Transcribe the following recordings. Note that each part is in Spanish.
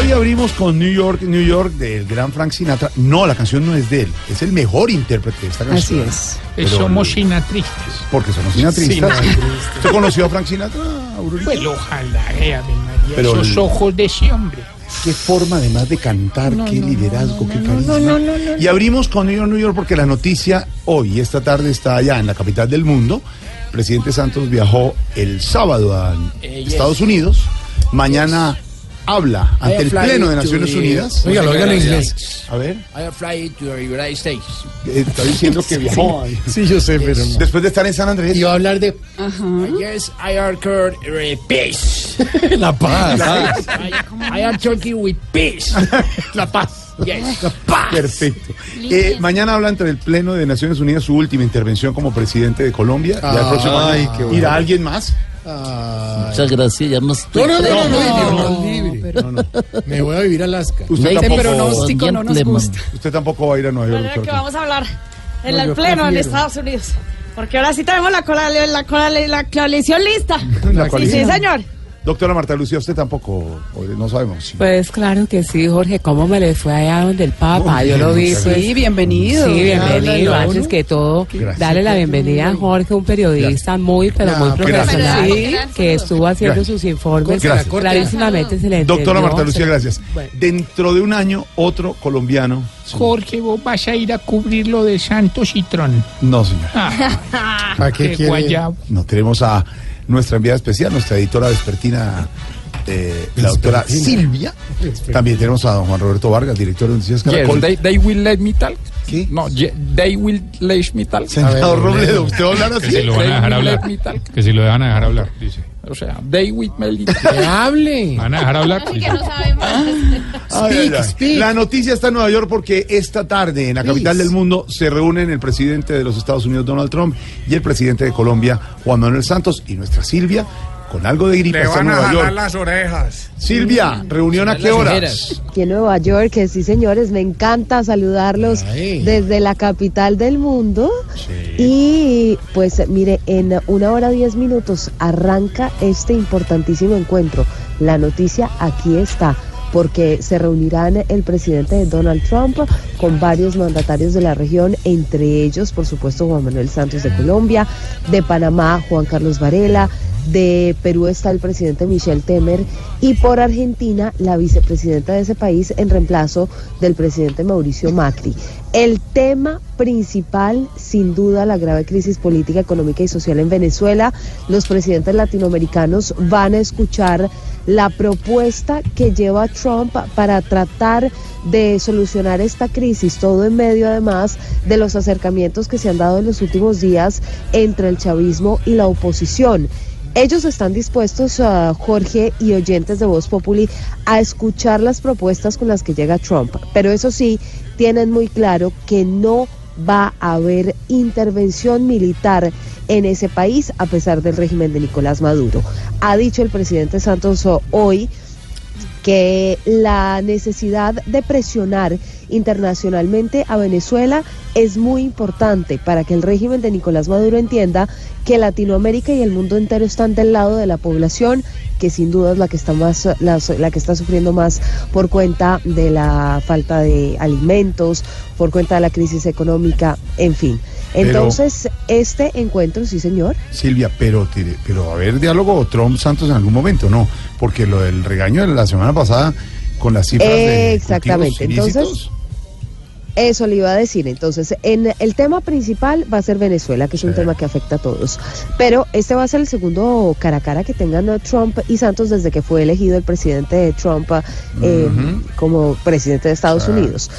Hoy abrimos con New York, New York del gran Frank Sinatra. No, la canción no es de él, es el mejor intérprete de esta Así canción. es. Pero- Somos sinatristas. Porque somos sinatristas. ¿Usted conoció a Frank Sinatra, Aurorita? Pues ojalá, eh, Ave María, Pero esos el- ojos de ese hombre. Qué forma además de cantar, qué liderazgo, qué carisma. no, no, no, y abrimos con New York, New York porque la noticia hoy, esta tarde, está allá en la capital del mundo. El presidente Santos viajó el sábado a Eh, Estados Unidos. Mañana habla ante el Pleno de Naciones Unidas. Oiga, lo oigan en inglés. A ver, I fly to the United States. eh, está diciendo que viajó. Sí, yo sé, pero no. Después de estar en San Andrés. Iba a hablar de Yes, I are curd uh, peace. la paz. I, I am talking with peace. La paz. Yes. Perfecto. Eh, mañana habla ante el Pleno de Naciones Unidas su última intervención como presidente de Colombia. Ya el próximo Ay, año qué bueno. irá alguien más. Muchas gracias, ya no estoy No, no, no, no, no, no, no, libre. No, no. Me voy a vivir a Alaska. Usted Ley tampoco, pronóstico no nos gusta. usted tampoco va a ir a Nueva York. Bueno, que doctor. vamos a hablar en No, el yo pleno en prefiero. Estados Unidos. Porque ahora sí tenemos la, cola- la, cola- la coalición lista. La Sí, coalición. sí, señor. Doctora Marta Lucía, usted tampoco, no sabemos. Pues claro que sí, Jorge. ¿Cómo me les fue allá donde el Papa? Yo lo vi. pues. gracias. bienvenido. Sí, bienvenido. Antes que todo, Gracias. darle la bienvenida a Jorge, un periodista muy, pero muy profesional, gracias. que estuvo haciendo Gracias. sus informes. Gracias. Clarísimamente se le entendió. Doctora Marta Lucía, gracias. Dentro de un año, otro colombiano. Jorge, vos vas a ir a cubrir lo de Santos y Tron. No, señor. Ah, ¿Para qué qué quiere? guayabo. No tenemos a nuestra enviada especial, nuestra editora vespertina, eh, la doctora. Silvia. También tenemos a don Juan Roberto Vargas, director de Noticias Caracol. they, they will let me talk. ¿Qué? No, ye- they will let me talk. Ver, Robledo, ¿usted va a hablar así? Que si lo van a dejar hablar. Que si lo dejan a dejar hablar, dice. O sea, they will let me talk. Que hable. ¿Van a dejar hablar? Ay, ay, ay. speak. La noticia está en Nueva York porque esta tarde en la capital del mundo se reúnen el presidente de los Estados Unidos, Donald Trump, y el presidente de Colombia, Juan Manuel Santos, y nuestra Silvia, con algo de gripe, está en Nueva York. las orejas. Silvia, ¿reunión a qué horas? Aquí en Nueva York, que sí señores, me encanta saludarlos Ay. desde la capital del mundo. Y pues mire, en una hora diez minutos arranca este importantísimo encuentro. La noticia aquí está porque se reunirán el presidente de Donald Trump con varios mandatarios de la región, entre ellos, por supuesto, Juan Manuel Santos de Colombia, de Panamá, Juan Carlos Varela, de Perú está el presidente Michel Temer y por Argentina la vicepresidenta de ese país en reemplazo del presidente Mauricio Macri. El tema principal, sin duda, la grave crisis política, económica y social en Venezuela. Los presidentes latinoamericanos van a escuchar la propuesta que lleva Trump para tratar de solucionar esta crisis, todo en medio además de los acercamientos que se han dado en los últimos días entre el chavismo y la oposición. Ellos están dispuestos, uh, Jorge y oyentes de Voz Populi, a escuchar las propuestas con las que llega Trump, pero eso sí, tienen muy claro que no va a haber intervención militar en ese país a pesar del régimen de Nicolás Maduro. Ha dicho el presidente Santos uh, hoy que la necesidad de presionar internacionalmente a Venezuela es muy importante para que el régimen de Nicolás Maduro entienda que Latinoamérica y el mundo entero están del lado de la población, que sin duda es la que está más la, la que está sufriendo más por cuenta de la falta de alimentos, por cuenta de la crisis económica, en fin. Entonces, este encuentro, sí, señor. Silvia, pero, pero a ver diálogo Trump-Santos en algún momento, ¿no? Porque lo del regaño de la semana pasada con las cifras de Exactamente. Entonces, Eso le iba a decir. Entonces, en el tema principal va a ser Venezuela, que es un tema que afecta a todos. Pero este va a ser el segundo cara a cara que tengan Trump y Santos desde que fue elegido el presidente Trump eh, como presidente de Estados. Unidos.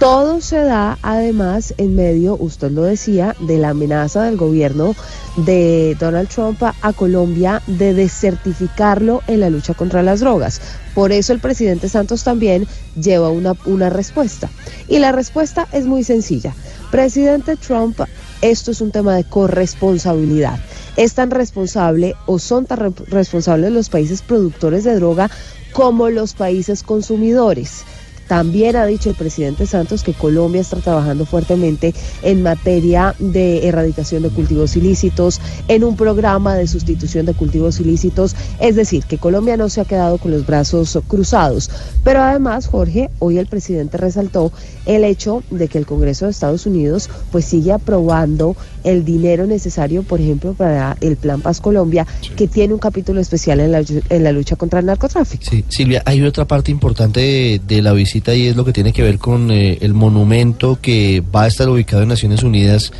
Todo se da además en medio, usted lo decía, de la amenaza del gobierno de Donald Trump a, Colombia de desertificarlo en la lucha contra las drogas. Por eso el presidente Santos también lleva una, una respuesta. Y la respuesta es muy sencilla. Presidente Trump, esto es un tema de corresponsabilidad. Es tan responsable o son tan re- responsables los países productores de droga como los países consumidores. También ha dicho el presidente Santos que Colombia está trabajando fuertemente en materia de erradicación de cultivos ilícitos, en un programa de sustitución de cultivos ilícitos, es decir, que Colombia no se ha quedado con los brazos cruzados. Pero además, Jorge, hoy el presidente resaltó el hecho de que el Congreso de Estados Unidos pues sigue aprobando el dinero necesario, por ejemplo, para el Plan Paz Colombia, que tiene un capítulo especial en la, en la lucha contra el narcotráfico. Sí, Silvia, hay otra parte importante de, de la visita y es lo que tiene que ver con eh, el monumento que va a estar ubicado en Naciones Unidas,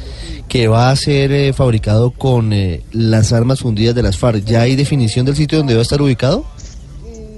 que va a ser eh, fabricado con eh, las armas fundidas de las FARC. ¿Ya hay definición del sitio donde va a estar ubicado?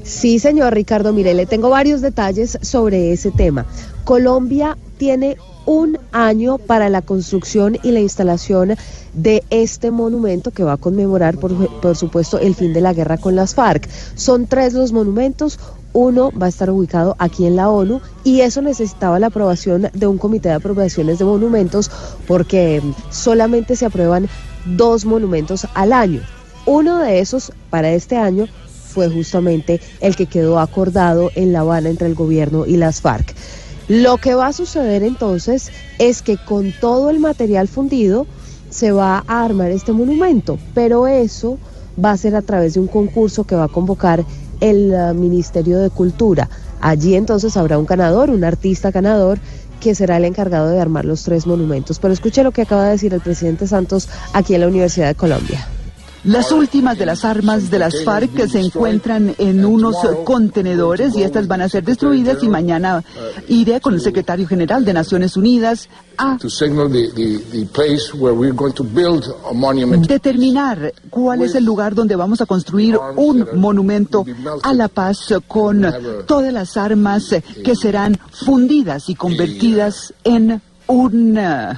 Sí, señor Ricardo, mire, le tengo varios detalles sobre ese tema. Colombia tiene un año para la construcción y la instalación de este monumento que va a conmemorar, por, por supuesto, el fin de la guerra con las FARC. Son tres los monumentos. Uno va a estar ubicado aquí en la ONU y eso necesitaba la aprobación de un comité de aprobaciones de monumentos porque solamente se aprueban dos monumentos al año. Uno de esos para este año fue justamente el que quedó acordado en La Habana entre el gobierno y las FARC. Lo que va a suceder entonces es que con todo el material fundido se va a armar este monumento, pero eso va a ser a través de un concurso que va a convocar el uh, Ministerio de Cultura. Allí entonces habrá un ganador, un artista ganador que será el encargado de armar los tres monumentos. Pero escuche lo que acaba de decir el presidente Santos aquí en la Universidad de Colombia. Las últimas de las armas de las FARC que se encuentran en unos contenedores y estas van a ser destruidas y mañana iré con el secretario general de Naciones Unidas a determinar cuál es el lugar donde vamos a construir un monumento a la paz con todas las armas que serán fundidas y convertidas en un uh,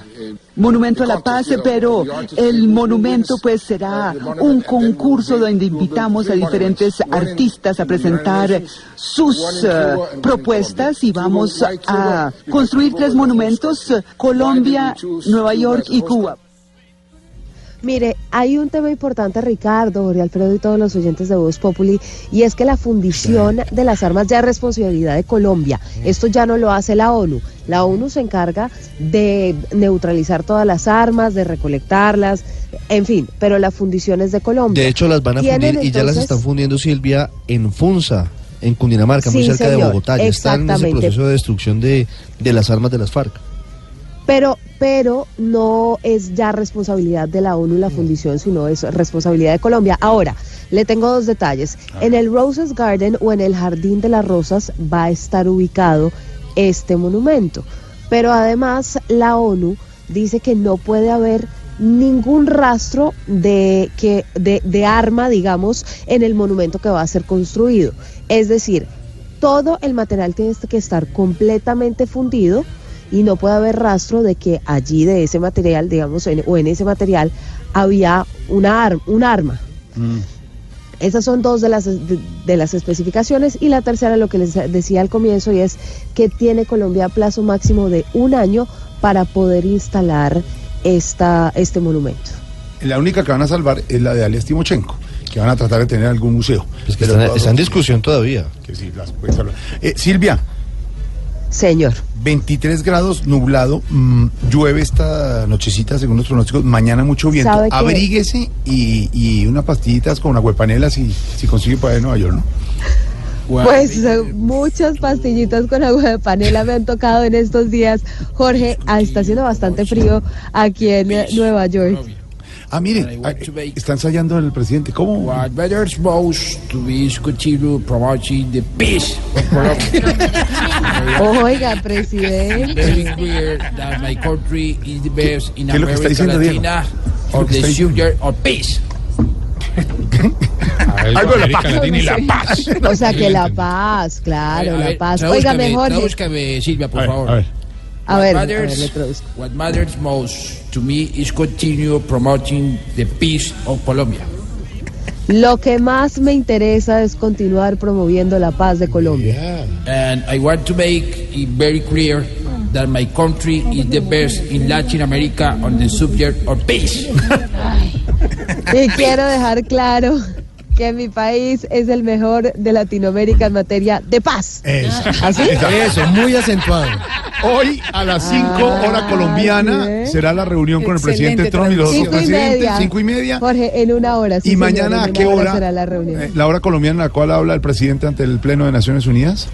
monumento a la paz, pero el monumento pues será un concurso donde invitamos a diferentes artistas a presentar sus uh, propuestas y vamos a construir tres monumentos, uh, Colombia, Nueva York y Cuba. Mire, hay un tema importante, Ricardo, Jorge Alfredo y todos los oyentes de Voz Populi, y es que la fundición de las armas ya es responsabilidad de Colombia. Esto ya no lo hace la ONU. La ONU se encarga de neutralizar todas las armas, de recolectarlas, en fin, pero la fundición es de Colombia. De hecho, las van a fundir y ya las están fundiendo, Silvia, en Funza, en Cundinamarca, muy cerca de Bogotá. Ya están en ese proceso de destrucción de, de las armas de las FARC. Pero, pero no es ya responsabilidad de la ONU la fundición, sino es responsabilidad de Colombia. Ahora, le tengo dos detalles. En el Roses Garden o en el Jardín de las Rosas va a estar ubicado este monumento. Pero además la ONU dice que no puede haber ningún rastro de que de, de arma, digamos, en el monumento que va a ser construido. Es decir, todo el material tiene que estar completamente fundido y no puede haber rastro de que allí de ese material, digamos, en- o en ese material había una ar- un arma. Esas son dos de las, de, de las especificaciones y la tercera lo que les decía al comienzo y es que tiene Colombia plazo máximo de un año para poder instalar esta, este monumento. La única que van a salvar es la de alias Timochenko, que van a tratar de tener algún museo. Es que Pero está, en discusión todavía. que sí, las puede salvar. Eh, Silvia, Señor. 23 grados, nublado, mm, llueve esta nochecita según los pronósticos, mañana mucho viento. Abríguese y, y unas pastillitas con agüepanela si, si consigue para ir a Nueva York, ¿no? Pues eh, muchas pastillitas con agua de panela me han tocado en estos días. Jorge, ah, está haciendo bastante frío aquí en eh, Nueva York. Ah, mire, ah, está ensayando el presidente. ¿Cómo? What matters most to be continue promoting the peace of Colombia. Oiga, presidente. Very clear that my country is the best in qué es lo que está America? Latina ¿Qué es lo of the subject of peace. Algo de la paz. Latina y la paz. O sea que la paz, claro, la ver, paz. Oiga, mejor. tradúzcame, Silvia, por A ver, favor. A ver. A ver, le traduzco. what matters most to me is continue promoting the peace of Colombia. Lo que más me interesa es continuar promoviendo la paz de Colombia. And I want to make it very clear that my country is the best in Latin America on the subject of peace. Y quiero dejar claro que mi país es el mejor de Latinoamérica en materia de paz. Eso. ¿Así? Eso, muy acentuado. Hoy a las 5 Ah, hora colombiana sí, será la reunión con el presidente Trump y los otros Cinco y presidentes. media. 5 y media. Jorge, en una hora. sí, ¿Y mañana a qué hora? será la reunión. eh, la hora colombiana en la cual habla el presidente ante el Pleno de Naciones Unidas.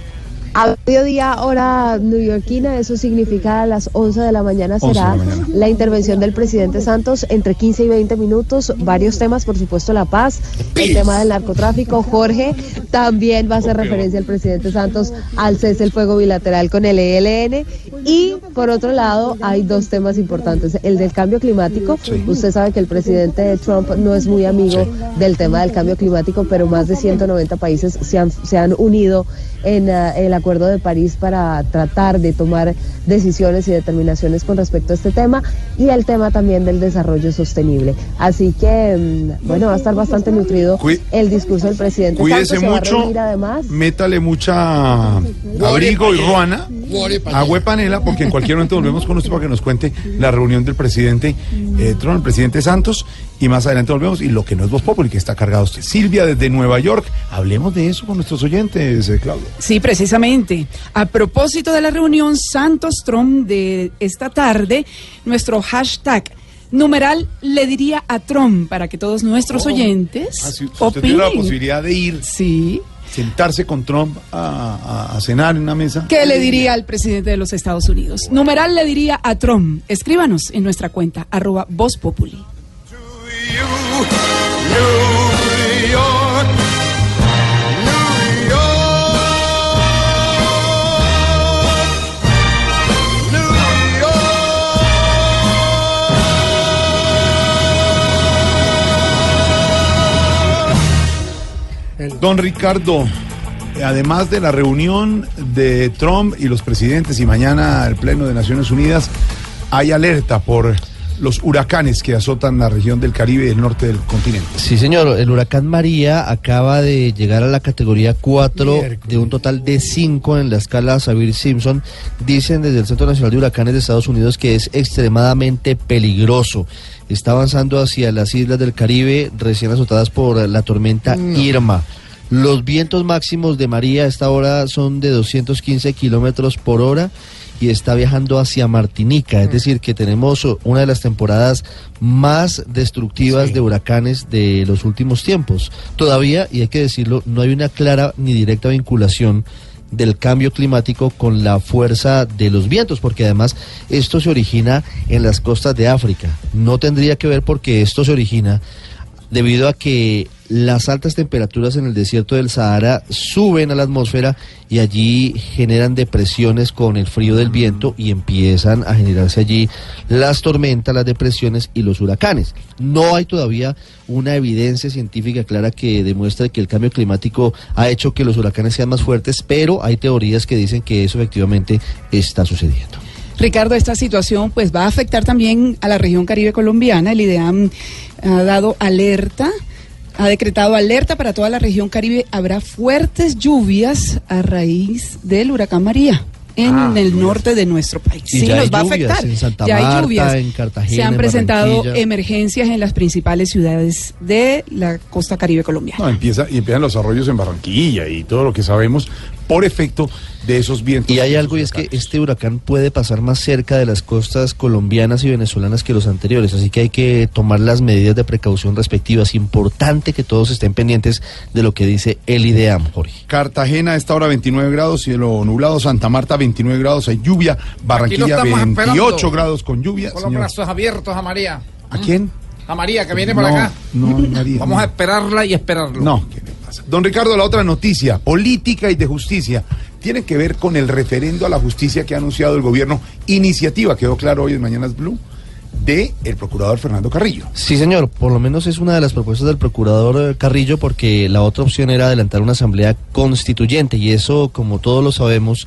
A mediodía, hora neoyorquina, eso significa a las 11 de la mañana 11 de será la mañana. la intervención del presidente Santos entre 15 y 20 minutos. Varios temas, por supuesto, la paz, el tema del narcotráfico. Jorge también va a hacer referencia al presidente Santos al cese el fuego bilateral con el ELN. Y por otro lado, hay dos temas importantes: el del cambio climático. Usted sabe que el presidente Trump no es muy amigo del tema del cambio climático, pero más de 190 países se han, se han unido en ah, el Acuerdo de París para tratar de tomar decisiones y determinaciones con respecto a este tema y el tema también del desarrollo sostenible. Así que, mm, bueno, va a estar bastante nutrido el discurso del presidente. Cuídese Santos. Mucho, además. métale mucha abrigo y ruana, agua y panela, porque en cualquier momento volvemos con usted para que nos cuente la reunión del presidente eh, Trump, el presidente Santos, y más adelante volvemos. Y lo que no es Voz Populi, que está cargado usted. Silvia, desde Nueva York, hablemos de eso con nuestros oyentes, eh, Claudio. Sí, precisamente. A propósito de la reunión Santos Trump de esta tarde, nuestro hashtag numeral le diría a Trump para que todos nuestros oyentes Ah, si- si usted tiene la posibilidad de ir, Sí. sentarse con Trump a, a- a cenar en una mesa. ¿Qué le diría al presidente de los Estados Unidos? Numeral le diría a Trump. Escríbanos en nuestra cuenta, arroba Voz Populi. Don Ricardo, además de la reunión de Trump y los presidentes y mañana el Pleno de Naciones Unidas, hay alerta por los huracanes que azotan la región del Caribe y el norte del continente. Sí, señor. El huracán María acaba de llegar a la categoría 4 de un total de 5 en la escala Sabir Simpson. Dicen desde el Centro Nacional de Huracanes de Estados Unidos que es extremadamente peligroso. Está avanzando hacia las islas del Caribe recién azotadas por la tormenta Irma. Los vientos máximos de María a esta hora son de 215 kilómetros por hora y está viajando hacia Martinica. Es decir, que tenemos una de las temporadas más destructivas de huracanes de los últimos tiempos. Todavía, y hay que decirlo, no hay una clara ni directa vinculación del cambio climático con la fuerza de los vientos, porque además esto se origina en las costas de África. No tendría que ver porque esto se origina debido a que las altas temperaturas en el desierto del Sahara suben a la atmósfera y allí generan depresiones con el frío del viento y empiezan a generarse allí las tormentas, las depresiones y los huracanes. No hay todavía una evidencia científica clara que demuestre que el cambio climático ha hecho que los huracanes sean más fuertes, pero hay teorías que dicen que eso efectivamente está sucediendo. Ricardo, esta situación pues va a afectar también a la región caribe colombiana. El IDEAM ha dado alerta ha decretado alerta para toda la región Caribe. Habrá fuertes lluvias a raíz del huracán María en Ah, el norte de nuestro país. Y Sí, ya nos hay va a lluvias afectar. en Santa ya Marta, hay lluvias. en Cartagena, Se han en presentado emergencias en las principales ciudades de la costa caribe colombiana. No, empieza, y empiezan los arroyos en Barranquilla y todo lo que sabemos por efecto de esos vientos. Y hay algo y es que este huracán puede pasar más cerca de las costas colombianas y venezolanas que los anteriores, así que hay que tomar las medidas de precaución respectivas. Importante que todos estén pendientes de lo que dice el IDEAM, Jorge. Cartagena a esta hora 29 grados, cielo nublado, Santa Marta 29 grados, hay lluvia, Barranquilla estamos 28 esperando. grados con lluvia. Con los señor. brazos abiertos a María. ¿A quién? A María, que viene por No, acá. No, María. Vamos no. a esperarla y esperarlo. No. Don Ricardo, la otra noticia, política y de justicia, tiene que ver con el referendo a la justicia que ha anunciado el gobierno, iniciativa, quedó claro hoy en Mañanas Blue, de el procurador Fernando Carrillo. Sí, señor, por lo menos es una de las propuestas del procurador eh, Carrillo porque la otra opción era adelantar una asamblea constituyente y eso, como todos lo sabemos,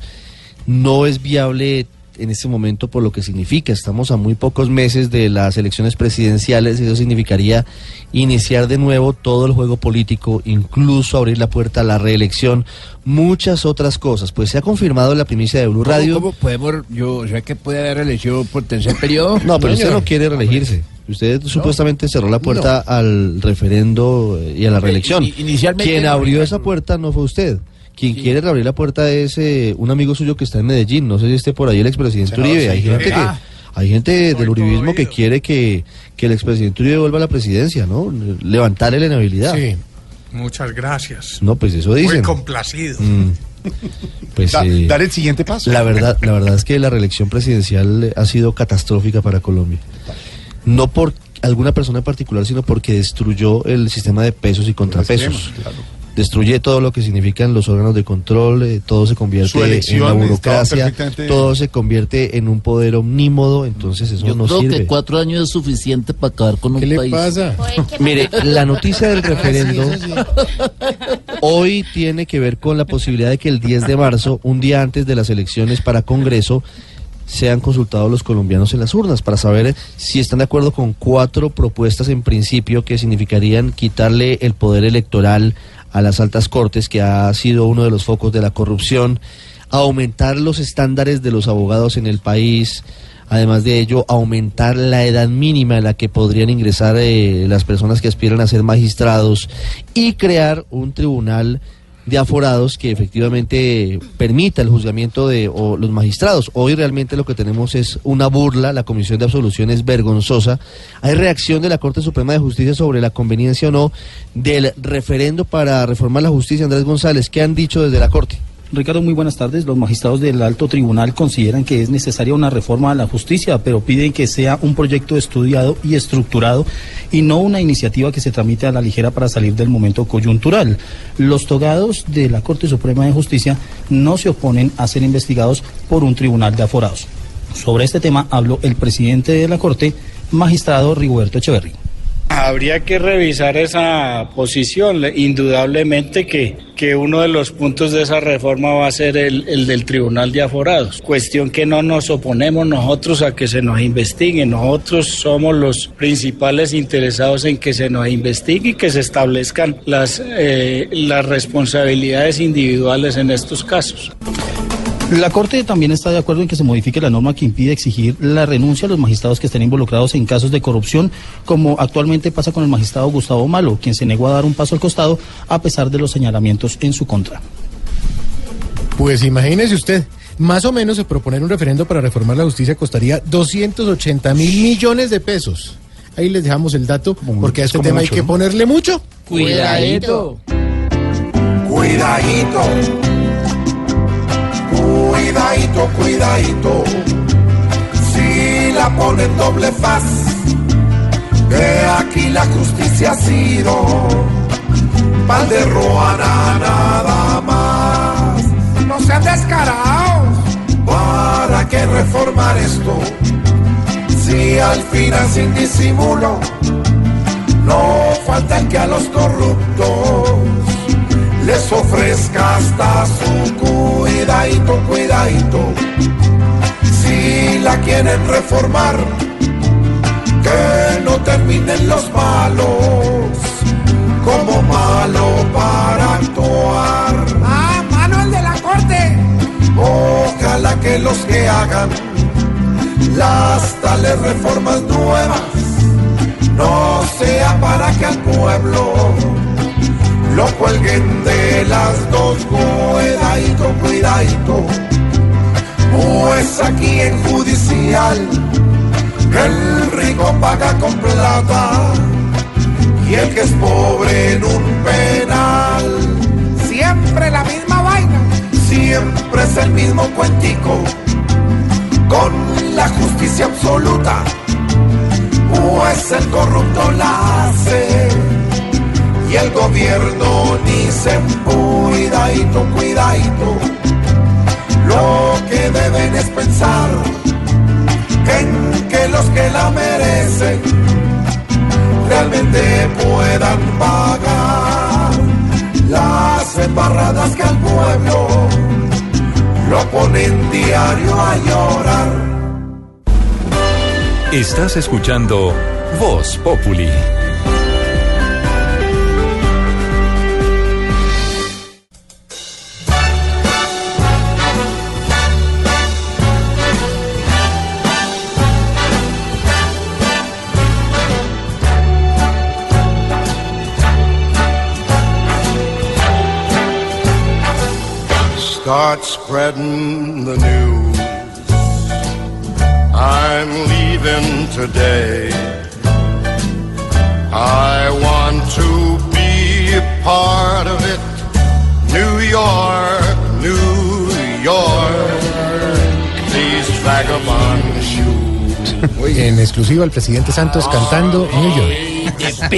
no es viable en este momento por lo que significa. Estamos a muy pocos meses de las elecciones presidenciales y eso significaría iniciar de nuevo todo el juego político, incluso abrir la puerta a la reelección, muchas otras cosas. Pues se ha confirmado en la primicia de Blue Radio. ¿Cómo, podemos, yo, sé que puede haber elección por tercer periodo? No, pero usted no quiere reelegirse. Usted supuestamente cerró la puerta al referendo y a la reelección. inicialmente Quien abrió esa puerta no fue usted. Quien quiere reabrir la puerta es eh, un amigo suyo que está en Medellín. No sé si esté por ahí el expresidente Senador, Uribe. Hay gente que ah. hay gente del uribismo que quiere que, que el expresidente Uribe vuelva a la presidencia, ¿no? Levantarle la inhabilidad. Sí. Muchas gracias. No, pues eso Muy dicen. complacido. Mm. Pues Da- eh, dar el siguiente paso. la verdad, la verdad es que la reelección presidencial ha sido catastrófica para Colombia. No por alguna persona en particular, sino porque destruyó el sistema de pesos y contrapesos. Claro. Destruye todo lo que significan los órganos de control, eh, todo se convierte en la burocracia, perfectamente- todo se convierte en un poder omnímodo, entonces eso Yo no creo sirve. que cuatro años es suficiente para acabar con un país. Mire, la noticia del referendo hoy tiene que ver con la posibilidad de que el 10 de marzo, un día antes de las elecciones para Congreso, sean consultados los colombianos en las urnas para saber si están de acuerdo con cuatro propuestas en principio que significarían quitarle el poder electoral a las altas cortes, que ha sido uno de los focos de la corrupción, aumentar los estándares de los abogados en el país, Además de ello, aumentar la edad mínima en la que podrían ingresar eh, las personas que aspiran a ser magistrados y crear un tribunal de aforados que efectivamente permita el juzgamiento de o los magistrados. Hoy realmente lo que tenemos es una burla, la comisión de absolución es vergonzosa. Hay reacción de la Corte Suprema de Justicia sobre la conveniencia o no del referendo para reformar la justicia. Andrés González, ¿qué han dicho desde la Corte? Ricardo, muy buenas tardes. Los magistrados del alto tribunal consideran que es necesaria una reforma a la justicia, pero piden que sea un proyecto estudiado y estructurado y no una iniciativa que se tramite a la ligera para salir del momento coyuntural. Los togados de la Corte Suprema de Justicia no se oponen a ser investigados por un tribunal de aforados. Sobre este tema habló el presidente de la Corte, magistrado Rigoberto Echeverry. Habría que revisar esa posición. Le- Indudablemente que, que uno de los puntos de esa reforma va a ser el, el del Tribunal de Aforados. Cuestión que no nos oponemos nosotros a que se nos investigue. Nosotros somos los principales interesados en que se nos investigue y que se establezcan las, eh, las responsabilidades individuales en estos casos. La Corte también está de acuerdo en que se modifique la norma que impide exigir la renuncia a los magistrados que estén involucrados en casos de corrupción, como actualmente pasa con el magistrado Gustavo Malo, quien se negó a dar un paso al costado a pesar de los señalamientos en su contra. Pues imagínese usted, más o menos se proponer un referendo para reformar la justicia costaría 280 mil millones de pesos. Ahí les dejamos el dato, porque a este tema hay que ponerle mucho. Cuidadito. Cuidadito. Cuidadito, cuidadito. Si la ponen doble faz, que aquí la justicia ha sido pal de Roana nada más. No sean descarados. ¿Para qué reformar esto? Si al final sin disimulo no falta que a los corruptos les ofrezca hasta su cuidadito, cuidadito. Si la quieren reformar, que no terminen los malos como malo para actuar. ¡Ah, mano el de la corte! Ojalá que los que hagan las tales reformas nuevas no sea para que al pueblo lo cuelguen de las dos cuidadito, cuidadito. Pues aquí en judicial el rico paga con plata y el que es pobre en un penal. Siempre la misma vaina. Siempre es el mismo cuentico con la justicia absoluta. Pues el corrupto la hace y el gobierno ni se cuidadito, cuidadito. Lo que deben es pensar en que los que la merecen realmente puedan pagar las embarradas que al pueblo lo ponen diario a llorar. Estás escuchando Voz Populi. Start spreading the news. I'm leaving today. I want to be a part of it. New York, New York. These vagabond shoes. En exclusiva el presidente Santos cantando New York. Esa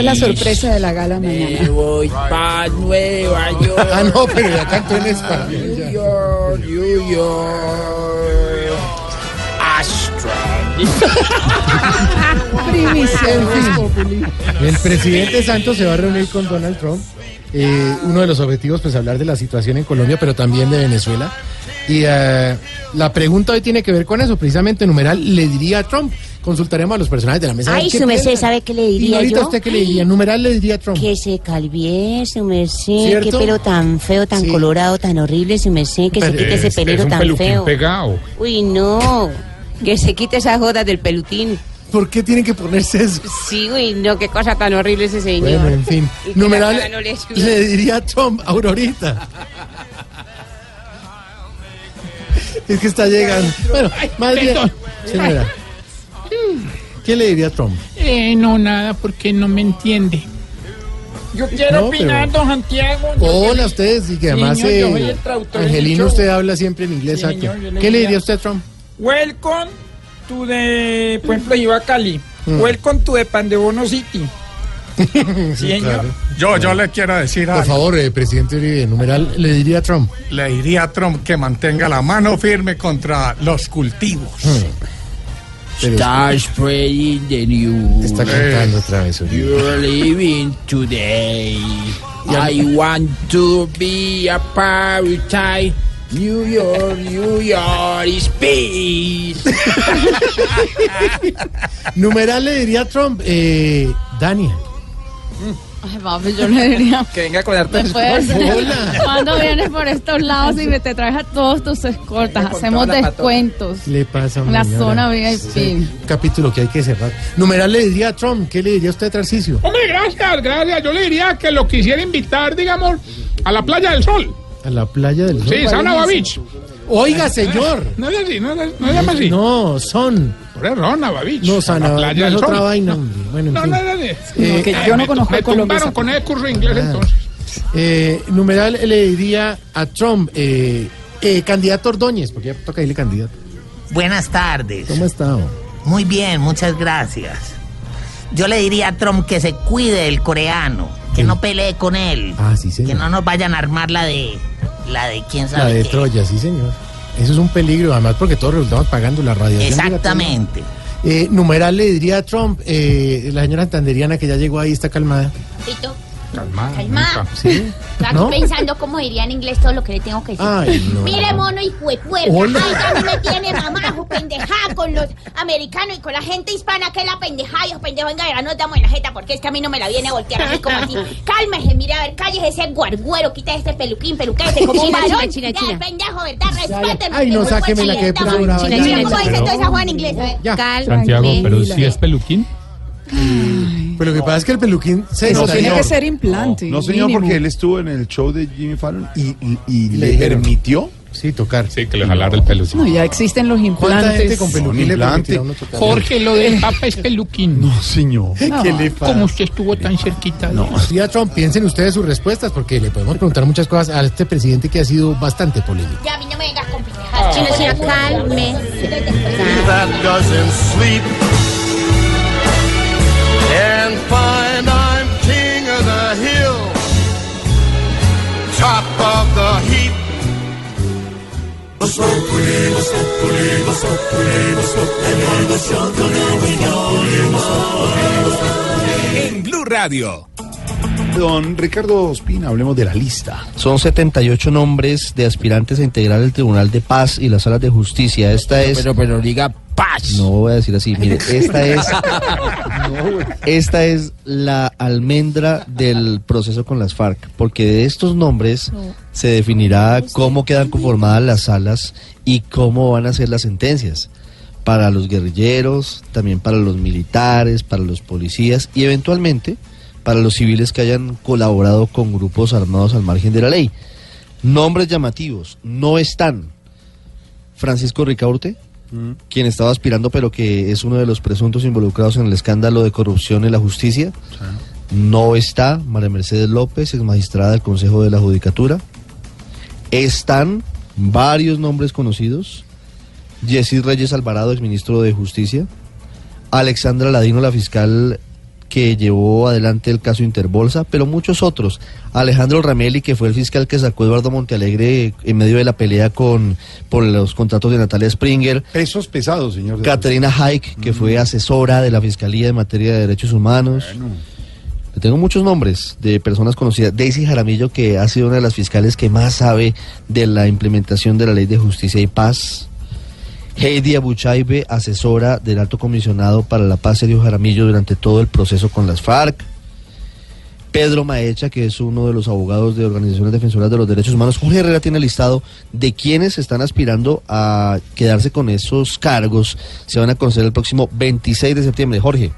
es la sorpresa de la gala mañana. Voy pa' Nueva York. Ah, no, pero ya cantó en español. New York, New York. Primicia. El presidente Santos se va a reunir con Donald Trump. Eh, uno de los objetivos, pues, hablar de la situación en Colombia, pero también de Venezuela. Y eh, la pregunta hoy tiene que ver con eso, precisamente, numeral, le diría a Trump. Consultaremos a los personajes de la mesa. Ay, su merced. ¿sabe qué le Y diría ahorita yo? usted qué le diría, numeral le diría a Trump. Que se calvie, su merced, qué pelo tan feo, tan Sí. colorado, tan horrible, su merced, que se quite ese es- pelero es un tan feo. pegado. Uy, no, que se quite esa joda del pelutín. ¿Por qué tienen que ponerse eso? Sí, uy, no, qué cosa tan horrible ese señor. Bueno, en fin. Y Numeral no le le diría a Trump, Aurorita. Es que está llegando. Bueno, más bien, señora, ¿qué le diría a Trump? Eh, no, nada, porque no me entiende. Yo quiero No, opinar, pero- don Santiago. Hola a ustedes y que además, Señor, yo eh, soy el traductor del Angelino, usted habla siempre en inglés. Sí, señor, yo le ¿Qué le diría- diría usted a Trump? Welcome to the... Por ejemplo, a Cali. Mm. Welcome to the Pandebono City. Sí, claro. Yo, yo le quiero decir Por favor, eh, presidente Uribe, numeral, le diría a Trump. Le diría a Trump que mantenga la mano firme contra los cultivos. Pero- Start spreading the news. Está cantando otra vez, Uribe. You're living today. I want to be a paradise. New York, New York is peace. Numeral le diría a Trump, eh, Dania. Ay, papi, yo le diría. Que venga con arte Después, cuando vienes por estos lados y me te traes a todos tus escoltas, hacemos descuentos. ¿Qué le pasa, la zona VIP. Sí, un capítulo que hay que cerrar. Numeral le diría a Trump, ¿qué le diría usted a Tarcisio? Hombre, gracias, gracias. Yo le diría que lo quisiera invitar, digamos, a la Playa del Sol. A la playa del Sol. Sí, Sanaba Beach. Oiga, señor. No es así, no, es- no se llama así. No, son. Por eso, Sanaba Beach. No, la Sana, no es otra vaina, hombre. Bueno, en No, fin. no, no, no. Eh, que yo no me, conozco me el Colombia. tumbaron con ese curso inglés Ah. entonces. Eh, numeral le diría a Trump, eh, eh, candidato Ordóñez, porque ya toca irle candidato. Buenas tardes. ¿Cómo está? Muy bien, muchas gracias. Yo le diría a Trump que se cuide del coreano, que no pelee con él, Ah, sí, que no nos vayan a armar la de la de quién sabe La de qué. Troya, sí, señor. Eso es un peligro, además, porque todos resultamos pagando la radiación. Exactamente. Eh, numeral le diría a Trump, eh, la señora Tanderiana que ya llegó ahí, está calmada. Pito, Calmada. Calma. ¿Sí? Estoy aquí ¿No? pensando cómo diría en inglés todo lo que le tengo que decir. Ay, no. Mire, mono y puerca. Hola. Ay, ya me tiene mamajo, pendejada con los americanos y con la gente hispana que es la pendejada. Y los pendejos, venga, ya nos damos en la jeta porque es que a mí no me la viene a voltear así como así. Cálmese, mire, a ver, cállese ese guarguero, quita ese peluquín, peluquete como un varón. China, China, Ya, China. pendejo, ¿verdad? Respétenme. Ay, no, sáqueme la que brava, China, ¿Cómo dice entonces a Juan en inglés? Ya. Santiago, pero si es peluquín. Pero lo que pasa es que el peluquín se Eso tiene que ser implante. No, señor, mínimo. porque él estuvo en el show de Jimmy Fallon y, y- y le dijeron. permitió. Sí, tocar. Sí, que le jalara el pelo. sí. No, ya existen los ¿Cuánta gente implantes. con peluquín le implante. permitirá a uno tocar? Jorge, lo del Papa es peluquín. No, señor. ¿Qué le pasa? Como usted estuvo tan cerquita. No. Señora Trump, piensen ustedes sus respuestas porque le podemos preguntar muchas cosas a este presidente que ha sido bastante polémico. Ya, a mí no me vengas con pendejadas. China, China, calme. that doesn't sleep and find I'm king of the hill, top of the heap. En Blue Radio. Don Ricardo Ospina, hablemos de la lista. Son 78 nombres de aspirantes a integrar el Tribunal de Paz y las salas de justicia. Esta es... Pero, pero diga No voy a decir así, mire, esta es... esta es la almendra del proceso con las FARC, porque de estos nombres se definirá cómo quedan conformadas las salas y cómo van a ser las sentencias para los guerrilleros, también para los militares, para los policías y eventualmente para los civiles que hayan colaborado con grupos armados al margen de la ley. Nombres llamativos no están. Francisco Ricaurte, quien estaba aspirando pero que es uno de los presuntos involucrados en el escándalo de corrupción en la justicia. No está María Mercedes López, ex magistrada del Consejo de la Judicatura. Están varios nombres conocidos. Yesid Reyes Alvarado, ex ministro de Justicia. Alexandra Ladino, la fiscal que llevó adelante el caso Interbolsa, pero muchos otros. Alejandro Ramelli, que fue el fiscal que sacó a Eduardo Montealegre en medio de la pelea con por los contratos de Natalia Springer. Pesos pesados, señor. Caterina Haik, que fue asesora de la Fiscalía en materia de derechos humanos. Tengo muchos nombres de personas conocidas. Daisy Jaramillo, que ha sido una de las fiscales que más sabe de la implementación de la ley de justicia y paz. Heidi Abuchaibe, asesora del alto comisionado para la paz, Sergio Jaramillo, durante todo el proceso con las FARC. Pedro Maecha, que es uno de los abogados de organizaciones defensoras de los derechos humanos. Jorge Herrera tiene listado de quienes están aspirando a quedarse con esos cargos. Se van a conocer el próximo 26 de septiembre. Jorge.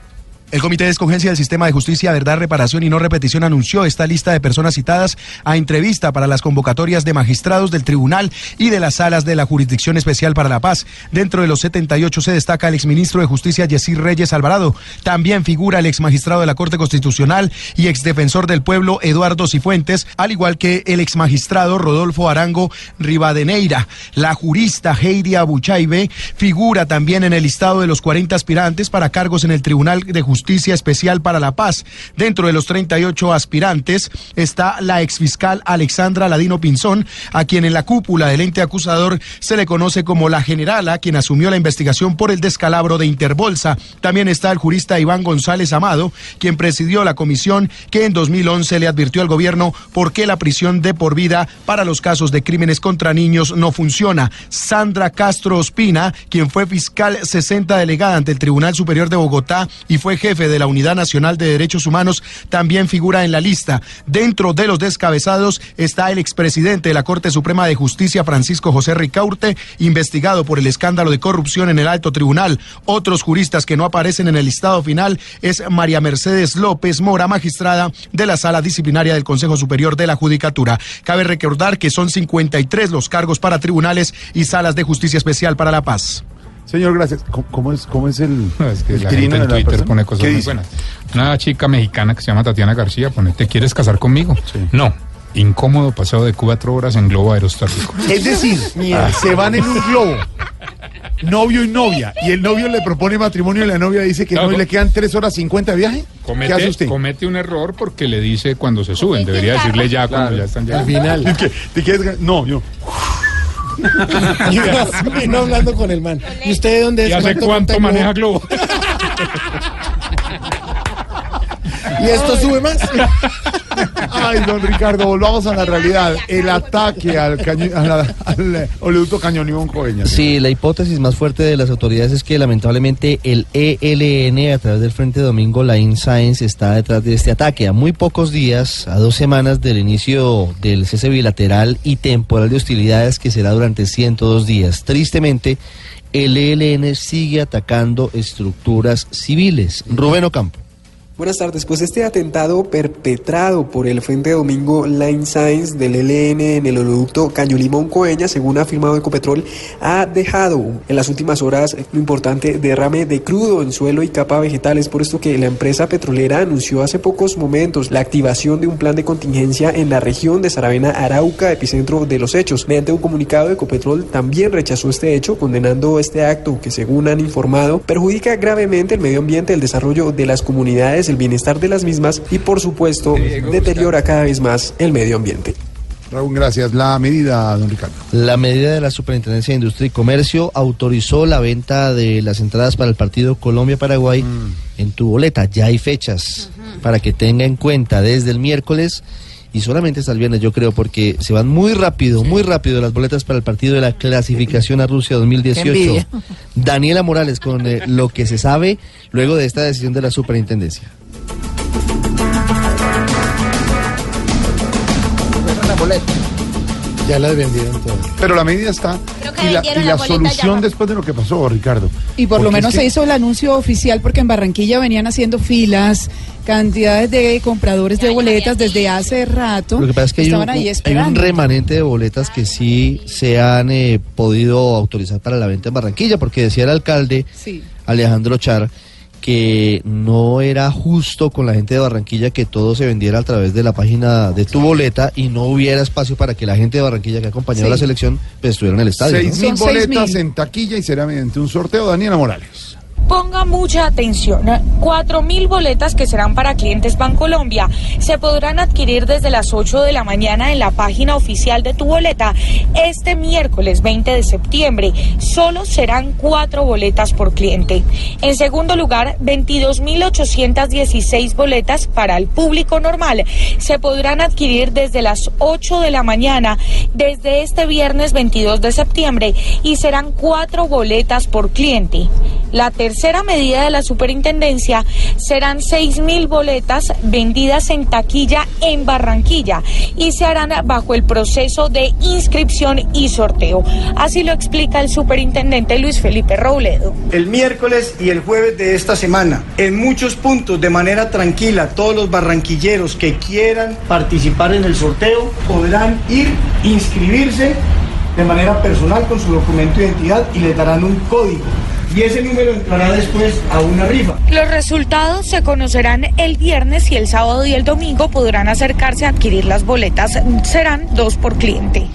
El Comité de Escogencia del Sistema de Justicia, Verdad, Reparación y No Repetición anunció esta lista de personas citadas a entrevista para las convocatorias de magistrados del Tribunal y de las salas de la Jurisdicción Especial para la Paz. Dentro de los 78 se destaca el exministro de Justicia, Yesir Reyes Alvarado. También figura el exmagistrado de la Corte Constitucional y exdefensor del pueblo, Eduardo Cifuentes, al igual que el exmagistrado Rodolfo Arango Rivadeneira. La jurista Heidi Abuchaibe figura también en el listado de los 40 aspirantes para cargos en el Tribunal de Justicia Especial para la Paz. Dentro de los 38 aspirantes está la exfiscal Alexandra Ladino Pinzón, a quien en la cúpula del ente acusador se le conoce como la generala, quien asumió la investigación por el descalabro de Interbolsa. También está el jurista Iván González Amado, quien presidió la comisión que en 2011 le advirtió al gobierno por qué la prisión de por vida para los casos de crímenes contra niños no funciona. Sandra Castro Ospina, quien fue fiscal 60 delegada ante el Tribunal Superior de Bogotá y fue jefe de la Unidad Nacional de Derechos Humanos, también figura en la lista. Dentro de los descabezados está el expresidente de la Corte Suprema de Justicia, Francisco José Ricaurte, investigado por el escándalo de corrupción en el alto tribunal. Otros juristas que no aparecen en el listado final es María Mercedes López Mora, magistrada de la Sala Disciplinaria del Consejo Superior de la Judicatura. Cabe recordar que son 53 los cargos para tribunales y salas de justicia especial para la paz. Señor, gracias. ¿Cómo, cómo es, cómo es el, Es que el la trino gente de en la Twitter persona? pone cosas ¿Qué muy dice? buenas. Una chica mexicana que se llama Tatiana García pone, ¿te quieres casar conmigo? No. Incómodo paseo de cuatro horas en globo aerostático. Es decir, se van en un globo, novio y novia, y el novio le propone matrimonio y la novia dice que no, y le quedan tres horas cincuenta de viaje. ¿Qué hace Comete, usted? comete un error porque le dice cuando se suben. Debería decirle ya cuando ya están llegando. ¿Y qué? ¿Te quieres- No, yo. Y vino hablando con el man. ¿Y usted de dónde es? ¿Y hace cuánto maneja globo? ¿Y esto sube más? Ay, don Ricardo, volvamos a la realidad. El ataque al, caño- a la- al oleoducto Cañón. Sí, la hipótesis más fuerte de las autoridades es que lamentablemente el ELN a través del Frente Domingo Line Science está detrás de este ataque. A muy pocos días, a dos semanas del inicio del cese bilateral y temporal de hostilidades que será durante 102 días. Tristemente, el ELN sigue atacando estructuras civiles. Rubén Ocampo. Buenas tardes, pues este atentado perpetrado por el Frente Domingo Line Science del ELN en el oleoducto Caño Limón Coeña, según ha afirmado Ecopetrol, ha dejado en las últimas horas un importante derrame de crudo en suelo y capa vegetales, por esto que la empresa petrolera anunció hace pocos momentos la activación de un plan de contingencia en la región de Saravena Arauca, epicentro de los hechos. Mediante un comunicado, Ecopetrol también rechazó este hecho, condenando este acto que, según han informado, perjudica gravemente el medio ambiente, el desarrollo de las comunidades, el bienestar de las mismas y, por supuesto, deteriora cada vez más el medio ambiente. Raúl, gracias. La medida, don Ricardo. La medida de la Superintendencia de Industria y Comercio autorizó la venta de las entradas para el partido Colombia-Paraguay en tu boleta. Ya hay fechas para que tenga en cuenta desde el miércoles y solamente hasta el viernes, yo creo, porque se van muy rápido, muy rápido las boletas para el partido de la clasificación a Rusia 2018. Qué envidia. Daniela Morales con eh, lo que se sabe luego de esta decisión de la Superintendencia. Ya las vendieron todas. Pero la medida está. Y la, y la la solución ya. después de lo que pasó, Ricardo. Y por lo menos que- se hizo el anuncio oficial porque en Barranquilla venían haciendo filas, cantidades de compradores de boletas desde hace rato. Lo que pasa es que hay un, ahí hay un remanente de boletas que sí se han eh, podido autorizar para la venta en Barranquilla, porque decía el alcalde Sí. Alejandro Char que no era justo con la gente de Barranquilla que todo se vendiera a través de la página de tu boleta y no hubiera espacio para que la gente de Barranquilla que ha acompañado Sí. la selección pues, estuviera en el estadio. ¿no? Seis mil boletas en taquilla y será mediante un sorteo. Daniela Morales. Ponga mucha atención. 4.000 boletas que serán para clientes Bancolombia se podrán adquirir desde las 8 de la mañana en la página oficial de tu boleta este miércoles 20 de septiembre. Solo serán cuatro boletas por cliente. En segundo lugar, 22.816 boletas para el público normal se podrán adquirir desde las 8 de la mañana desde este viernes 22 de septiembre y serán cuatro boletas por cliente. La tercera medida de la superintendencia serán 6.000 boletas vendidas en taquilla en Barranquilla y se harán bajo el proceso de inscripción y sorteo. Así lo explica el superintendente Luis Felipe Robledo. El miércoles y el jueves de esta semana, en muchos puntos de manera tranquila, todos los barranquilleros que quieran participar en el sorteo podrán ir, inscribirse de manera personal con su documento de identidad y les darán un código. Y ese número entrará después a una rifa. Los resultados se conocerán el viernes y el sábado y el domingo podrán acercarse a adquirir las boletas. Serán dos por cliente.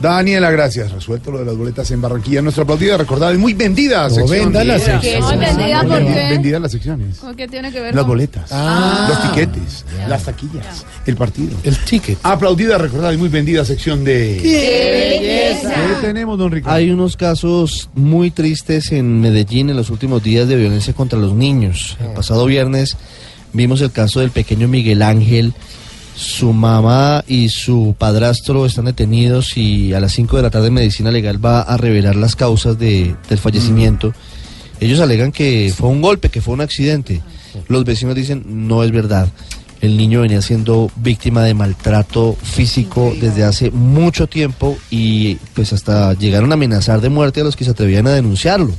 Daniela, gracias. Resuelto lo de las boletas en Barranquilla. Nuestra aplaudida, recordada y muy vendida No sección. venda la sección. ¿Qué? No, vendida, ¿por qué? Vendida las secciones. ¿Qué tiene que ver Las con- boletas, Ah. los tiquetes, las taquillas, el partido. El ticket. Aplaudida, recordada y muy vendida sección de... ¡Qué belleza! ¿Qué tenemos, don Ricardo? Hay unos casos muy tristes en Medellín en los últimos días de violencia contra los niños. El pasado viernes vimos el caso del pequeño Miguel Ángel. Su mamá y su padrastro están detenidos y a las 5 de la tarde Medicina Legal va a revelar las causas de- del fallecimiento. Ellos alegan que fue un golpe, que fue un accidente. Los vecinos dicen no es verdad. El niño venía siendo víctima de maltrato físico desde hace mucho tiempo y pues hasta llegaron a amenazar de muerte a los que se atrevían a denunciarlo.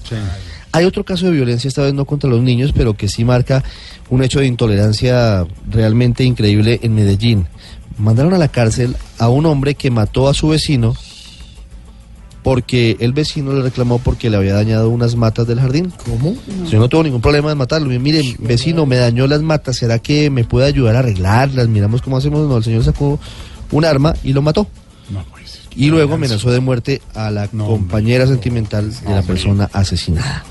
Hay otro caso de violencia, esta vez no contra los niños, pero que sí marca un hecho de intolerancia realmente increíble en Medellín. Mandaron a la cárcel a un hombre que mató a su vecino porque el vecino le reclamó porque le había dañado unas matas del jardín. ¿Cómo? Yo no tuvo ningún problema en matarlo. Mire, vecino, me dañó las matas, ¿será que me puede ayudar a arreglarlas? Miramos cómo hacemos. No, el señor sacó un arma y lo mató. Y luego amenazó de muerte a la compañera sentimental de la persona asesinada.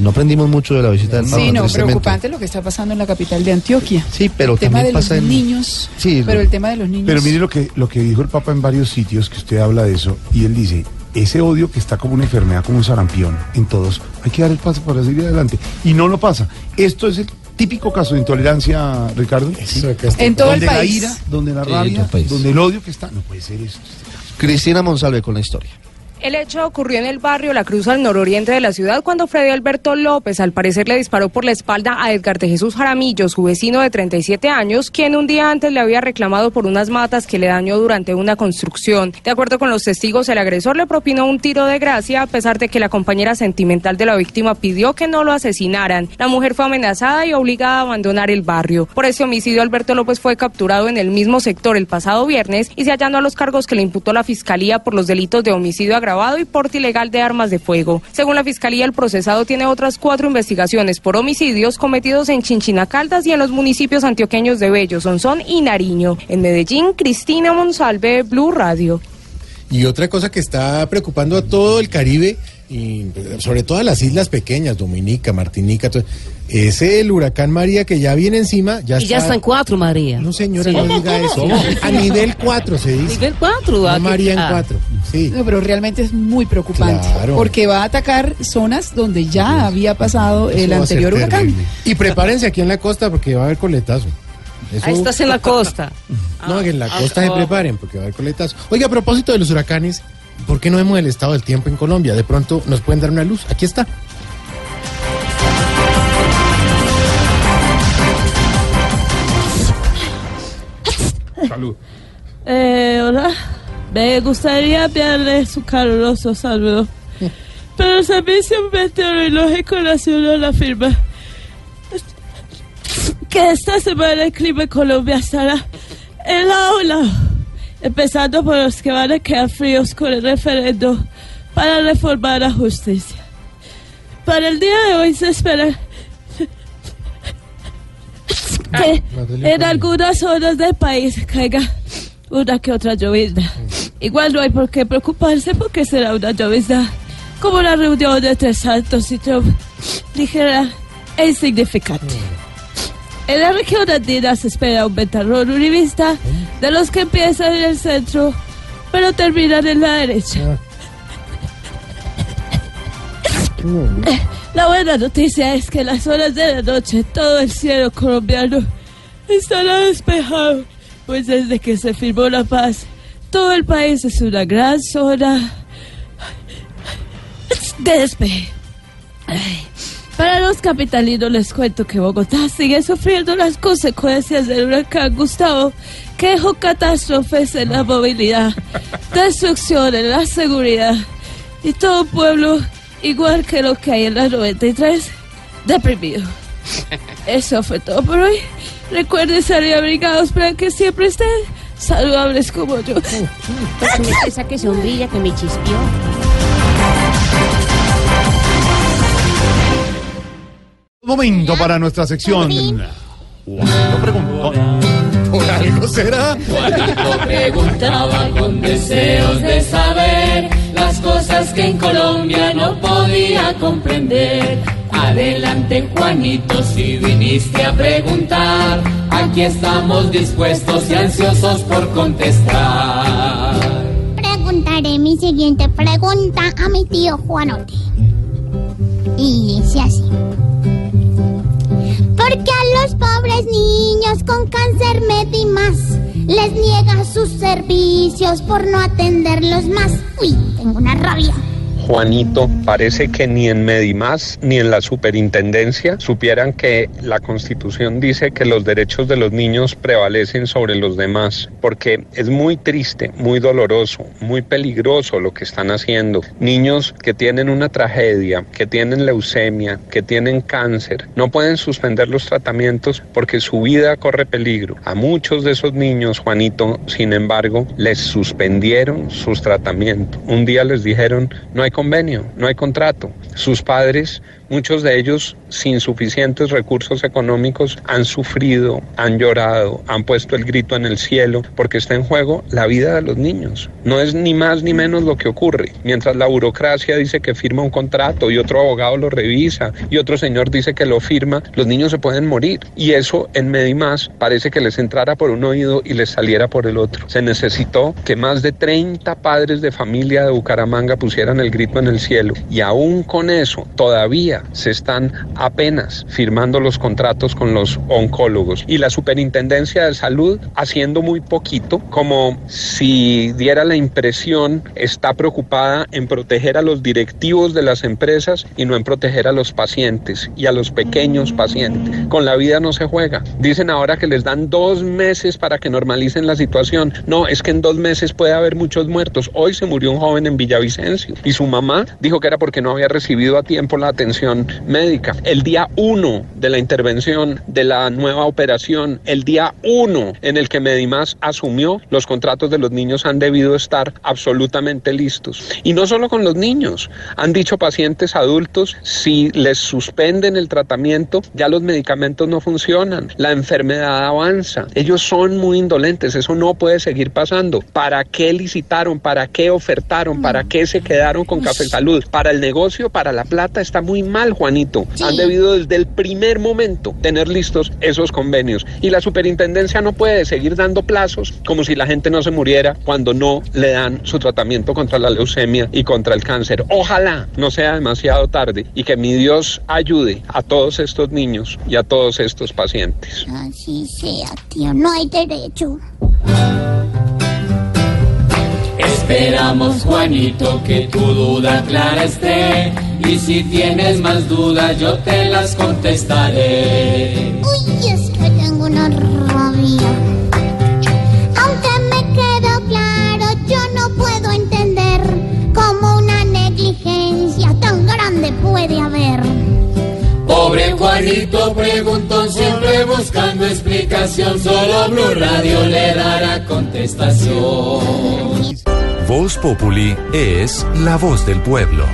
No aprendimos mucho de la visita del Papa. Sí, no, preocupante lo que está pasando en la capital de Antioquia. Sí, pero el tema también de los pasa en- niños. Sí, pero el tema de los niños. Pero mire lo que, lo que dijo el Papa en varios sitios, que usted habla de eso, y él dice, ese odio que está como una enfermedad, como un sarampión en todos, hay que dar el paso para seguir adelante. Y no lo pasa. Esto es el típico caso de intolerancia, Ricardo. En todo el donde la país. ira, donde la rabia, todo el país. donde el odio que está. No puede ser esto. Cristina Monsalve con la historia. El hecho ocurrió en el barrio La Cruz al nororiente de la ciudad cuando Freddy Alberto López al parecer le disparó por la espalda a Edgar de Jesús Jaramillo, su vecino de 37 años, quien un día antes le había reclamado por unas matas que le dañó durante una construcción. De acuerdo con los testigos, el agresor le propinó un tiro de gracia a pesar de que la compañera sentimental de la víctima pidió que no lo asesinaran. La mujer fue amenazada y obligada a abandonar el barrio. Por ese homicidio, Alberto López fue capturado en el mismo sector el pasado viernes y se allanó a los cargos que le imputó la fiscalía por los delitos de homicidio agravado y porte ilegal de armas de fuego. Según la fiscalía, el procesado tiene otras cuatro investigaciones por homicidios cometidos en Chinchina Caldas y en los municipios antioqueños de Bello, Sonsón y Nariño. En Medellín, Cristina Monsalve, Blue Radio. Y otra cosa que está preocupando a todo el Caribe, y sobre todo a las islas pequeñas, Dominica, Martinica, todo, es el huracán María que ya viene encima. Ya y ya están cuatro, María. No, señora, Sí. no diga eso. A nivel 4 se dice. Nivel 4. No María en 4. Sí. No, pero realmente es muy preocupante. Claro. Porque va a atacar zonas donde ya había pasado el Eso anterior huracán. terrible. Y prepárense aquí en la costa porque va a haber coletazo. Eso- Ahí estás en la costa. No, que en la Ah, costa ah, se ah. preparen porque va a haber coletazo. Oiga, a propósito de los huracanes, ¿por qué no vemos el estado del tiempo en Colombia? De pronto nos pueden dar una luz. Aquí está. Salud. Eh, hola. Me gustaría enviarle su caluroso saludo. Pero el Servicio Meteorológico Nacional afirma que esta semana el clima en Colombia estará en la ola, empezando por los que van a quedar fríos con el referendo para reformar la justicia. Para el día de hoy se espera que en algunas zonas del país caiga una que otra llovizna. Igual no hay por qué preocuparse porque será una llovizna como la reunión entre Santos y Trump, ligera e insignificante. En la región andina se espera un ventarrón uribista de los que empiezan en el centro pero terminan en la derecha. La buena noticia es que en las horas de la noche todo el cielo colombiano estará despejado, pues desde que se firmó la paz, todo el país es una gran zona de despeje. Para los capitalinos les cuento que Bogotá sigue sufriendo las consecuencias del huracán Gustavo, que dejó catástrofes en la movilidad, destrucción en la seguridad y todo pueblo, igual que lo que hay en la 93, deprimido. Eso fue todo por hoy. Recuerden salir abrigados para que siempre estén saludables como yo. Esa que sombrilla que me chispió. Momento para nuestra sección. Juanito preguntó. Por algo será. Juanito preguntaba con deseos de saber cosas que en Colombia no podía comprender. Adelante Juanito, si viniste a preguntar, aquí estamos dispuestos y ansiosos por contestar. Preguntaré mi siguiente pregunta a mi tío Juanote. Y dice así. ¿Por qué a los pobres niños con cáncer más les niega sus servicios por no atenderlos más? Uy, tengo una rabia. Juanito, parece que ni en Medimás ni en la superintendencia supieran que la constitución dice que los derechos de los niños prevalecen sobre los demás, porque es muy triste, muy doloroso, muy peligroso lo que están haciendo. Niños que tienen una tragedia, que tienen leucemia, que tienen cáncer, no pueden suspender los tratamientos porque su vida corre peligro. A muchos de esos niños, Juanito, sin embargo, les suspendieron sus tratamientos. Un día les dijeron, no hay convenio, no hay contrato. Sus padres, muchos de ellos sin suficientes recursos económicos, han sufrido, han llorado, han puesto el grito en el cielo, porque está en juego la vida de los niños. No es ni más ni menos lo que ocurre. Mientras la burocracia dice que firma un contrato y otro abogado lo revisa y otro señor dice que lo firma, los niños se pueden morir. Y eso en Medimás parece que les entrara por un oído y les saliera por el otro. Se necesitó que más de 30 padres de familia de Bucaramanga pusieran el grito en el cielo. Y aún con eso, todavía se están apenas firmando los contratos con los oncólogos. Y la Superintendencia de Salud haciendo muy poquito, como si diera la impresión, está preocupada en proteger a los directivos de las empresas y no en proteger a los pacientes y a los pequeños pacientes. Con la vida no se juega. Dicen ahora que les dan dos meses para que normalicen la situación. No, es que en dos meses puede haber muchos muertos. Hoy se murió un joven en Villavicencio y su mamá dijo que era porque no había recibido a tiempo la atención médica. El día uno de la intervención de la nueva operación, el día uno en el que Medimás asumió, los contratos de los niños han debido estar absolutamente listos. Y no solo con los niños, han dicho pacientes adultos, si les suspenden el tratamiento, ya los medicamentos no funcionan, la enfermedad avanza. Ellos son muy indolentes, eso no puede seguir pasando. ¿Para qué licitaron? ¿Para qué ofertaron? ¿Para qué se quedaron con Café Salud? Para el negocio, para la plata, está muy mal, Juanito. Han debido desde el primer momento tener listos esos convenios. Y la superintendencia no puede seguir dando plazos como si la gente no se muriera cuando no le dan su tratamiento contra la leucemia y contra el cáncer. Ojalá no sea demasiado tarde y que mi Dios ayude a todos estos niños y a todos estos pacientes. Así sea, tío. No hay derecho. Esperamos, Juanito, que tu duda clara esté. Y si tienes más dudas, yo te las contestaré. Uy, es que tengo una rabia. Aunque me quedó claro, yo no puedo entender cómo una negligencia tan grande puede haber. Pobre Juanito preguntó siempre buscando explicación. Solo Blue Radio le dará contestación. Voz Populi es la voz del pueblo.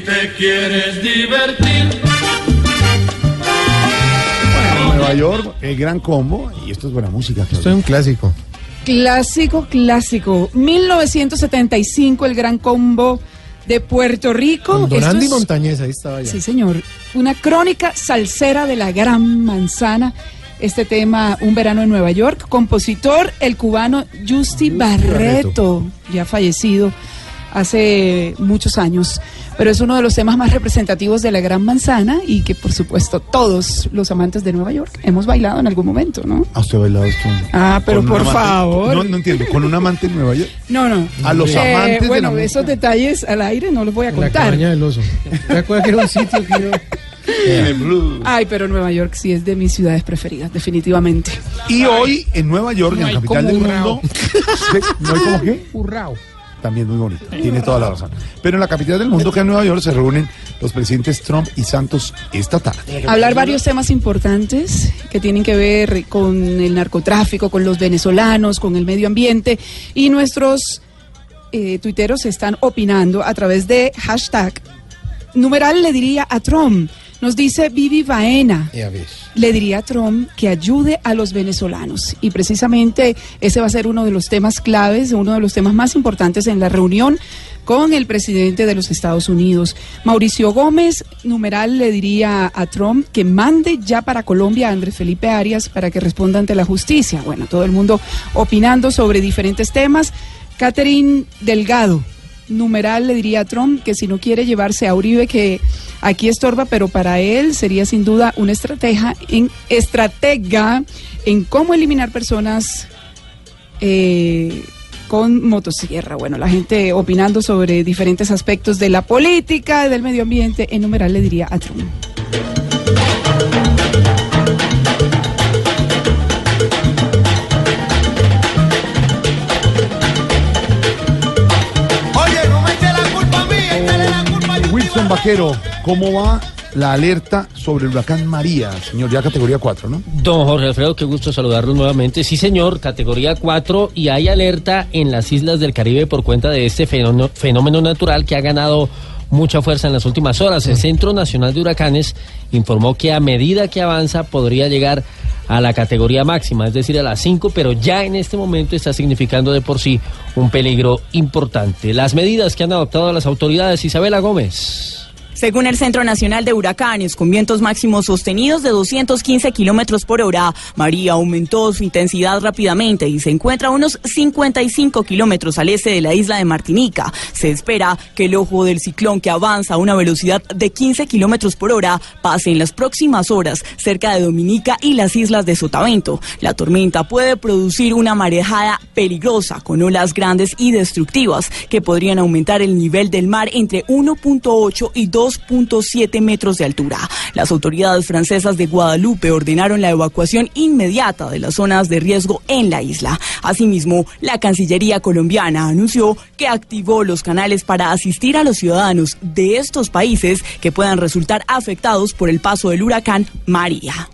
Si te quieres divertir. Nueva York, el gran combo, y esto es buena música. Esto es un clásico. Clásico, clásico. 1975, el gran combo de Puerto Rico. Don Esto Andy es- Montañez, ahí estaba ya. Sí, señor. Una crónica salsera de la gran manzana. Este tema, Un verano en Nueva York. Compositor, el cubano Justi Barreto, ya fallecido hace muchos años. Pero es uno de los temas más representativos de la gran manzana y que, por supuesto, todos los amantes de Nueva York hemos bailado en algún momento, ¿no? ¿A usted ha bailado esto? Ah, pero ¿Con un por amante? favor. No, no entiendo, ¿con un amante en Nueva York? No, no. A los Eh, amantes de bueno, la esos detalles al aire no los voy a La contar. cabaña del oso. ¿Te acuerdas que era un sitio que yo... En el blues. Ay, pero Nueva York sí es de mis ciudades preferidas, definitivamente. Y hoy en Nueva York, No en la capital del mundo. ¿No hay como qué? Urrao. También muy bonito, tiene toda la razón. Pero en la capital del mundo, que es Nueva York, se reúnen los presidentes Trump y Santos esta tarde. Hablar varios temas importantes que tienen que ver con el narcotráfico, con los venezolanos, con el medio ambiente. Y nuestros eh, tuiteros están opinando a través de hashtag. Numeral le diría a Trump. Nos dice Vivi Baena. Ya ves. Le diría a Trump que ayude a los venezolanos. Y precisamente ese va a ser uno de los temas claves, uno de los temas más importantes en la reunión con el presidente de los Estados Unidos. Mauricio Gómez, numeral, le diría a Trump que mande ya para Colombia a Andrés Felipe Arias para que responda ante la justicia. Bueno, todo el mundo opinando sobre diferentes temas. Catherine Delgado, numeral le diría a Trump que si no quiere llevarse a Uribe que aquí estorba, pero para él sería sin duda una estratega en, cómo eliminar personas eh, con motosierra. Bueno, la gente opinando sobre diferentes aspectos de la política, del medio ambiente, en numeral le diría a Trump. Vaquero, ¿cómo va la alerta sobre el huracán María, señor? Ya categoría 4, ¿no? Don Jorge Alfredo, qué gusto saludarlos nuevamente. Sí, señor, categoría 4 y hay alerta en las islas del Caribe por cuenta de este fenómeno natural que ha ganado mucha fuerza en las últimas horas. El Centro Nacional de Huracanes informó que a medida que avanza podría llegar a la categoría máxima, es decir, a las 5, pero ya en este momento está significando de por sí un peligro importante. Las medidas que han adoptado las autoridades, Isabela Gómez. Según el Centro Nacional de Huracanes, con vientos máximos sostenidos de 215 kilómetros por hora, María aumentó su intensidad rápidamente y se encuentra a unos 55 kilómetros al este de la isla de Martinica. Se espera que el ojo del ciclón que avanza a una velocidad de 15 kilómetros por hora pase en las próximas horas cerca de Dominica y las islas de Sotavento. La tormenta puede producir una marejada peligrosa con olas grandes y destructivas que podrían aumentar el nivel del mar entre 1.8 y 2.7 metros de altura. Las autoridades francesas de Guadalupe ordenaron la evacuación inmediata de las zonas de riesgo en la isla. Asimismo, la Cancillería colombiana anunció que activó los canales para asistir a los ciudadanos de estos países que puedan resultar afectados por el paso del huracán María.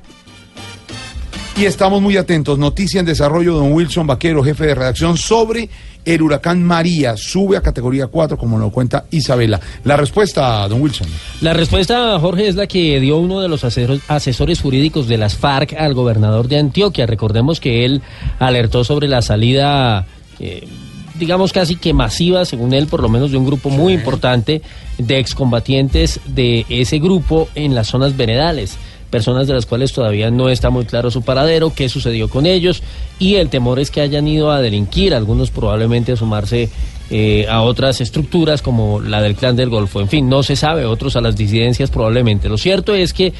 Y estamos muy atentos. Noticia en desarrollo, don Wilson Vaquero, jefe de redacción, sobre el huracán María. Sube a categoría 4, como nos cuenta Isabela. La respuesta, don Wilson. La respuesta, Jorge, es la que dio uno de los asesor- asesores jurídicos de las FARC al gobernador de Antioquia. Recordemos que él alertó sobre la salida, eh, digamos casi que masiva, según él, por lo menos de un grupo muy importante de excombatientes de ese grupo en las zonas veredales. Personas de las cuales todavía no está muy claro su paradero, qué sucedió con ellos, y el temor es que hayan ido a delinquir, algunos probablemente a sumarse eh, a otras estructuras como la del clan del Golfo. En fin, no se sabe, otros a las disidencias probablemente. Lo cierto es que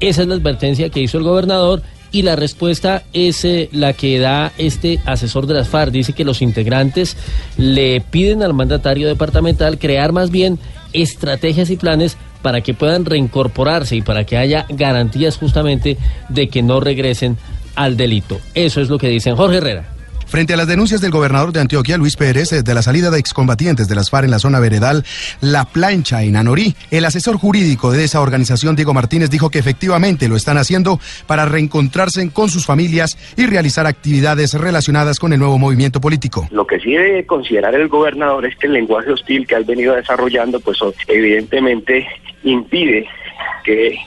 esa es la advertencia que hizo el gobernador y la respuesta es eh, la que da este asesor de las FARC. Dice que los integrantes le piden al mandatario departamental crear más bien estrategias y planes para que puedan reincorporarse y para que haya garantías justamente de que no regresen al delito. Eso es lo que dicen Jorge Herrera. Frente a las denuncias del gobernador de Antioquia, Luis Pérez, eh, de la salida de excombatientes de las FARC en la zona veredal La Plancha en Anorí, el asesor jurídico de esa organización, Diego Martínez, dijo que efectivamente lo están haciendo para reencontrarse con sus familias y realizar actividades relacionadas con el nuevo movimiento político. Lo que sí debe considerar el gobernador es que el lenguaje hostil que ha venido desarrollando, pues evidentemente impide que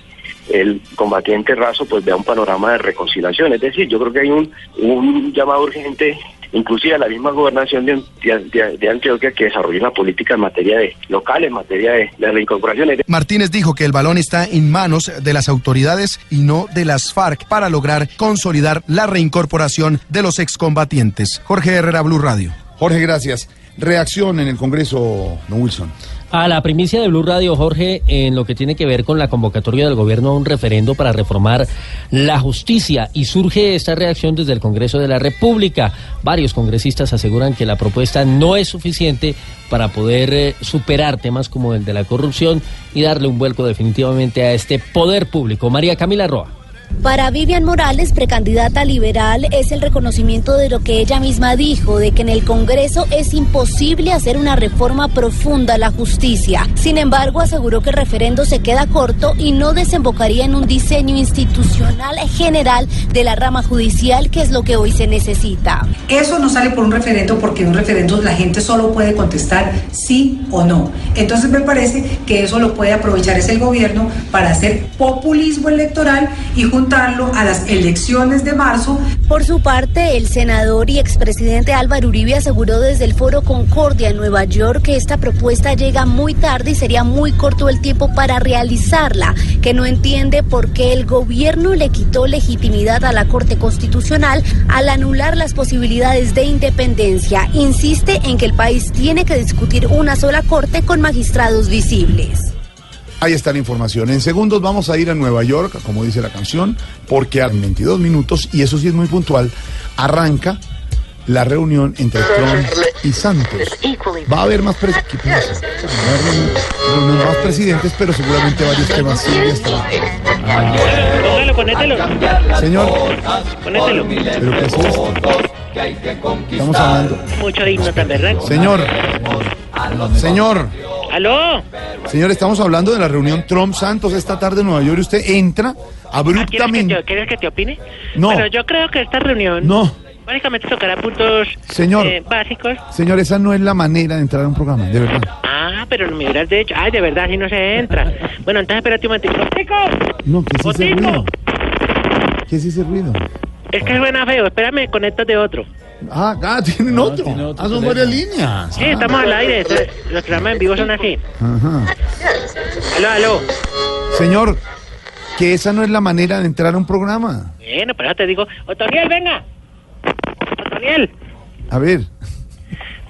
el combatiente raso pues vea un panorama de reconciliación. Es decir, yo creo que hay un, un llamado urgente, inclusive a la misma gobernación de, de- de Antioquia, que desarrolle una política en materia de local, en materia de, de reincorporación. Es Martínez dijo que el balón está en manos de las autoridades y no de las FARC para lograr consolidar la reincorporación de los excombatientes. Jorge Herrera, Blue Radio. Jorge, gracias. Reacción en el Congreso, don Wilson. A la primicia de Blue Radio, Jorge, en lo que tiene que ver con la convocatoria del gobierno a un referendo para reformar la justicia. Y surge esta reacción desde el Congreso de la República. Varios congresistas aseguran que la propuesta no es suficiente para poder eh, superar temas como el de la corrupción y darle un vuelco definitivamente a este poder público. María Camila Roa. Para Vivian Morales, precandidata liberal, es el reconocimiento de lo que ella misma dijo, de que en el Congreso es imposible hacer una reforma profunda a la justicia. Sin embargo, aseguró que el referendo se queda corto y no desembocaría en un diseño institucional general de la rama judicial, que es lo que hoy se necesita. Eso no sale por un referendo porque en un referendo la gente solo puede contestar sí o no. Entonces me parece que eso lo puede aprovechar es el gobierno para hacer populismo electoral y a las elecciones de marzo. Por su parte, el senador y expresidente Álvaro Uribe aseguró desde el Foro Concordia en Nueva York que esta propuesta llega muy tarde y sería muy corto el tiempo para realizarla, que no entiende por qué el gobierno le quitó legitimidad a la Corte Constitucional al anular las posibilidades de independencia. Insiste en que el país tiene que discutir una sola Corte con magistrados visibles. Ahí está la información. En segundos vamos a ir a Nueva York, como dice la canción, porque a 22 minutos, y eso sí es muy puntual, arranca la reunión entre Trump y Santos. Va a haber más, pres- más presidentes, pero seguramente varios temas sí. Póngalo, ponételo. Señor, Ponételo. ¿pero qué es? Estamos hablando. Mucho himno también, ¿verdad? Señor, señor, ¿Aló? señor, estamos hablando de la reunión Trump-Santos esta tarde en Nueva York y usted entra ¿Quieres que, abruptamente. te, ¿Quieres que te opine? No. Bueno, yo creo que esta reunión No, básicamente tocará puntos Señor. eh, básicos. señor, esa no es la manera de entrar a un programa, de verdad. Ah, pero no me hubieras dicho. Ay, de verdad, si no se entra. Bueno, entonces espérate un momentico. ¡Chicos! No, ¿qué es ese ruido? ¿Qué es ese ruido? Es que suena feo. Espérame, conecto de otro. Ah, ah, tienen otro. Ah, son varias líneas. Sí, estamos al aire. Los programas en vivo son así. Ajá. Aló, aló. Señor, que esa no es la manera de entrar a un programa. Bueno, pero te digo. Otoniel, venga. Otoniel. A ver,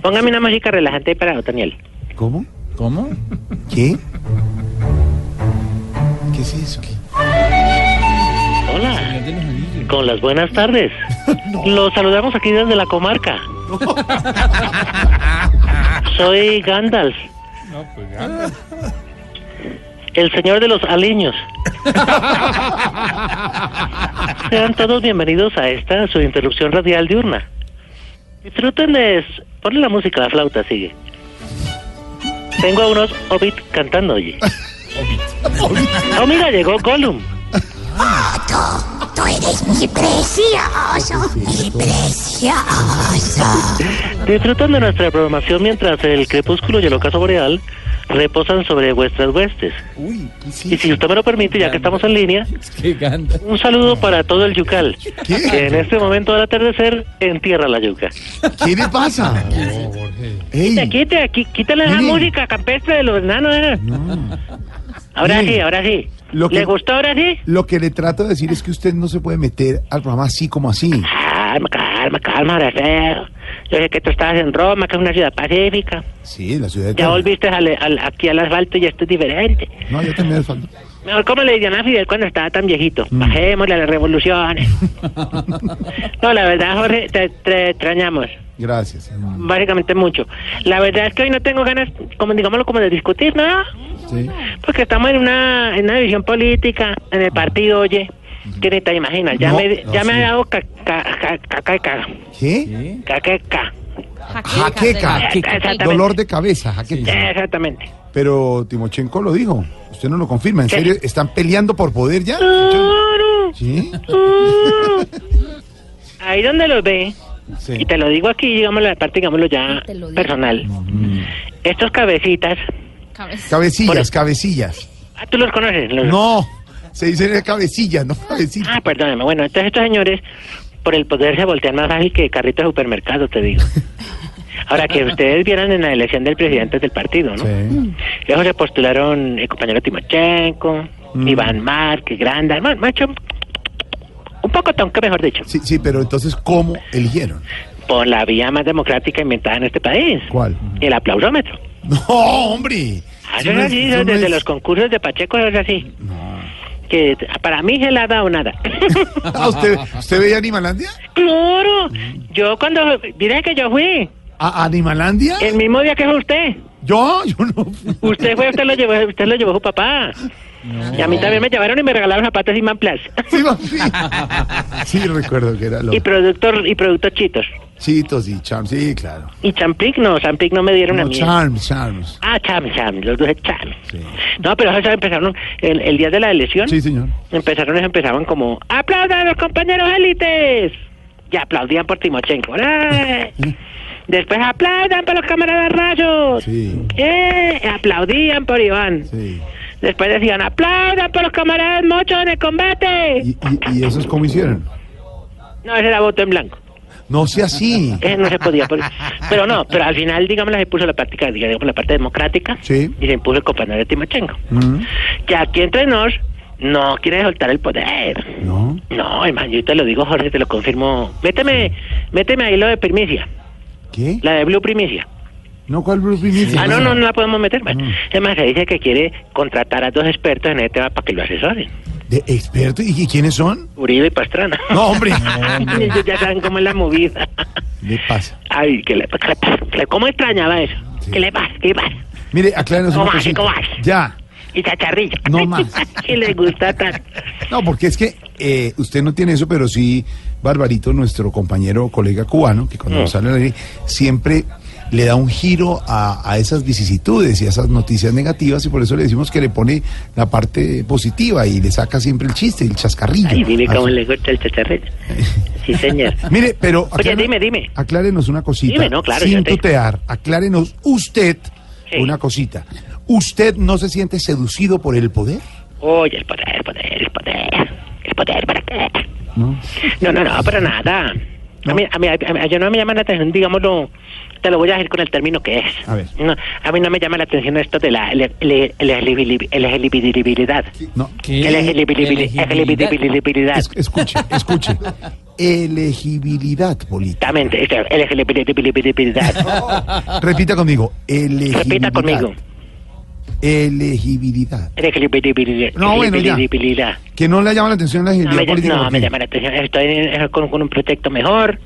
Póngame una música relajante para Otoniel. ¿cómo? ¿Cómo? ¿Qué? ¿Qué es eso? Hola. Con las buenas tardes. Los saludamos aquí desde la comarca. Soy Gandalf, el señor de los aliños. Sean todos bienvenidos a esta su interrupción radial diurna. Disfruten de... Ponle la música, la flauta sigue. Tengo a unos hobbit cantando, oye. Oh, mira, llegó Gollum. Tú eres muy precioso, muy precioso. Disfrutan de nuestra programación mientras el crepúsculo y el ocaso boreal reposan sobre vuestras huestes. y si usted me lo permite, ya que estamos en línea, un saludo para todo el yucal, que en este momento del atardecer entierra la yuca. ¿Qué le pasa? Quita, quita, qui- quítale esa Mire. música campestre de los enanos. eh. Ahora sí, ahora sí. Lo que- ¿Le gustó ahora sí? Lo que le trato de decir es que usted no se puede meter al programa así como así. Calma, calma, calma, Araceo. Yo sé que tú estabas en Roma, que es una ciudad pacífica. Sí, la ciudad de Ya volviste al- al- aquí al asfalto y esto es diferente. No, yo también falta. Mejor como le dirían a Fidel cuando estaba tan viejito. Mm. Bajémosle a las revoluciones. no, la verdad, Jorge, te, te extrañamos. Gracias. Básicamente mucho. La verdad es que hoy no tengo ganas, como digámoslo, como de discutir nada. Sí. Porque estamos en una, en una división política, en el partido, oye. Que ni te imaginas. Ya No, me, no, ya me sí. ha dado ca- ca- ca- ca- ca- ca- ¿Qué? Caqueca. Jaqueca. Exactamente. Dolor de cabeza, jaqueca. Exactamente. Pero Timochenko lo dijo. Usted no lo confirma. ¿En ¿Qué? serio? ¿Están peleando por poder ya? ¿Sí? Ahí donde los ve, y te lo digo aquí, digámoslo, aparte, digámoslo ya personal. Estos cabecitas, Cabecillas, cabecillas. ah, tú los conoces. Los- No, se dice cabecillas, no cabecillas. Ah, perdóname. Bueno, entonces estos señores, por el poder se voltean más fácil que carrito de supermercado, te digo. Ahora que ustedes vieran en la elección del presidente del partido, ¿no? Luego se postularon el compañero Timochenko, Mm. Iván Márquez, Granda, ma- macho, un poco tonque, mejor dicho, Sí, sí, pero entonces, ¿cómo eligieron? por la vía más democrática inventada en este país, ¿Cuál? el aplausómetro. No, hombre. Ah, Eso no es así, eso no desde es- los concursos de Pacheco es así. Que t- para mí se la ha dado nada. Ah, ¿Usted, ¿Usted veía Animalandia? claro, yo cuando, diré que yo fui, ¿A Animalandia? el mismo día que fue usted. Yo, yo no. Usted fue, usted lo llevó, usted lo llevó su papá. Y a mí también me llevaron y me regalaron zapatos y Plus. Sí, va, sí. Sí, recuerdo que era lo... Y productos, y productos chitos. Chitos y Charms, sí, claro. Y Champlic no, Champlic no me dieron a No, mí. Charms, Charms. Ah, Cham, Cham, los dos es Cham. No, pero eso empezaron, el, el día de la elección, Sí, señor. empezaron, empezaban como, ¡aplaudan a los compañeros élites! Y aplaudían por Timochenko. Después aplaudan por los camaradas rayos. Sí. ¡Eh! Aplaudían por Iván. Sí. Después decían, aplaudan por los camaradas mochos en el combate. ¿Y, y, y esos cómo hicieron? No, ese era voto en blanco. No sea así. Ese no se podía. Pero no, pero al final, digamos, se puso la práctica, digamos, la parte democrática. Sí. Y se impuso el compañero de Timochenko. Mm. Que aquí entre nos no quiere soltar el poder. No. No, hermano, yo te lo digo, Jorge, te lo confirmo. Méteme, méteme ahí lo de primicia. ¿Qué? La de Blue Primicia. No, ¿cuál Primicia? Ah, no, no, no la podemos meter. Bueno, Es más, se dice que quiere contratar a dos expertos en este tema para que lo asesoren. ¿De experto? ¿Y quiénes son? Uribe y Pastrana. No, hombre. Ellos ya saben cómo es la movida. Le pasa. Ay, ¿qué le, qué le pasa? ¿Qué le- ¿Cómo extrañaba eso? ¿Qué le pasa? ¿Qué pasa? Mire, aclárenos. ¿Cómo vas? Ya. Y chacharrillo. No más. que le gusta tanto. No, porque es que eh, usted no tiene eso, pero sí, Barbarito, nuestro compañero, colega cubano, que cuando Mm. nos sale al aire, siempre le da un giro a, a esas vicisitudes y a esas noticias negativas y por eso le decimos que le pone la parte positiva y le saca siempre el chiste y el chascarrillo. Ay, Ah, cómo le gusta el chacharrillo. Sí, señor. Mire, pero Oye, dime, dime. aclárenos una cosita. Dime, no, claro, sin tutear, aclárenos usted Sí. una cosita. ¿Usted no se siente seducido por el poder? Oye, el poder, el poder, el poder. El poder, ¿para qué? No. No, no, no, pero nada. A mí, a mí, a mí- yo no me llama la atención, digámoslo, te lo voy a decir con el término que es. A ver. No, a mí no me llama la atención esto de la ele- ele- elegibilidad. elegibilidad. No. Elegibilidad. Elegibilidad. Es- escuche, escuche. Elegibilidad política. Exactamente, elegibilidad. Repita conmigo. Elegibilidad. Repita conmigo. Elegibilidad. Elegibilidad. No, bueno, ya. Que no le llama la atención la No, elegibilidad me, política. no, ¿por me llama la atención. Estoy con un proyecto mejor,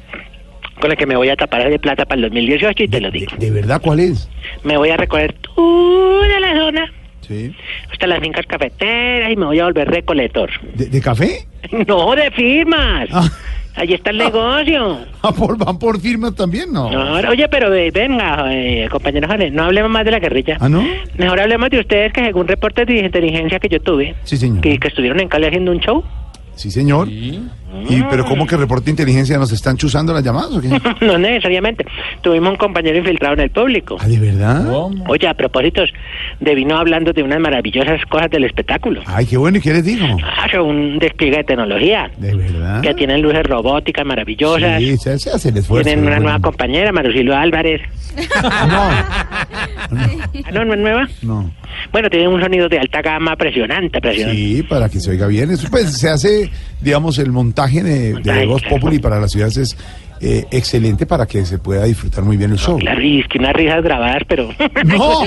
con el que me voy a tapar de plata para el 2018 y te lo digo. ¿De verdad cuál es? Me voy a recorrer toda la zona, Sí. hasta las fincas cafeteras y me voy a volver recolector. ¿De, de café? No, de firmas. Allí está el negocio. Ah, por, ¿Van por firmas también? No. No, oye, pero eh, venga, eh, compañeros, no hablemos más de la guerrilla. ¿Ah, no? Mejor hablemos de ustedes que según reportes de inteligencia que yo tuve, Sí, señor. que, que estuvieron en Cali haciendo un show. Sí, señor. ¿Y pero cómo que reporte de inteligencia nos están chuzando las llamadas o qué? no necesariamente. Tuvimos un compañero infiltrado en el público. ¿Ah, de verdad? Oye, a propósito, de vino hablando de unas maravillosas cosas del espectáculo. Ay, qué bueno. ¿Y qué les digo? Ah, son un despliegue de tecnología. ¿De verdad? Que tienen luces robóticas maravillosas. Sí, se, se hace el esfuerzo. Tienen una bueno. nueva compañera, Marusilo Álvarez. Ah, no, no es nueva. No. Bueno, tienen un sonido de alta gama presionante, presionante. Sí, para que se oiga bien. Eso, pues se hace, digamos, el montaje de, de Voz Populi para las ciudades es eh, excelente para que se pueda disfrutar muy bien el show. Claro, y es que unas risas grabadas, pero... No.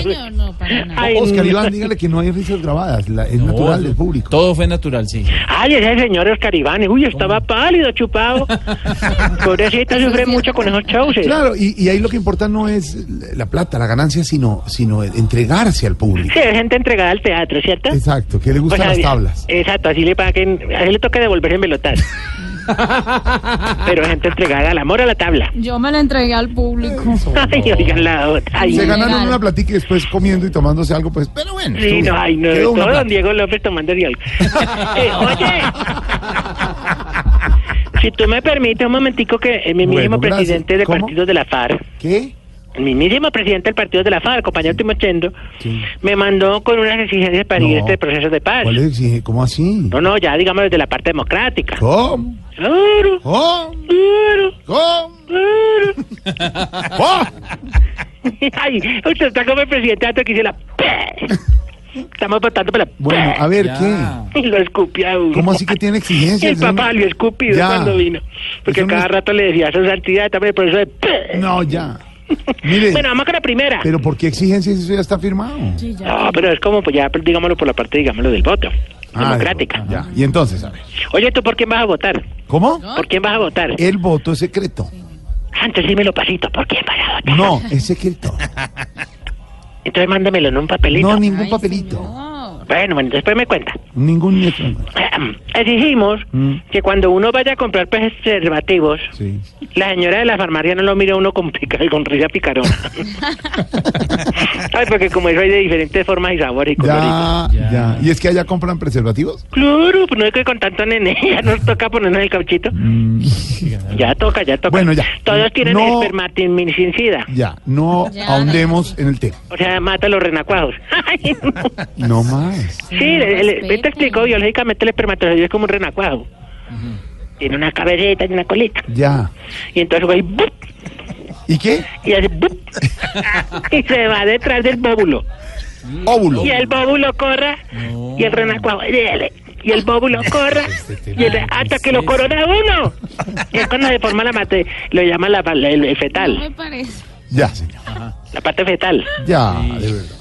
Ay, Oscar no. Iván, dígale que no hay risas grabadas, la- es natural del público. Todo fue natural, sí. Ay, ese señor Oscar Iván, uy, estaba pálido, chupado. Pobrecito, sufre mucho con esos shows. eh. Claro, y, y ahí lo que importa no es la plata, la ganancia, sino, sino entregarse al público. Sí, es gente entregada al teatro, ¿cierto? Exacto, que le gustan O sea, las tablas. Exacto, así le paguen, así le toca devolverse en pelotas. Pero gente entregada al amor a la tabla. Yo me la entregué al público. Ay, oigan la otra. Ay, se ganaron una platica y después comiendo y tomándose algo, pues, pero bueno. Sí, no, ay, no, todo don. Diego López tomando de algo. Eh, oye, si tú me permites un momentico que el Bueno, gracias. presidente del ¿Cómo? partido de la FARC, ¿Qué? el mismísimo presidente del partido de la FARC, compañero Timochendo, me mandó con unas exigencias para ir No. este proceso de paz. ¿Cuál es? ¿Cómo así? No, no, ya digamos desde la parte democrática. ¿Cómo? Claro. ¿Cómo? Claro. ¿Cómo? Claro. Ay, usted está como el presidente antes que hice la... Estamos votando por la... Bueno, a ver, ¿qué? Y lo escupió a uno. ¿Cómo así que tiene exigencias? El papá lo escupido Ya. cuando vino. Porque no cada es- rato le decía a su santidad también por eso de... No, ya. Mire, Bueno, vamos con la primera. pero ¿por qué exigencias eso ya está firmado? No, pero es como, pues ya, digámoslo por la parte, digámoslo, del voto. Ah, democrática. Ya. Y entonces, a ver. Oye, ¿tú por quién vas a votar? ¿Cómo? ¿Por quién vas a votar? El voto es secreto. Antes dímelo pasito, ¿por quién vas a votar? No, es secreto. Entonces mándamelo en un papelito. No, ningún papelito. Bueno, bueno, después me cuenta. Ningún nieto. Exigimos Mm. que cuando uno vaya a comprar preservativos, Sí. la señora de la farmacia no lo mire a uno con, pica, con risa picarona. Ay, porque como eso hay de diferentes formas y sabores y colores. Ya, ya. ¿Y es que allá compran preservativos? Claro, pues no es que con tanto nene ya nos toca ponernos el cauchito. Mm. Ya toca, ya toca. Bueno, ya. Todos tienen No. espermatominicida. Ya, no Ya, ahondemos en el tema. O sea, mata a los renacuajos. Ay, no. No más. Sí, el, el- te explicó biológicamente el espermatozoide es como un renacuajo. Tiene una cabecita y una colita. Ya. Y entonces va y ¡bup! ¿Y qué? Y hace ¡bup! y se va detrás del bóvulo. Óvulo. Y el bóvulo corra y el renacuajo y el bóvulo corra y el- hasta que lo corona uno. Y es cuando se forma la mate, lo llama la, la- el, el fetal, parece. Ya, señor. la parte fetal. Ya, de verdad.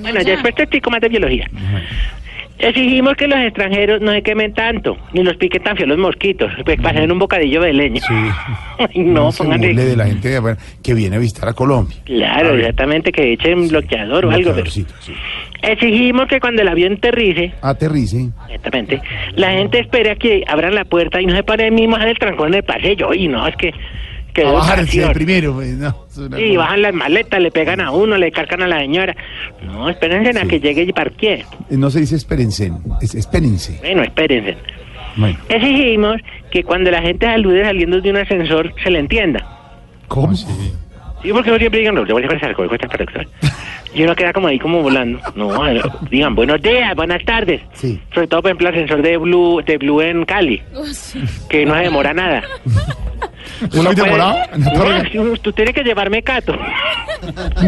Bueno, ya después te explico más de biología. Exigimos que los extranjeros no se quemen tanto, ni los piquen tan feos los mosquitos, pues pasen un bocadillo de leña. Ay, no, burle de la gente que viene a visitar a Colombia. Claro, exactamente, que echen bloqueador o algo. pero- sí. Exigimos que cuando el avión aterrice, Aterrice. exactamente, la gente espere a que abran la puerta y no se pare mismo en el trancón del pasillo. Y no, es que... que A bajarse primero. pues, no, Sí, cosa. bajan las maletas, le pegan a uno, le cargan a la señora. No, espérense a que llegue y parquee. Eh, No se dice espérense, es espérense. Bueno, espérense. Bueno, Exigimos que cuando la gente salude saliendo de un ascensor se le entienda. ¿cómo? Sí, porque no siempre digan, no, le voy a pasar con cuesta para doctor. Y uno queda como ahí como volando. No, digan buenos días, buenas tardes. Sí. Sobre todo, por ejemplo, el ascensor de Blue, de Blue en Cali, que no se demora nada. ¿Es muy demorado? En la torre- No, tú tienes que llevarme cato.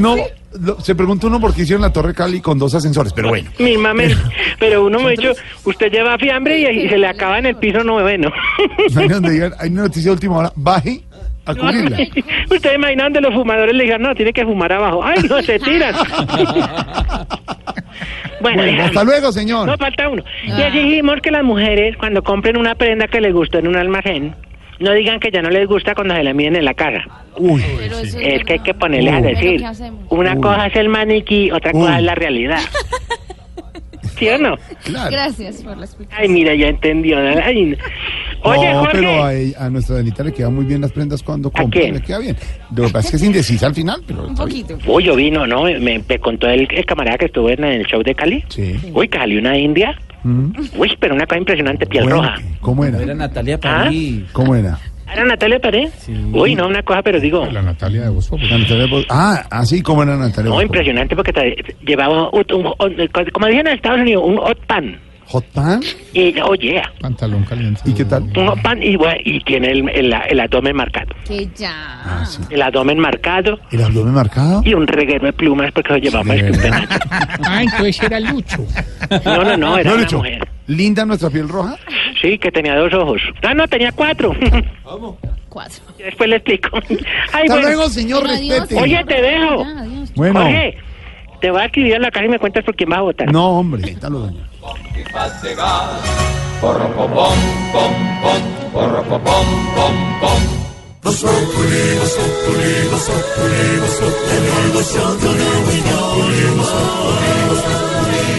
No, lo- se pregunta uno por qué hicieron la Torre Cali con dos ascensores, pero bueno. Mismamente. Pero uno me ha dicho, usted lleva fiambre y, y se le acaba en el piso noveno. No hay donde digan, hay una noticia de última hora, baje a cubrirla. Usted imagina donde los fumadores le digan, no, tiene que fumar abajo. Ay, no, se tiran. bueno, Bueno, hasta luego, señor. No, falta uno. Y exigimos que las mujeres, cuando compren una prenda que les gustó en un almacén, no digan que ya no les gusta cuando se la miden en la casa. Uy, Es que hay que ponerles a decir, una Uy. cosa es el maniquí, otra Uy. cosa es la realidad. ¿Sí o no? claro. Gracias por la explicación. Ay, mira, ya entendió. Ay, Oye, no, Jorge. pero a, ella- a nuestra Danita le quedan muy bien las prendas cuando compra, le queda bien. Lo que pasa es que es indecisa al final, pero Un poquito. Uy, yo vino, ¿no? Me, me contó el, el camarada que estuvo en el show de Cali. Sí. Uy, que salió una india. Mm. Uy, pero una cosa impresionante, piel Bueno, roja. ¿Cómo era? Era Natalia ¿Ah? París. ¿Cómo era? ¿Era Natalia Pared? Uy, no, una cosa, pero digo... La Natalia de Voz Ah, así como era Natalia. No, Bo- impresionante porque llevaba un, un- un- como dicen en Estados Unidos, un hot pan. Hot pan. Y, oye, Pantalón caliente. ¿Y qué tal? un hot pan y, bueno, y tiene el, el- el abdomen marcado. Que ya. Ah, sí. El abdomen marcado ¿El abdomen marcado? y un reguero de plumas porque lo que un penacho. Ah, entonces era Lucho. No, no, no, era No, una Lucho. mujer. ¿Linda nuestra piel roja? Sí, que tenía dos ojos. Ah, no, tenía cuatro. Cuatro. Después le explico. Ay, Hasta bueno. luego, señor, Adiós. respete. Oye, te dejo. Ya. Bueno, Jorge, te voy a escribir en la caja y me cuentas por quién vas a votar. no, hombre,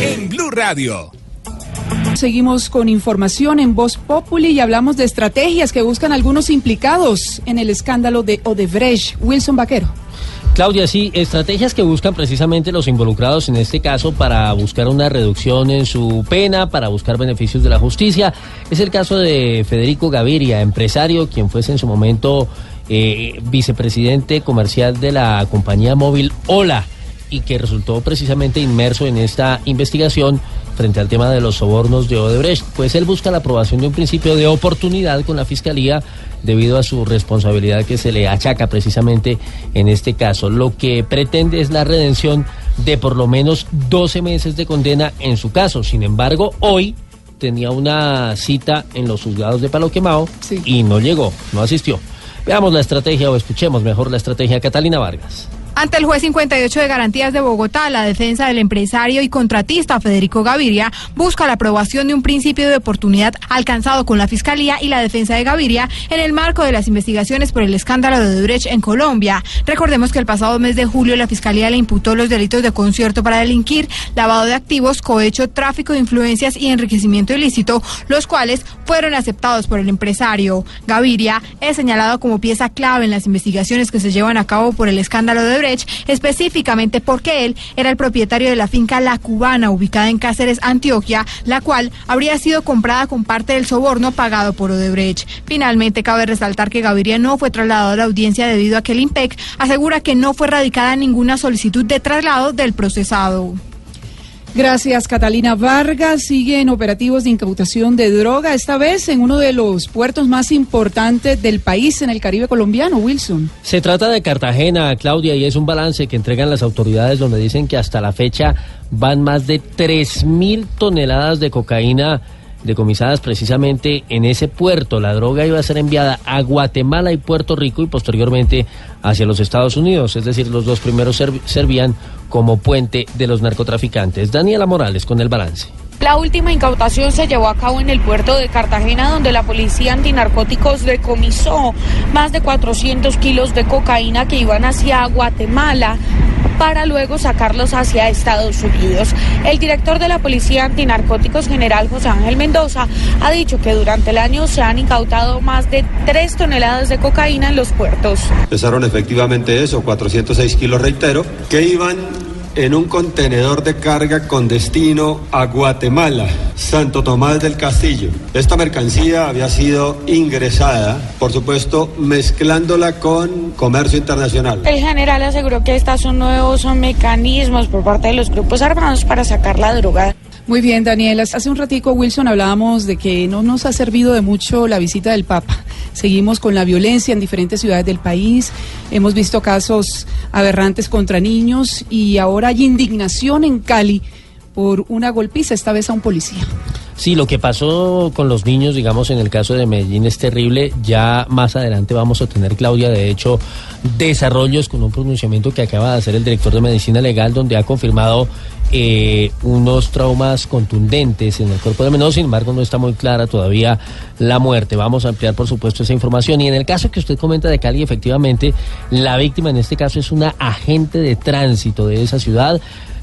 En Blue Radio. Seguimos con información en Voz Populi y hablamos de estrategias que buscan algunos implicados en el escándalo de Odebrecht. Wilson Vaquero. Claudia, sí, estrategias que buscan precisamente los involucrados en este caso para buscar una reducción en su pena, para buscar beneficios de la justicia. Es el caso de Federico Gaviria, empresario, quien fuese en su momento eh, vicepresidente comercial de la compañía móvil Hola y que resultó precisamente inmerso en esta investigación frente al tema de los sobornos de Odebrecht. Pues él busca la aprobación de un principio de oportunidad con la Fiscalía debido a su responsabilidad que se le achaca precisamente en este caso. Lo que pretende es la redención de por lo menos 12 meses de condena en su caso. Sin embargo, hoy tenía una cita en los juzgados de Palo Quemado Sí. y no llegó, no asistió. Veamos la estrategia o escuchemos mejor la estrategia de Catalina Vargas. Ante el juez 58 de Garantías de Bogotá, la defensa del empresario y contratista Federico Gaviria busca la aprobación de un principio de oportunidad alcanzado con la Fiscalía y la defensa de Gaviria en el marco de las investigaciones por el escándalo de Odebrecht en Colombia. Recordemos que el pasado mes de julio la Fiscalía le imputó los delitos de concierto para delinquir, lavado de activos, cohecho, tráfico de influencias y enriquecimiento ilícito, los cuales fueron aceptados por el empresario. Gaviria es señalado como pieza clave en las investigaciones que se llevan a cabo por el escándalo de Odebrecht Específicamente porque él era el propietario de la finca La Cubana, ubicada en Cáceres, Antioquia, la cual habría sido comprada con parte del soborno pagado por Odebrecht. Finalmente, cabe resaltar que Gaviria no fue trasladado a la audiencia debido a que el IMPEC asegura que no fue radicada ninguna solicitud de traslado del procesado. Gracias, Catalina Vargas. Siguen operativos de incautación de droga, esta vez en uno de los puertos más importantes del país en el Caribe colombiano, Wilson. Se trata de Cartagena, Claudia, y es un balance que entregan las autoridades donde dicen que hasta la fecha van más de 3.000 toneladas de cocaína decomisadas precisamente en ese puerto. La droga iba a ser enviada a Guatemala y Puerto Rico y posteriormente hacia los Estados Unidos. Es decir, los dos primeros serv- servían como puente de los narcotraficantes. Daniela Morales con el balance. La última incautación se llevó a cabo en el puerto de Cartagena, donde la policía antinarcóticos decomisó más de 400 kilos de cocaína que iban hacia Guatemala para luego sacarlos hacia Estados Unidos. El director de la Policía Antinarcóticos, general José Ángel Mendoza, ha dicho que durante el año se han incautado más de 3 toneladas de cocaína en los puertos. Pesaron efectivamente eso, 406 kilos, reitero, que iban en un contenedor de carga con destino a Guatemala, Santo Tomás del Castillo. Esta mercancía había sido ingresada, por supuesto, mezclándola con comercio internacional. El general aseguró que estos son nuevos mecanismos por parte de los grupos armados para sacar la droga. Muy bien, Daniela. Hace un ratico, Wilson, hablábamos de que no nos ha servido de mucho la visita del Papa. Seguimos con la violencia en diferentes ciudades del país. Hemos visto casos aberrantes contra niños y ahora hay indignación en Cali por una golpiza, esta vez a un policía. Sí, lo que pasó con los niños, digamos, en el caso de Medellín es terrible. Ya más adelante vamos a tener, Claudia, de hecho, desarrollos con un pronunciamiento que acaba de hacer el director de Medicina Legal, donde ha confirmado eh, unos traumas contundentes en el cuerpo de menor. Sin embargo, no está muy clara todavía la muerte. Vamos a ampliar, por supuesto, esa información. Y en el caso que usted comenta de Cali, efectivamente, la víctima en este caso es una agente de tránsito de esa ciudad.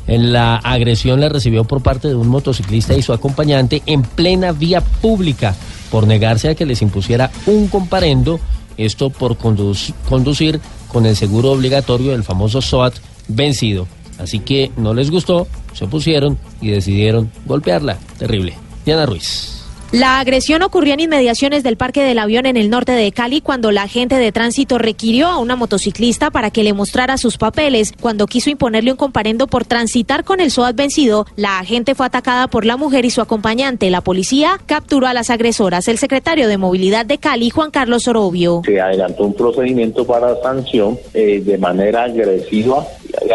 La agresión la recibió por parte de un motociclista y su acompañante en plena vía pública por negarse a que les impusiera un comparendo, esto por conduc- conducir con el seguro obligatorio del famoso SOAT vencido. Así que no les gustó, se opusieron y decidieron golpearla. Terrible. Diana Ruiz. La agresión ocurrió en inmediaciones del Parque del Avión en el norte de Cali cuando la agente de tránsito requirió a una motociclista para que le mostrara sus papeles. Cuando quiso imponerle un comparendo por transitar con el SOAT vencido, la agente fue atacada por la mujer y su acompañante. La policía capturó a las agresoras. El secretario de Movilidad de Cali, Juan Carlos Orobio. Se adelantó un procedimiento para sanción eh, de manera agresiva,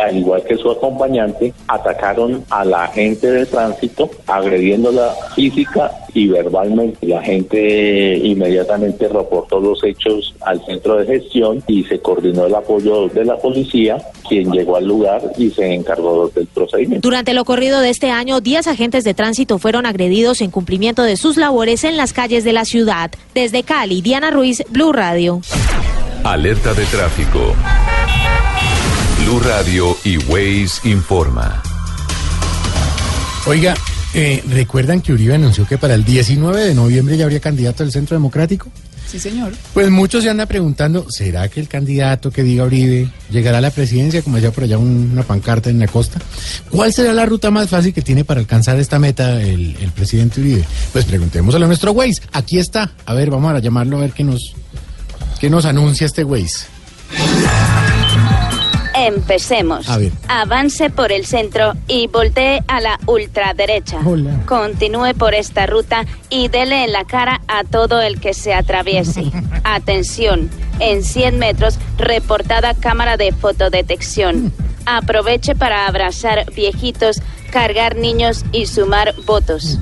al igual que su acompañante, atacaron a la agente de tránsito, agrediéndola física y verbalmente. La gente inmediatamente reportó los hechos al centro de gestión y se coordinó el apoyo de la policía, quien llegó al lugar y se encargó del procedimiento. Durante lo corrido de este año, 10 agentes de tránsito fueron agredidos en cumplimiento de sus labores en las calles de la ciudad. Desde Cali, Diana Ruiz, Blue Radio. Alerta de tráfico. Blue Radio y Waze informa. Oiga, eh, ¿recuerdan que Uribe anunció que para el 19 de noviembre ya habría candidato del Centro Democrático? Sí, señor. Pues muchos se andan preguntando, ¿será que el candidato que diga Uribe llegará a la presidencia, como decía por allá un- una pancarta en la costa? ¿Cuál será la ruta más fácil que tiene para alcanzar esta meta el, el presidente Uribe? Pues preguntémosle a nuestro Waze. Aquí está. A ver, vamos a llamarlo a ver qué nos, qué nos anuncia este Waze. Empecemos. A ver. Avance por el centro y voltee a la ultraderecha. Hola. Continúe por esta ruta y dele en la cara a todo el que se atraviese. Atención, en 100 metros, reportada cámara de fotodetección. Aproveche para abrazar viejitos, cargar niños y sumar votos.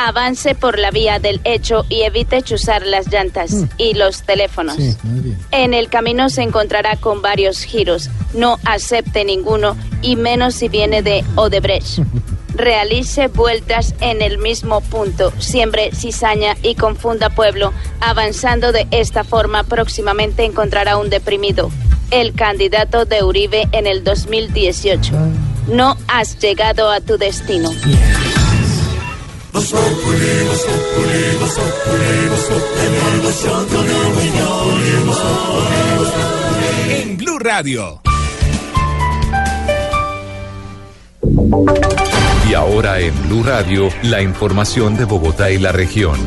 Avance por la vía del hecho y evite chuzar las llantas y los teléfonos. Sí, muy bien. En el camino se encontrará con varios giros. No acepte ninguno y menos si viene de Odebrecht. Realice vueltas en el mismo punto, siembre cizaña y confunda pueblo. Avanzando de esta forma, próximamente encontrará un deprimido, el candidato de Uribe en el 2018. No has llegado a tu destino. En Blue Radio. Y ahora en Blue Radio, la información de Bogotá y la región.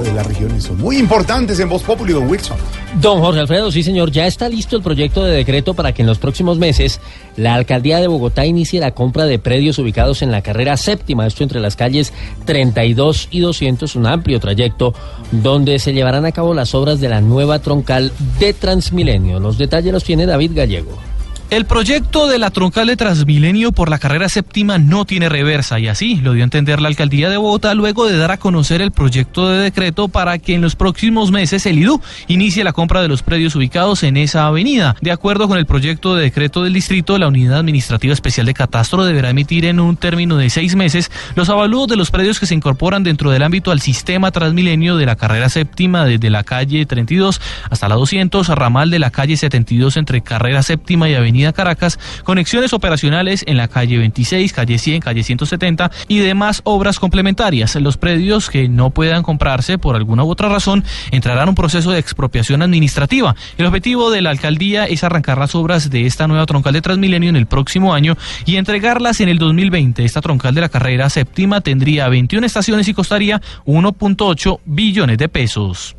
De las regiones son muy importantes en Voz Populi, don Wilson. Don Jorge Alfredo, sí señor, ya está listo el proyecto de decreto para que en los próximos meses la alcaldía de Bogotá inicie la compra de predios ubicados en la carrera séptima, esto entre las calles 32 y 200, un amplio trayecto donde se llevarán a cabo las obras de la nueva troncal de Transmilenio. Los detalles los tiene David Gallego. El proyecto de la troncal de Transmilenio por la carrera séptima no tiene reversa y así lo dio a entender la alcaldía de Bogotá luego de dar a conocer el proyecto de decreto para que en los próximos meses el IDU inicie la compra de los predios ubicados en esa avenida. De acuerdo con el proyecto de decreto del distrito, la Unidad Administrativa Especial de Catastro deberá emitir en un término de seis meses los avalúos de los predios que se incorporan dentro del ámbito al sistema Transmilenio de la carrera séptima desde la calle 32 hasta la 200, ramal de la calle 72 entre carrera séptima y avenida Caracas, conexiones operacionales en la calle 26, calle 100, calle 170 y demás obras complementarias. Los predios que no puedan comprarse por alguna u otra razón entrarán en un proceso de expropiación administrativa. El objetivo de la alcaldía es arrancar las obras de esta nueva troncal de Transmilenio en el próximo año y entregarlas en el 2020. Esta troncal de la carrera séptima tendría 21 estaciones y costaría 1.8 billones de pesos.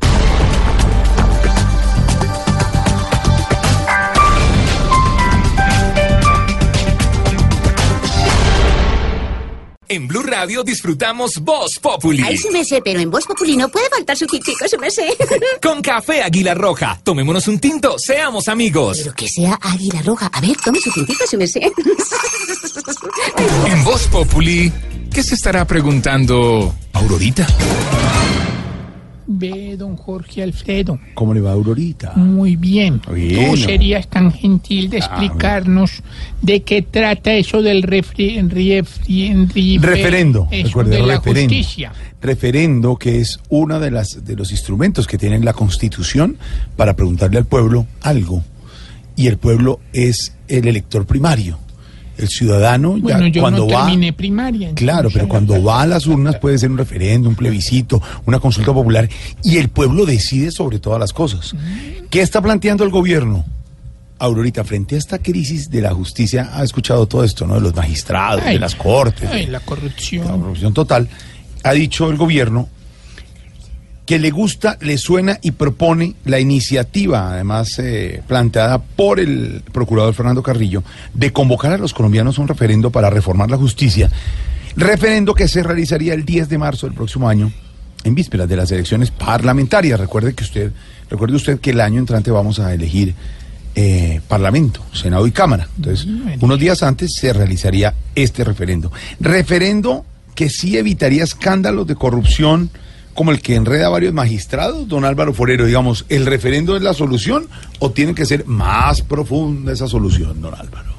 En Blue Radio disfrutamos Voz Populi. Ay, sí me sé, pero en Voz Populi no puede faltar su tintico, sí me sé. Con café Águila Roja. Tomémonos un tinto, seamos amigos. Pero que sea Águila Roja. A ver, tome su tintico, sí me sé. En Voz Populi, ¿qué se estará preguntando Aurorita? Ve, don Jorge Alfredo. ¿Cómo le va Aurorita? Muy bien. Bien. Tú serías tan gentil de explicarnos de qué trata eso del refri, refri- refri- Referendo, eso recuerde, de la referendo. justicia. Referendo, que es uno de, las, de los instrumentos que tiene la Constitución para preguntarle al pueblo algo. Y el pueblo es el elector primario. El ciudadano, ya Bueno, yo cuando no va. terminé primaria. Claro, pero cuando va a las urnas puede ser un referendo, un plebiscito, una consulta popular y el pueblo decide sobre todas las cosas. ¿Qué está planteando el gobierno? Aurorita, frente a esta crisis de la justicia, ha escuchado todo esto, ¿no? De los magistrados, Ay, de las cortes, Ay, de la corrupción. la corrupción total. Ha dicho el gobierno que le gusta, le suena y propone la iniciativa, además eh, planteada por el procurador Fernando Carrillo, de convocar a los colombianos a un referendo para reformar la justicia. Referendo que se realizaría el 10 de marzo del próximo año, en vísperas de las elecciones parlamentarias. Recuerde que usted, recuerde usted que el año entrante vamos a elegir eh, Parlamento, Senado y Cámara. Entonces, unos días antes se realizaría este referendo. Referendo que sí evitaría escándalos de corrupción como el que enreda a varios magistrados, don Álvaro Forero, digamos, ¿el referendo es la solución o tiene que ser más profunda esa solución, don Álvaro?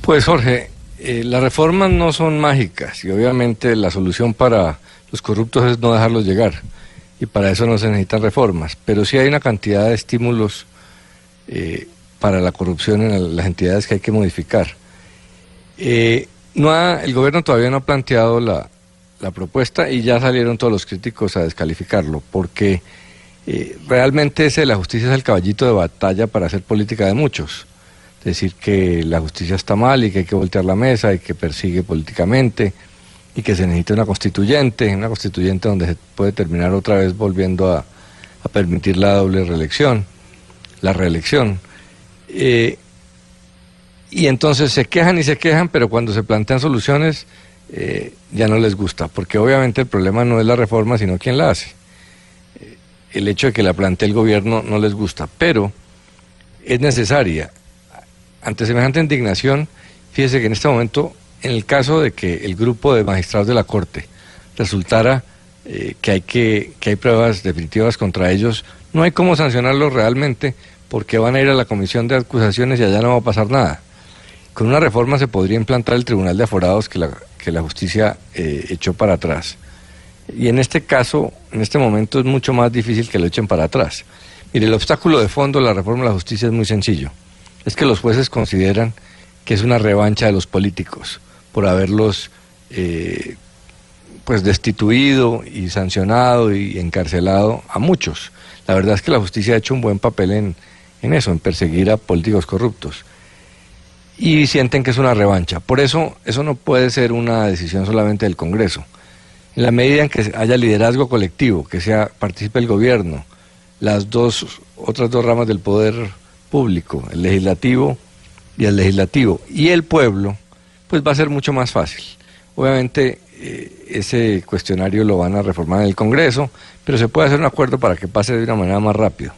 Pues Jorge, eh, las reformas no son mágicas y obviamente la solución para los corruptos es no dejarlos llegar y para eso no se necesitan reformas, pero sí hay una cantidad de estímulos eh, para la corrupción en las entidades que hay que modificar. Eh, no ha- el gobierno todavía no ha planteado la, la propuesta y ya salieron todos los críticos a descalificarlo porque eh, realmente ese de la justicia es el caballito de batalla para hacer política de muchos decir que la justicia está mal y que hay que voltear la mesa y que persigue políticamente y que se necesita una constituyente, una constituyente donde se puede terminar otra vez volviendo a, permitir la doble reelección, la reelección. Eh, y entonces se quejan y se quejan, pero cuando se plantean soluciones eh, ya no les gusta, porque obviamente el problema no es la reforma, sino quién la hace. Eh, el hecho de que la plantee el gobierno no les gusta, pero es necesaria ante semejante indignación, fíjese que en este momento, en el caso de que el grupo de magistrados de la Corte resultara eh, que, hay que, que hay pruebas definitivas contra ellos, no hay cómo sancionarlos realmente porque van a ir a la comisión de acusaciones y allá no va a pasar nada. Con una reforma se podría implantar el Tribunal de Aforados que la, que la justicia eh, echó para atrás. Y en este caso, en este momento es mucho más difícil que lo echen para atrás. Mire, el obstáculo de fondo de la reforma de la justicia es muy sencillo es que los jueces consideran que es una revancha de los políticos por haberlos eh, pues destituido y sancionado y encarcelado a muchos. La verdad es que la justicia ha hecho un buen papel en, en eso, en perseguir a políticos corruptos. Y sienten que es una revancha. Por eso, eso no puede ser una decisión solamente del Congreso. En la medida en que haya liderazgo colectivo, que sea participe el gobierno, las dos otras dos ramas del poder público, el legislativo y el legislativo y el pueblo, pues va a ser mucho más fácil. Obviamente eh, ese cuestionario lo van a reformar en el Congreso, pero se puede hacer un acuerdo para que pase de una manera más rápida.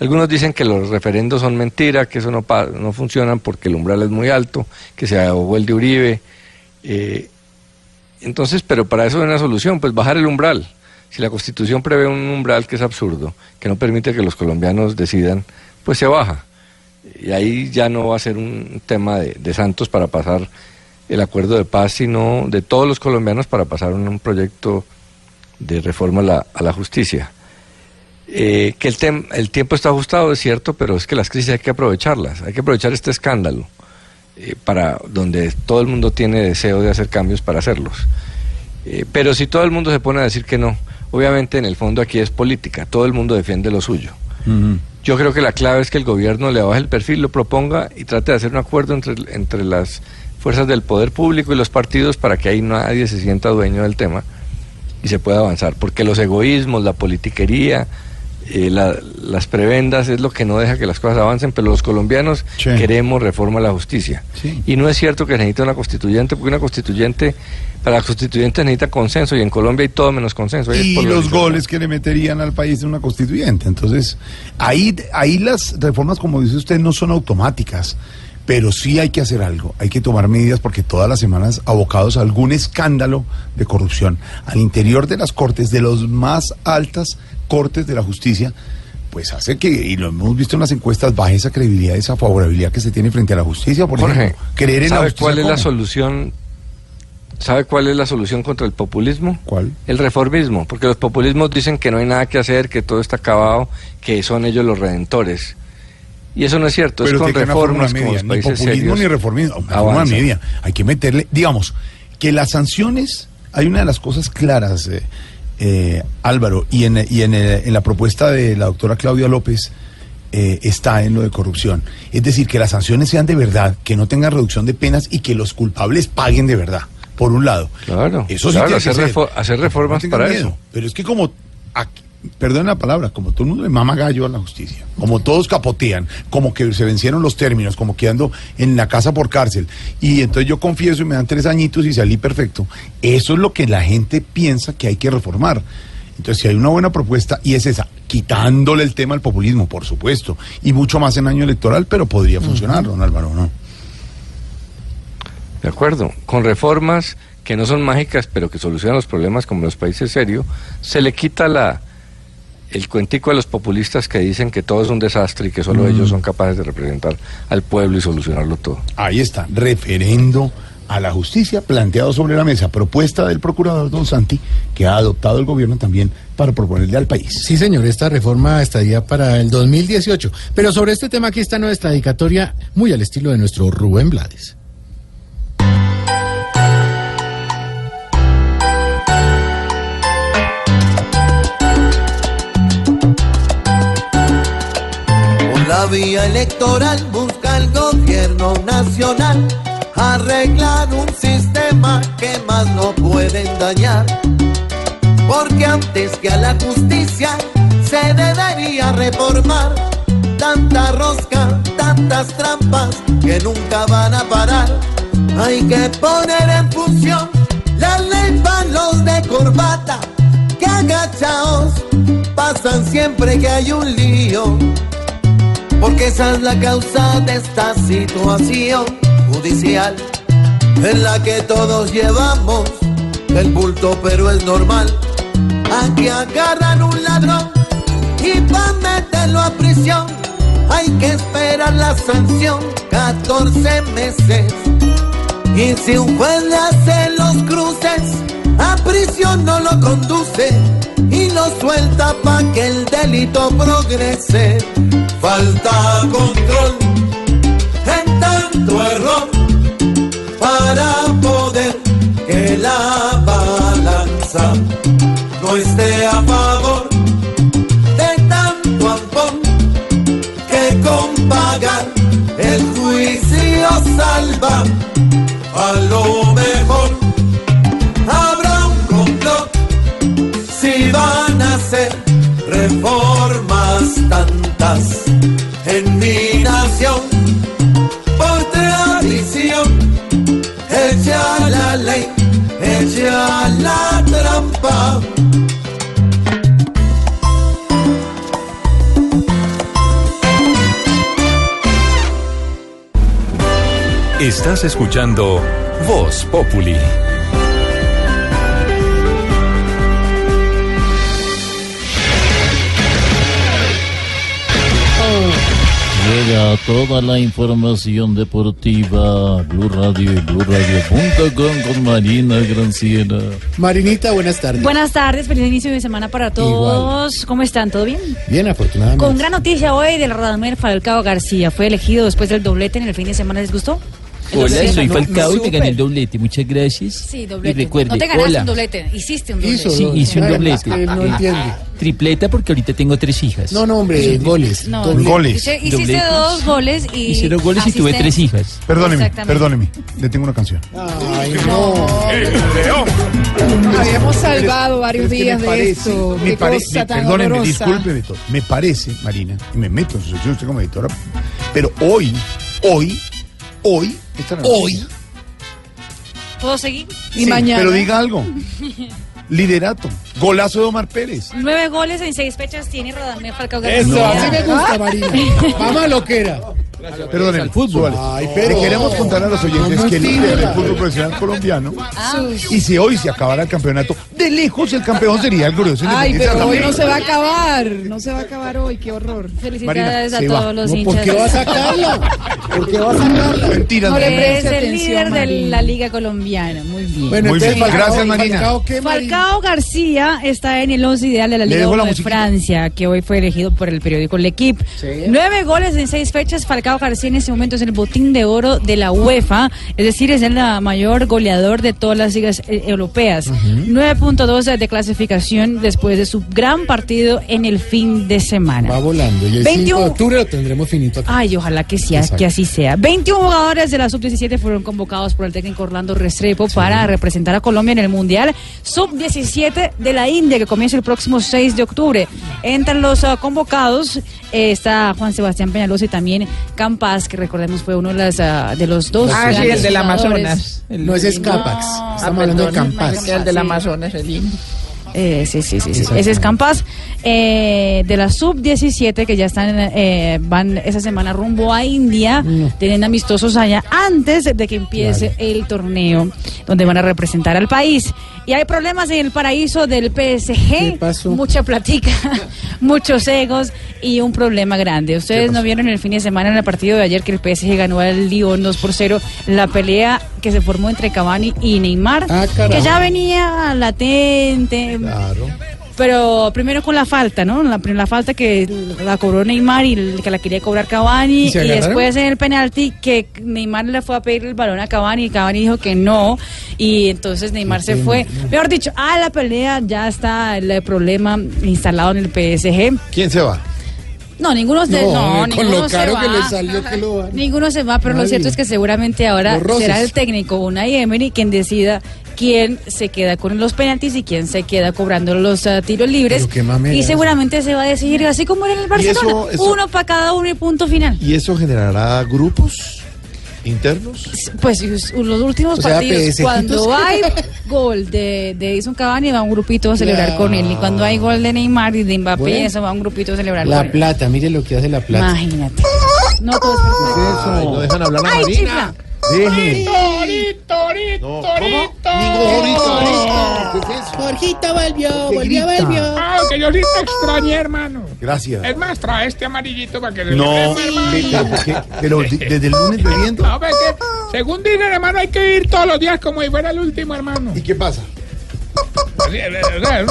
Algunos dicen que los referendos son mentira, que eso no, no funcionan porque el umbral es muy alto, que se ahogó el de Uribe. eh, entonces, pero para eso hay una solución, pues bajar el umbral. Si la Constitución prevé un umbral que es absurdo, que no permite que los colombianos decidan, pues se baja. Y ahí ya no va a ser un tema de, de Santos para pasar el acuerdo de paz, sino de todos los colombianos para pasar un, un proyecto de reforma a la, a la justicia. Eh, que el, tem- el tiempo está ajustado, es cierto, pero es que las crisis hay que aprovecharlas, hay que aprovechar este escándalo eh, para donde todo el mundo tiene deseo de hacer cambios para hacerlos. Eh, pero si todo el mundo se pone a decir que no, obviamente en el fondo aquí es política, todo el mundo defiende lo suyo. Yo creo que la clave es que el gobierno le baje el perfil, lo proponga y trate de hacer un acuerdo entre, entre las fuerzas del poder público y los partidos para que ahí nadie se sienta dueño del tema y se pueda avanzar. Porque los egoísmos, la politiquería, eh, la- las prebendas es lo que no deja que las cosas avancen, pero los colombianos queremos reforma a la justicia. Y no es cierto que necesita una constituyente, porque una constituyente, para la constituyente necesita consenso y en Colombia hay todo menos consenso. Ahí y los goles que le meterían al país de una constituyente. Entonces, ahí, ahí las reformas, como dice usted, no son automáticas, pero sí hay que hacer algo, hay que tomar medidas porque todas las semanas abocados a algún escándalo de corrupción al interior de las cortes, de los más altas cortes de la justicia, pues hace que, y lo hemos visto en las encuestas, baje esa credibilidad, esa favorabilidad que se tiene frente a la justicia, por Jorge, ejemplo. Creer en la ¿sabe justicia cuál es la solución? ¿Sabe cuál es la solución contra el populismo? ¿Cuál? El reformismo, porque los populismos dicen que no hay nada que hacer, que todo está acabado, que son ellos los redentores. Y eso no es cierto, es con que reformas como los ni populismo serios ni reformismo, una media. Hay que meterle, digamos, que las sanciones, hay una de las cosas claras, eh, eh, Álvaro, y, en, y en, eh, en la propuesta de la doctora Claudia López eh, está en lo de corrupción. Es decir, que las sanciones sean de verdad, que no tengan reducción de penas y que los culpables paguen de verdad, por un lado. Claro, Eso sí claro, tiene que hacer, ser. hacer reformas No para miedo. eso. Pero es que como, aquí- perdón la palabra, como todo el mundo le mama gallo a la justicia, como todos capotean, como que se vencieron los términos, como que ando en la casa por cárcel, y entonces yo confieso y me dan tres añitos y salí perfecto, eso es lo que la gente piensa que hay que reformar. Entonces, si hay una buena propuesta, y es esa, quitándole el tema al populismo, por supuesto, y mucho más en año electoral, pero podría funcionar, don Álvaro, ¿no? De acuerdo, con reformas que no son mágicas, pero que solucionan los problemas como los países serios, se le quita la el cuentico a los populistas que dicen que todo es un desastre y que solo Mm. ellos son capaces de representar al pueblo y solucionarlo todo. Ahí está, referendo a la justicia planteado sobre la mesa, propuesta del procurador Don Santi, que ha adoptado el gobierno también para proponerle al país. Sí, señor, esta reforma estaría para el 2018. Pero sobre este tema aquí está nuestra dedicatoria, muy al estilo de nuestro Rubén Blades. Vía electoral busca el gobierno nacional arreglar un sistema que más no pueden dañar. Porque antes que a la justicia se debería reformar tanta rosca, tantas trampas que nunca van a parar. Hay que poner en función la ley para los de corbata que agachaos pasan siempre que hay un lío. Porque esa es la causa de esta situación judicial en la que todos llevamos el bulto, pero es normal. Aquí agarran un ladrón y para meterlo a prisión hay que esperar la sanción 14 meses. Y si un juez le hace los cruces, a prisión no lo conduce y lo suelta para que el delito progrese. Falta control en tanto error para poder que la balanza no esté a favor de tanto ampón que con pagar el juicio salva. A lo mejor reformas tantas en mi nación. Por tradición, echa la ley, echa la trampa. Estás escuchando Voz Populi. Llega toda la información deportiva, Blue Radio y BlueRadio.com con Marina Granciera. Marinita, buenas tardes. Buenas tardes, feliz inicio de semana para todos. ¿Cómo están? ¿Todo bien? Bien, afortunadamente. Con gran noticia hoy del Radamel Falcao García. Fue elegido después del doblete en el fin de semana. ¿Les gustó? Hola, soy Falcao y me gané el doblete. Muchas gracias. Sí, Y doblete. recuerde, no te ganaste hola. un doblete, hiciste un doblete. Sí, hice un doblete. no Eh, entiende. Tripleta porque ahorita tengo tres hijas. No, no, hombre, goles. No. Hice- hiciste Dobletes. dos goles y. Hice dos goles y tuve tres hijas. Perdóneme, perdóneme. Le tengo una canción. Ay, no. Habíamos salvado varios Es que me días de esto. Me parece, perdóneme, discúlpeme todo. Me parece, Marina, y me meto en su sección usted como editora, pero hoy, hoy, hoy, esta Hoy. ¿Puedo seguir? Y Sí, mañana. Pero diga algo. Liderato. Golazo de Omar Pérez. Nueve goles en seis fechas tiene Radamel Falcao Eso, García. así me gusta, Marina. Vamos a lo que era. Perdóneme. al fútbol. Ay, pero- Le queremos contar a los oyentes No que el líder del fútbol profesional colombiano, Ah. y si hoy se acabara el campeonato, de lejos el campeón sería el glorioso Ay, pero hoy no se va a acabar. No se va a acabar hoy. Qué horror. Felicidades Marina, a va. todos los No, hinchas. ¿Por qué va a sacarlo? ¿Por qué va a sacarlo? Mentiras, No le Es el atención, líder de la Liga Colombiana. Muy bien. Bueno, Muy entonces, bien, Falcao- gracias, Marina. Falcao, ¿qué, Marina? Falcao García está en el once ideal de la ¿Le Liga la 1 de musiquita? Francia, que hoy fue elegido por el periódico L'Equipe. Nueve goles en seis fechas. Falcao García en este momento es el botín de oro de la UEFA, es decir, es el ah, mayor goleador de todas las ligas eh, europeas. 9.2 de clasificación después de su gran partido en el fin de semana. Va volando. Y el 5 21. de octubre lo tendremos finito aquí. Ay, ojalá que, sea, Exacto. que así sea. 21 jugadores de la sub-17 fueron convocados por el técnico Orlando Restrepo para representar a Colombia en el Mundial sub-17 de la India, que comienza el próximo 6 de octubre. Entre los ah, convocados eh, está Juan Sebastián Peñalosa y también Campas, que recordemos fue uno de, las, ah, de los dos. Ah, sí, el del. Amazonas. El- No, ese es Capax. No. Estamos hablando de Campas. El del Amazonas, el lindo. Eh, sí, sí, sí, sí. Ese es Campas. Eh, de la sub-17 que ya están, eh, van esa semana rumbo a India, tienen amistosos allá antes de que empiece el torneo donde van a representar al país. Y hay problemas en el paraíso del PSG. Mucha platica, muchos egos y un problema grande. Ustedes no vieron el fin de semana en el partido de ayer que el PSG ganó al Lyon 2 por 0. La pelea que se formó entre Cavani y Neymar, Ah, que ya venía latente, Claro. pero primero con la falta, ¿no? La, la falta que la cobró Neymar y que la quería cobrar Cavani. ¿Y después en el penalti que Neymar le fue a pedir el balón a Cavani y Cavani dijo que no. Y entonces Neymar se fue. Mejor dicho, a la pelea ya está el problema instalado en el PSG. ¿Quién se va? No, ninguno de No, no, ninguno lo se va. que le salió que lo van. Ninguno se va, pero lo cierto es que seguramente ahora será el técnico Unai Emery quien decida quién se queda con los penaltis y quién se queda cobrando los ah, tiros libres. Y seguramente se va a decidir así como era en el eso- Barcelona, eso- uno para cada uno y punto final. ¿Y eso generará grupos internos? Pues los últimos O sea, partidos, cuando hay gol de, de Edison Cavani, va un grupito a celebrar Claro. con él. Y cuando hay gol de Neymar y de Mbappé, Bueno. eso va un grupito a celebrar La con él. plata, mire lo que hace la plata. Imagínate. No todo es perfecto. Ay, no dejan hablar a ¡Ay, Marina. chifla! Deje. Torito, torito, Jorgito volvió, ¿Qué volvió, volvió. Ah, que yo sí te extrañé, hermano. Gracias. Es más, trae este amarillito para que le No, pero, desde el lunes bebiendo. No, pero es que, según dicen, hermano, hay que ir todos los días como si fuera el último, hermano. ¿Y qué pasa?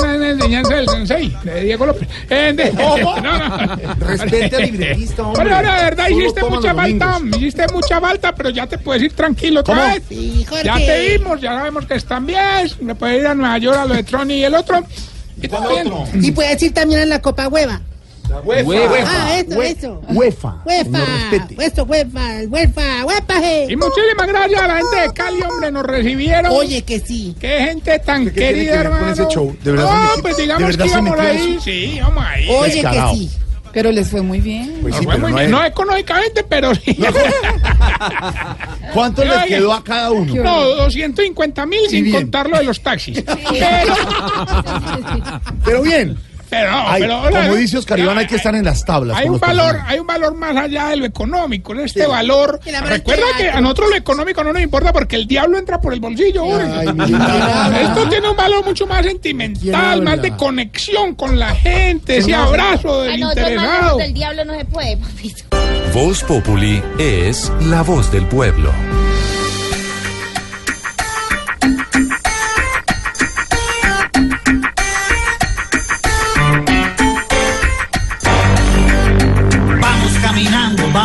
Una enseñanza del sensei, de Diego López. Eh, de- ¿Cómo? no, no. Respete al libretista, hombre. Pero ahora, de verdad, hiciste mucha falta, hiciste mucha falta, pero ya te puedes ir tranquilo otra ¿Cómo? vez. Ya te vimos, ya sabemos que están bien. Me puedes ir a Nueva York a lo de Tron y el otro. Y ¿Cuál también. otro? Y puedes ir también a la Copa Hueva. Ah. UEFA. UEFA. Señor, respete. Esto, UEFA, UEFA, UEFA. Y muchísimas gracias a la gente de Cali, hombre, nos recibieron. Oye, que sí. Qué gente tan ¿Qué tiene querida, que ver con hermano. ese show? ¿De verdad no, pues digamos que íbamos ahí. eso? Sí, vamos ahí. Oye, Descarado. que sí. Pero les fue muy bien. Pues sí, fue pero muy no, bien. no económicamente, pero sí. ¿Cuánto les quedó a cada uno? No, 250 mil sin bien. contar lo de los taxis. Pero, Pero bien. Pero, no, Hay- pero, como dice Oscar Iván, hay que estar en las tablas. Hay un valor, hay un valor más allá de lo económico. ¿no? Este valor. Recuerda que a nosotros lo económico no nos importa porque el diablo entra por el bolsillo. Ay, mira. Esto tiene un valor mucho más ¿Quién sentimental, más de conexión con la gente, ese abrazo del interesado. diablo no se puede, papito. Voz Populi es la voz del pueblo.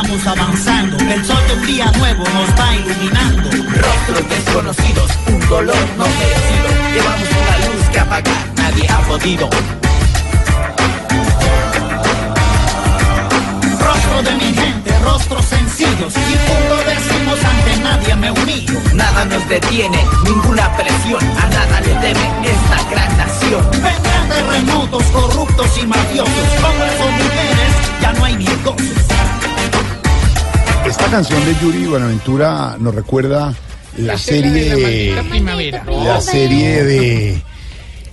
Vamos avanzando. El sol de un día nuevo nos va iluminando. Rostros desconocidos, un dolor no merecido. Llevamos una luz que apagar nadie ha podido. Rostro de mi gente, rostros sencillos. Y punto decimos ante nadie me uní. Nada nos detiene, ninguna presión. A nada le debe esta gran nación. Vendrán terremotos, corruptos y mafiosos. Hombres o mujeres, ya no hay ni gozos. Esta canción de Yuri Buenaventura nos recuerda la la la serie maldita primavera. la serie de,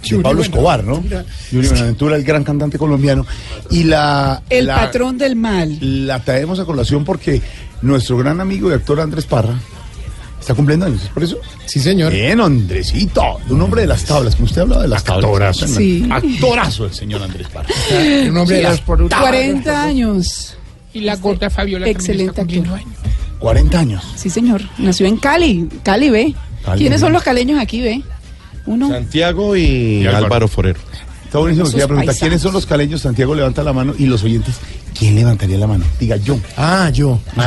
de Pablo Escobar, ¿no? Yuri Buenaventura, el gran cantante colombiano. Y la, El la- patrón del mal. la traemos a colación porque nuestro gran amigo y actor Andrés Parra está cumpliendo años, ¿es por eso? Sí, señor. Bien, Andresito, un hombre de las tablas, como usted habla de las tablas. Actorazo. Sí. Actorazo el señor Andrés Parra. Un hombre de las 40 años. Y la gorda Fabiola también Excelente está cumpliendo actor. años. 40 años. Sí, señor. Nació en Cali. Cali, ve. Cali, ¿Quiénes son los caleños aquí, ve? Uno. Santiago y, Álvaro Forero. Está buenísimo. Quería preguntar. ¿quiénes son los caleños? Santiago levanta la mano y los oyentes, ¿quién levantaría la mano? Diga yo. Ah, yo.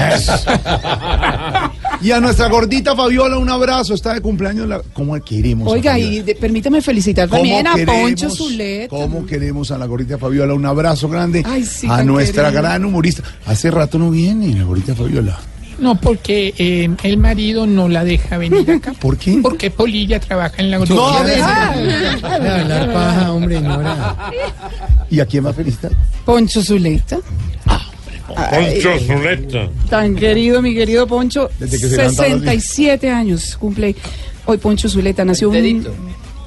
Y a nuestra gordita Fabiola, un abrazo. Está de cumpleaños. La... ¿Cómo queremos? a Oiga, y de- permítame felicitar ¿Cómo también a queremos- Poncho Zuleta. ¿Cómo queremos a la gordita Fabiola? Un abrazo grande Ay, sí, a nuestra gran humorista. Hace rato no viene la gordita Fabiola. No, porque eh, el marido no la deja venir acá. ¿Por qué? Porque Polilla trabaja en la No, de- De hablar paja, hombre, ignora. ¿Y a quién va a felicitar? Poncho Zuleta. Ay, Zuleta. Tan querido, mi querido Poncho. Desde que se levanta a las 67 años cumple hoy Poncho Zuleta. Nació un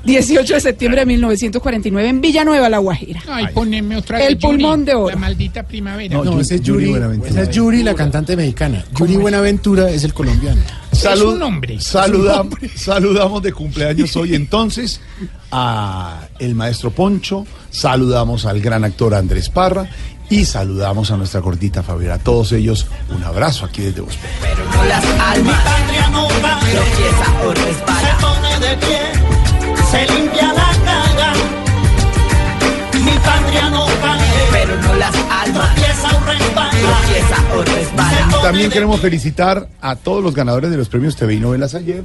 18 de septiembre de 1949 en Villanueva, La Guajira. Ay, poneme otra El de Yuri, pulmón de oro. La maldita primavera. No, No, ese es Yuri Yuri. Buenaventura. Esa es Yuri, la cantante mexicana. Yuri Buenaventura es el colombiano. Salud- un hombre. Saludam- saludamos de cumpleaños hoy entonces a el maestro Poncho, saludamos al gran actor Andrés Parra y saludamos a nuestra gordita Fabiola. A todos ellos, un abrazo aquí desde almas. Mi patria no pero no las almas. Tropieza también queremos felicitar a todos los ganadores de los premios TV y novelas ayer.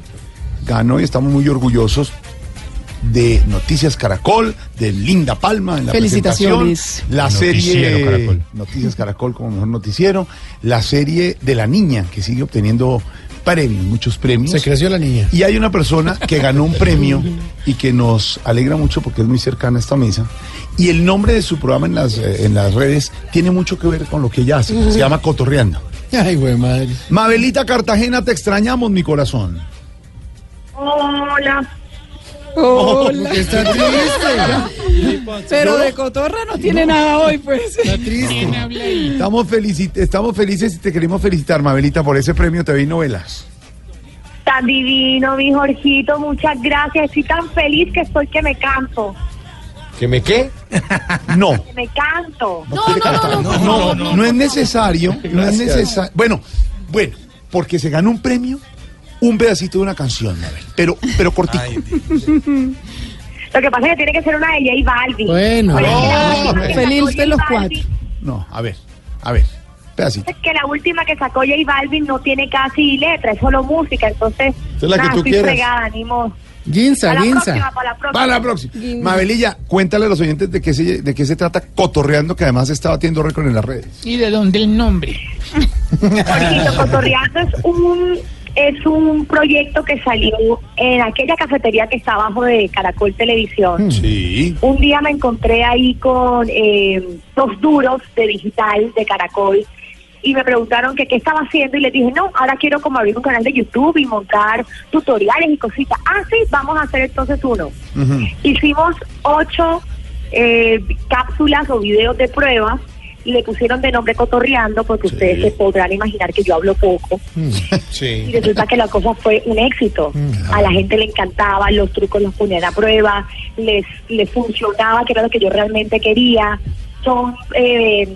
Ganó y estamos muy orgullosos de Noticias Caracol, de Linda Palma en la Felicitaciones. presentación, la Noticiero serie Caracol. Noticias Caracol como mejor noticiero, la serie de la niña que sigue obteniendo premios, muchos premios. Se creció la niña. Y hay una persona que ganó un premio y que nos alegra mucho porque es muy cercana a esta mesa. Y el nombre de su programa en las, eh, en las redes tiene mucho que ver con lo que ella hace. Se llama Cotorreando. Ay, güey, madre. Mabelita Cartagena, te extrañamos, mi corazón. Hola. Hola. Porque está triste. Pero de cotorra no tiene nada hoy, pues. Está triste. Estamos, estamos felices y te queremos felicitar, Mabelita, por ese premio TV y novelas. Tan divino, mi Jorgito. Muchas gracias. Estoy tan feliz que estoy que me canto. ¿Que me qué? No. Que me canto. No, quiere cantar. no, no, es necesario, no es necesario. Bueno, bueno, porque se ganó un premio, un pedacito de una canción, Mabel, pero, pero cortito. Lo que pasa es que tiene que ser una de J Balvin. Bueno. La No, Feliz de los Balvin- No, a ver, a ver, pedacito. Es que la última que sacó J Balvin no tiene casi letra, es solo música, entonces es la que nada, tú estoy quieras. fregada, ni modo. Guinza, Para la guinza. próxima, para la próxima. Mabelilla, cuéntale a los oyentes de qué se, de qué se trata Cotorreando, que además está batiendo récord en las redes. ¿Y de dónde el nombre? Jorgito, Cotorreando es un, es un proyecto que salió en aquella cafetería que está abajo de Caracol Televisión. Sí. Un día me encontré ahí con eh, dos duros de digital de Caracol y me preguntaron que qué estaba haciendo y les dije, no, ahora quiero como abrir un canal de YouTube y montar tutoriales y cositas. Ah, sí, vamos a hacer entonces uno. Hicimos ocho eh, cápsulas o videos de pruebas y le pusieron de nombre Cotorreando porque ustedes se podrán imaginar que yo hablo poco. Y Sí. resulta que la cosa fue un éxito. A la gente le encantaba, los trucos los ponían a prueba, les, les funcionaba, que era lo que yo realmente quería. Son, eh,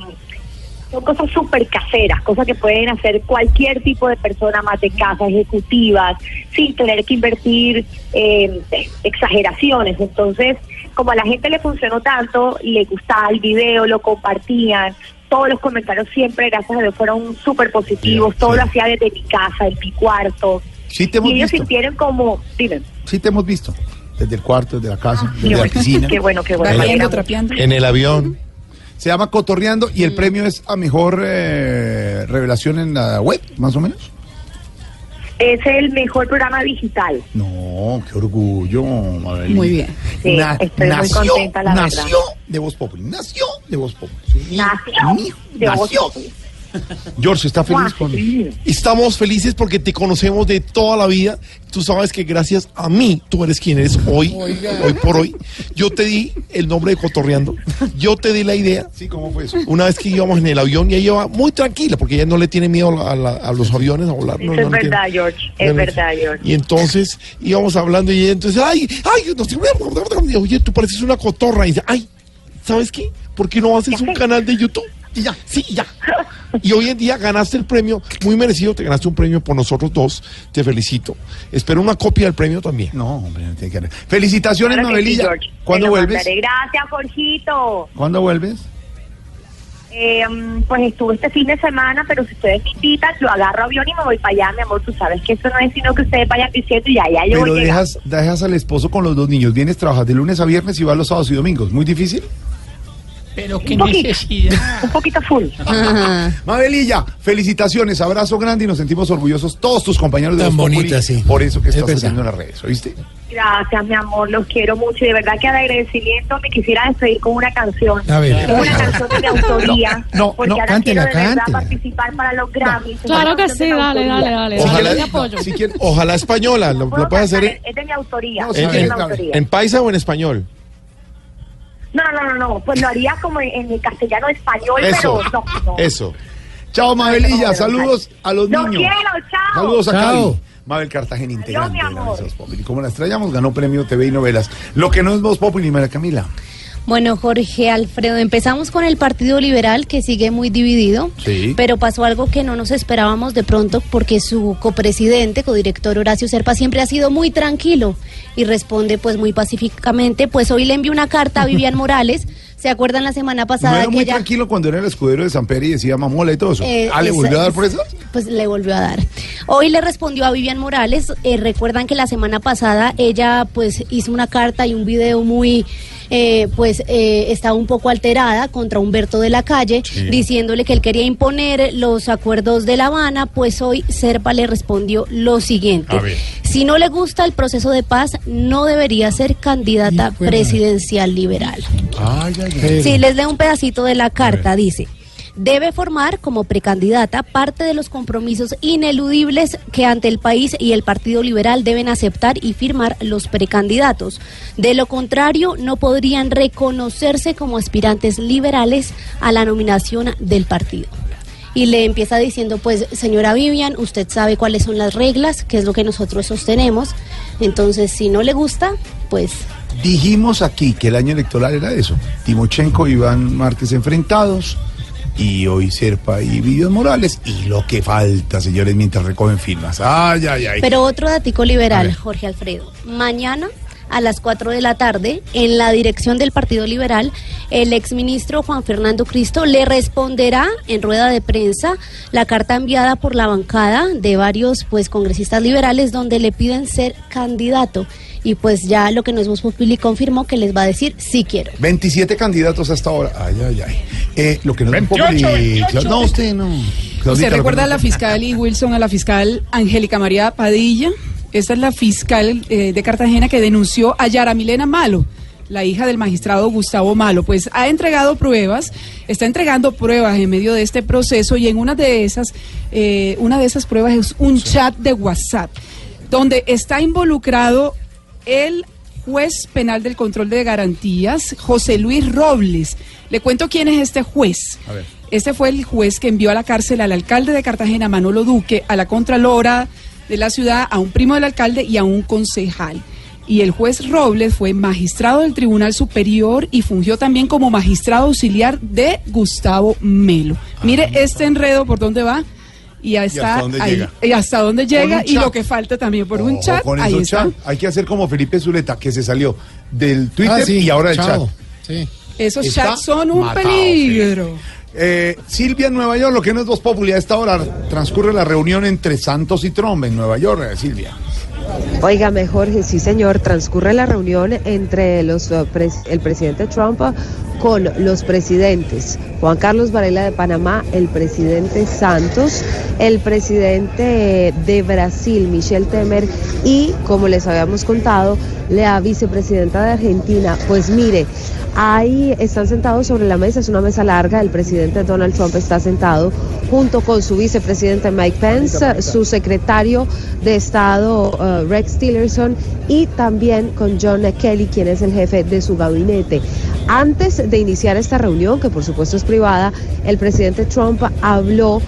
son cosas súper caseras, cosas que pueden hacer cualquier tipo de persona más de casa, ejecutivas, sin tener que invertir eh, exageraciones. Entonces, como a la gente le funcionó tanto, le gustaba el video, lo compartían, todos los comentarios siempre, gracias a Dios, fueron súper positivos, todo lo hacía desde mi casa, en mi cuarto. Sí te hemos y ellos visto. sintieron como, dime, Sí te hemos visto. Desde el cuarto, desde la casa, desde qué la piscina. qué bueno, qué bueno. En- Trapeando. En el avión. Se llama Cotorreando y el premio es a mejor eh, revelación en la web, más o menos. Es el mejor programa digital. No, qué orgullo, Mabel. Muy bien. Sí, estoy muy contenta, la verdad. nació de Voz Populi, nació de Voz Populi. Nació de Voz nació. Populi. George, ¿está feliz con Estamos felices porque te conocemos de toda la vida. Tú sabes que gracias a mí tú eres quien eres hoy, hoy por hoy. Yo te di el nombre de Cotorreando. Yo te di la idea. Sí, ¿cómo fue eso? Una vez que íbamos en el avión y ella iba muy tranquila porque ella no le tiene miedo a, la- a los aviones a volar. Eso no, es no le tiene- verdad, George. Es verdad, George. Y entonces íbamos hablando y ella entonces, ay, ay, no sé, oye, tú pareces una cotorra. Y dice, ay, ¿sabes qué? ¿Por qué no haces un canal de YouTube? Y ya, sí, ya. Y hoy en día ganaste el premio, muy merecido, te ganaste un premio por nosotros dos. Te felicito. Espero una copia del premio también. No, hombre, no tiene que haber. Felicitaciones, Claro que sí, Mabelilla. George. ¿Cuándo lo vuelves? mandaré. Gracias, Jorgito. ¿Cuándo vuelves? Eh, mm, pues estuve este fin de semana, pero si ustedes me invitan, yo agarro avión y me voy para allá, mi amor. Tú sabes que eso no es sino que ustedes vayan diciendo y ya, ya yo Pero voy llegando. dejas, dejas al esposo con los dos niños. Vienes, trabajas de lunes a viernes y vas los sábados y domingos. ¿Muy difícil? Pero qué Un poquito. necesidad. Un poquito full. Mabelilla, felicitaciones, abrazo grande y nos sentimos orgullosos todos tus compañeros de Tan bonita, sí. por eso que Es estás verdad. haciendo en las redes, ¿oíste? Gracias, mi amor, los quiero mucho y de verdad que de agradecimiento me quisiera despedir con una canción. A ver. Una canción de mi autoría. No, no, porque no, ahora cántela, quiero de verdad cántela. participar para los Grammys. Claro que sí, dale, dale, dale. Ojalá, apoyo. si quiere- ojalá española, lo, lo puedes hacer en, Es de mi autoría. en- es de mi autoría. en paisa o en español. No, no, no, no, pues lo haría como en, el castellano español, Eso, pero no, no. eso. Chao, Mabelilla, saludos a los niños. quiero, chao. Saludos a Chao. Cali. Mabel Cartagena, integrante mi de la. Voz Populi. Como la estrellamos, ganó premio TV y novelas. Lo que no es Voz Populi, María Camila. Bueno, Jorge Alfredo, empezamos con el Partido Liberal que sigue muy dividido, Sí. pero pasó algo que no nos esperábamos de pronto porque su copresidente, codirector Horacio Serpa, siempre ha sido muy tranquilo y responde pues muy pacíficamente. Pues hoy le envió una carta a Vivian Morales. ¿Se acuerdan la semana No pasada era que muy ella tranquilo cuando era el escudero de San Pedro y decía mamola y todo eso. Eh, ah, ¿le esa- volvió a dar por eso? pues le volvió a dar. Hoy le respondió a Vivian Morales. eh, recuerdan que la semana pasada ella pues hizo una carta y un video muy eh, pues eh, estaba un poco alterada contra Humberto de la Calle, Sí. diciéndole que él quería imponer los acuerdos de La Habana. Pues hoy Serpa le respondió lo siguiente. Si no le gusta el proceso de paz, no debería ser candidata presidencial liberal. Ay, ay, ay. Sí, les leo un pedacito de la carta. Dice, debe formar como precandidata parte de los compromisos ineludibles que ante el país y el Partido Liberal deben aceptar y firmar los precandidatos. De lo contrario, no podrían reconocerse como aspirantes liberales a la nominación del partido. Y le empieza diciendo, pues, señora Vivian, usted sabe cuáles son las reglas, que es lo que nosotros sostenemos. Entonces, si no le gusta, pues Dijimos aquí que el año electoral era eso. Timochenko y Iván Márquez enfrentados. Y hoy Serpa y Vivian Morales. Y lo que falta, señores, mientras recogen firmas. Ay, ay, ay. Pero otro datico liberal. Jorge Alfredo. Mañana a las 4 de la tarde, en la dirección del Partido Liberal, el exministro Juan Fernando Cristo le responderá en rueda de prensa la carta enviada por la bancada de varios pues congresistas liberales donde le piden ser candidato y pues ya lo que no es Voz Populi confirmó que les va a decir sí quiero. 27 candidatos hasta ahora. Ay, ay, ay. Eh, lo que no es 28, Populi- 28. No, usted no. ¿Usted recuerda no- a la fiscal y Wilson, a la fiscal Angélica María Padilla? Esta es la fiscal eh, de Cartagena que denunció a Yara Milena Malo, la hija del magistrado Gustavo Malo. Pues ha entregado pruebas, está entregando pruebas en medio de este proceso y en una de esas, eh, una de esas pruebas es un chat de WhatsApp donde está involucrado el juez penal del control de garantías, José Luis Robles. Le cuento quién es este juez. A ver. Este fue el juez que envió a la cárcel al alcalde de Cartagena, Manolo Duque, a la Contralora de la ciudad, a un primo del alcalde y a un concejal. Y el juez Robles fue magistrado del Tribunal Superior y fungió también como magistrado auxiliar de Gustavo Melo. Mire este enredo por dónde va. Y ya está hasta dónde ahí. llega? Y hasta dónde llega un y lo chat. que falta también por un Ojo chat. con Ahí esos está. chat. Hay que hacer como Felipe Zuleta, que se salió del Twitter Ah, sí, y ahora del chat. Sí. Esos Está chats son un matado, peligro. Eh, Silvia en Nueva York, lo que no es Voz Populi, a esta hora transcurre la reunión entre Santos y Trump en Nueva York, eh, Silvia. Óigame, Jorge, sí señor, transcurre la reunión entre los, eh, pres- el presidente Trump con los presidentes Juan Carlos Varela de Panamá, el presidente Santos, el presidente de Brasil, Michel Temer, y, como les habíamos contado, la vicepresidenta de Argentina. Pues mire, ahí están sentados sobre la mesa, es una mesa larga, el presidente Donald Trump está sentado junto con su vicepresidente Mike Pence, su secretario de Estado eh, Rex Tillerson y también con John Kelly, quien es el jefe de su gabinete. Antes de iniciar esta reunión, que por supuesto es privada, el presidente Trump habló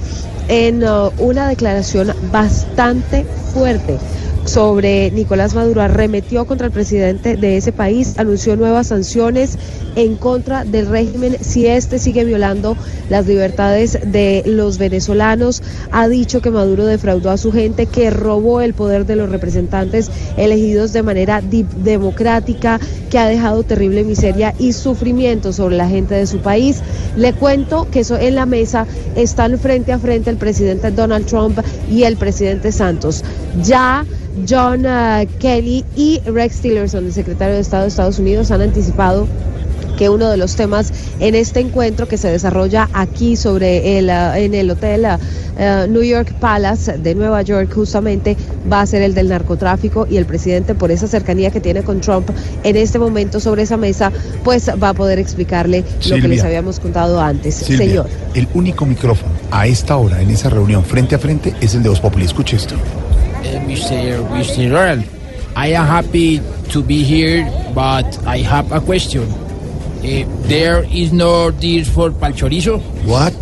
en eh, una declaración bastante fuerte sobre Nicolás Maduro, arremetió contra el presidente de ese país, anunció nuevas sanciones en contra del régimen si éste sigue violando las libertades de los venezolanos, ha dicho que Maduro defraudó a su gente, que robó el poder de los representantes elegidos de manera democrática, que ha dejado terrible miseria y sufrimiento sobre la gente de su país. Le cuento que eso en la mesa están frente a frente el presidente Donald Trump y el presidente Santos. Ya John eh, Kelly y Rex Tillerson, el secretario de Estado de Estados Unidos, han anticipado que uno de los temas en este encuentro que se desarrolla aquí sobre el, eh, en el hotel eh, New York Palace de Nueva York justamente va a ser el del narcotráfico y el presidente por esa cercanía que tiene con Trump en este momento sobre esa mesa pues va a poder explicarle lo que les habíamos contado antes. Silvia, Señor. el único micrófono a esta hora en esa reunión frente a frente es el de Voz Populi. Escuche esto. Uh, Mr. Mr. I am happy to be here, but I have a question. Uh, there is no deal for palchorizo What?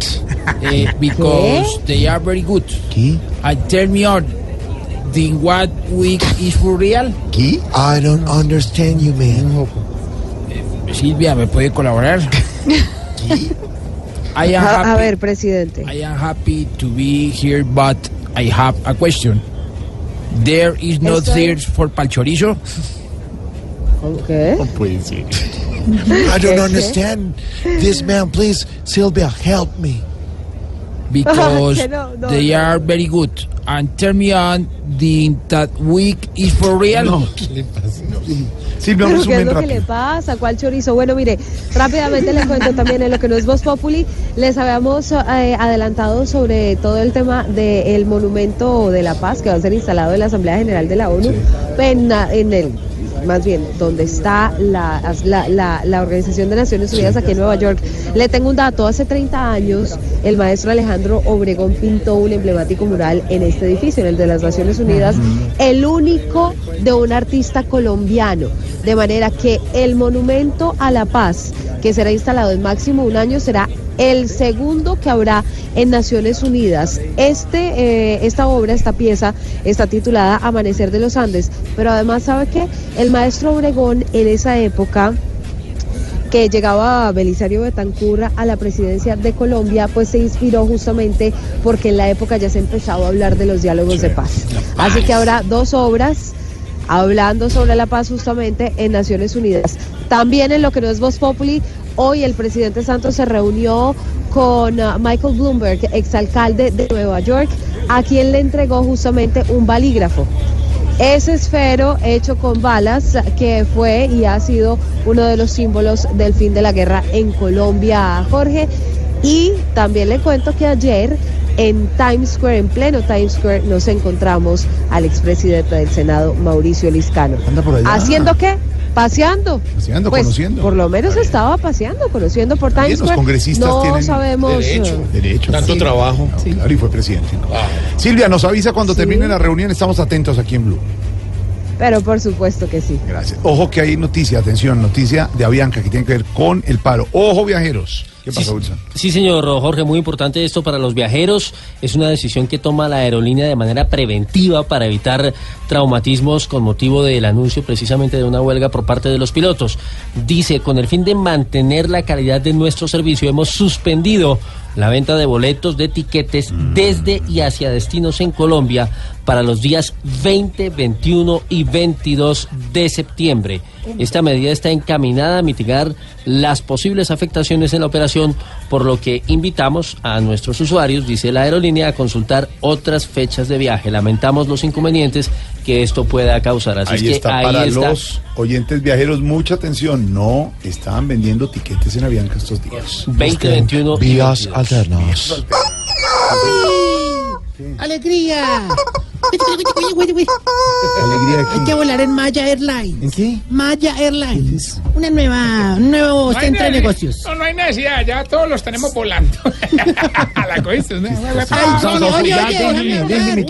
uh, because they are very good. ¿Qué? And tell me on, the what week is for real? ¿Qué? I don't understand you, man. Silvia, ¿me puede colaborar? I am A, a happy. ver, presidente. I am happy to be here, but I have a question. There is no Estoy- for palchorizo? ¿Qué? Oh, puede ser. I don't understand this man. Please, Sylvia, help me. Because no, no, they no. are very good. And tell me on the that week is for real. No. Silvia, un ¿Pero qué es que rápido. le pasa? ¿Cuál chorizo? Bueno, mire, rápidamente les cuento también en lo que no es Voz Populi. Les habíamos eh, adelantado sobre todo el tema del monumento de la paz que va a ser instalado en la Asamblea General de la ONU, en, ah, en el más bien, donde está la, la, la- la Organización de Naciones Unidas aquí en Nueva York. Le tengo un dato, hace 30 años el maestro Alejandro Obregón pintó un emblemático mural en este edificio, en el de las Naciones Unidas, el único de un artista colombiano, de manera que el monumento a la paz, que será instalado en máximo un año, será el segundo que habrá en Naciones Unidas. Este, eh, esta obra, esta pieza, está titulada Amanecer de los Andes, pero además, ¿sabe qué? El maestro Obregón en esa época que llegaba Belisario Betancur a la presidencia de Colombia, pues se inspiró justamente porque en la época ya se empezaba a hablar de los diálogos de paz. Así que habrá dos obras hablando sobre la paz justamente en Naciones Unidas. También en lo que no es Voz Populi, hoy el presidente Santos se reunió con uh, Michael Bloomberg, exalcalde de Nueva York, a quien le entregó justamente un balígrafo ese esfero hecho con balas que fue y ha sido uno de los símbolos del fin de la guerra en Colombia, Jorge. Y también le cuento que ayer en Times Square, en pleno Times Square, nos encontramos al expresidente del Senado, Mauricio Liscano. por allá. ¿Haciendo qué? Paseando. Paseando, Pues, conociendo. Por lo menos estaba paseando, conociendo por Times Bien, los Square. congresistas no tienen sabemos. derecho, eh, derecho. Tanto Sí. trabajo. No, Claro, y fue presidente. Silvia, nos avisa cuando termine la reunión, estamos atentos aquí en Blue. Pero por supuesto que sí. Gracias. Ojo que hay noticia, atención, noticia de Avianca que tiene que ver con el paro. Ojo, viajeros. ¿Qué pasa, Wilson? Sí, señor Jorge, muy importante esto para los viajeros. Es una decisión que toma la aerolínea de manera preventiva para evitar traumatismos con motivo del anuncio precisamente de una huelga por parte de los pilotos. Dice, con el fin de mantener la calidad de nuestro servicio, hemos suspendido la venta de boletos de tiquetes desde y hacia destinos en Colombia para los días 20, 21 y 22 de septiembre. Esta medida está encaminada a mitigar las posibles afectaciones en la operación, por lo que invitamos a nuestros usuarios, dice la aerolínea, a consultar otras fechas de viaje. Lamentamos los inconvenientes que esto pueda causar. Así Ahí es que está ahí para está. los oyentes viajeros, mucha atención. No estaban vendiendo tiquetes en Avianca estos días. 20, 21 y Vías 22. alternas. ¡Alegría! ¿Alegría de Hay que volar en Maya Airlines. ¿En qué? Maya Airlines. Una nueva, un nuevo No centro de negocios. No, no hay necesidad, ya todos los tenemos volando. la cogiste, ¿no? Oye, oye, déjeme.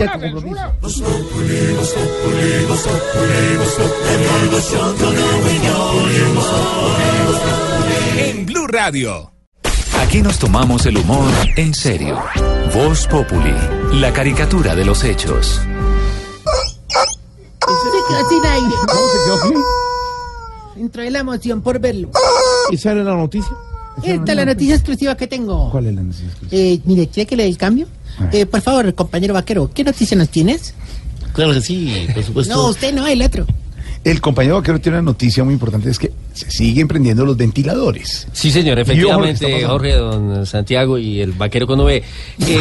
En Blue Radio. Aquí nos tomamos el humor en serio. Voz Populi, la caricatura de los hechos. Se quedó sin aire. Entró de la emoción por verlo. ¿Esa era la noticia? Esta es la noticia exclusiva que tengo. ¿Cuál es la noticia? Eh, mire, ¿quiere que le dé el cambio? Eh, por favor, compañero vaquero, ¿qué noticia nos tienes? Claro que sí, por supuesto. No, usted no, el otro. El compañero vaquero tiene una noticia muy importante, es que se siguen prendiendo los ventiladores. Sí, señor, efectivamente. Jorge, don Santiago y el vaquero con V. Eh,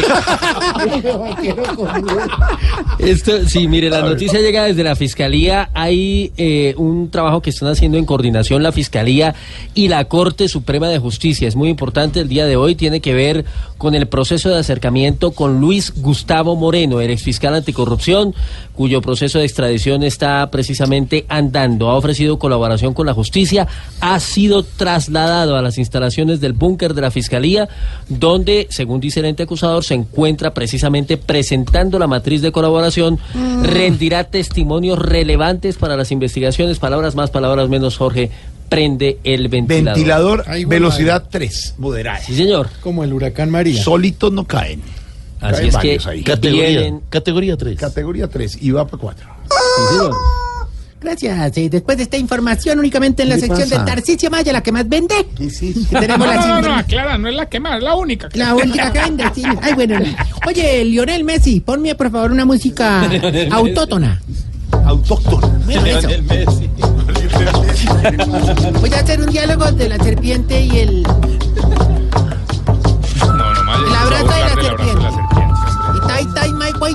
Esto, sí, mire, la noticia llega desde la Fiscalía. Hay eh, un trabajo que están haciendo en coordinación la Fiscalía y la Corte Suprema de Justicia. Es muy importante el día de hoy, tiene que ver con el proceso de acercamiento con Luis Gustavo Moreno, el exfiscal anticorrupción, cuyo proceso de extradición está precisamente andando. Ha ofrecido colaboración con la justicia, ha sido trasladado a las instalaciones del búnker de la Fiscalía, donde, según dice el ente acusador, se encuentra precisamente presentando la matriz de colaboración, rendirá testimonios relevantes para las investigaciones, palabras más, palabras menos, Jorge, prende el ventilador. Ventilador, Ay, velocidad 3, moderada. Sí, señor. Como el huracán María. Solitos no caen. Así Caen es que vienen- Categoría 3. Categoría 3 y va para 4. Sí, señor. Gracias. eh, después de esta información, únicamente en la ¿Qué le sección de pasa? Tarcicio Maya, la que más vende. ¿Qué es eso? Que tenemos No, la no, no, sintonía- aclara, no es la que más, es la única. que- La única que vende, sí. Ay, bueno. no. Oye, Lionel Messi, ponme por favor una música autótona. Autóctona. Bueno, eso. Voy a hacer un diálogo de la serpiente y el, No, no, más el abrazo de de la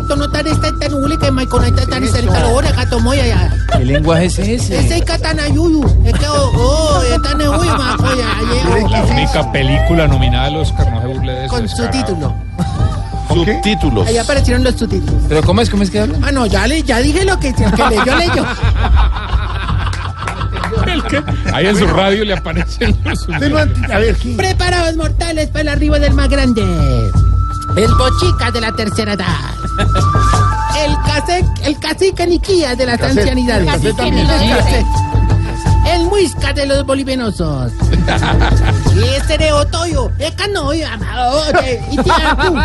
guaito no tan esta tan ule que mai con esta tan cerca lo ora gato moya ya. ¿Qué lenguaje es ese? Ese katana yuyu. Es que oh, oh, esta ne uy ma oya, La única película nominada al Oscar, no se burle de eso. con subtítulo. Subtítulos. Ahí aparecieron los subtítulos. ¿Pero cómo es? ¿Cómo es que habla? Ah, no, ya, le, ya dije lo que, que leyó, leyó. El que- Ahí en su radio le aparecen los A ver, ¿quién? Preparados mortales para el arribo del más grande. El bochica de la tercera edad. El cacique, el cacique Niquía de las ancianidades. El. El muisca de los bolivenosos. Y ese de Otoyo. Es canoyo. Oye, Itiacu.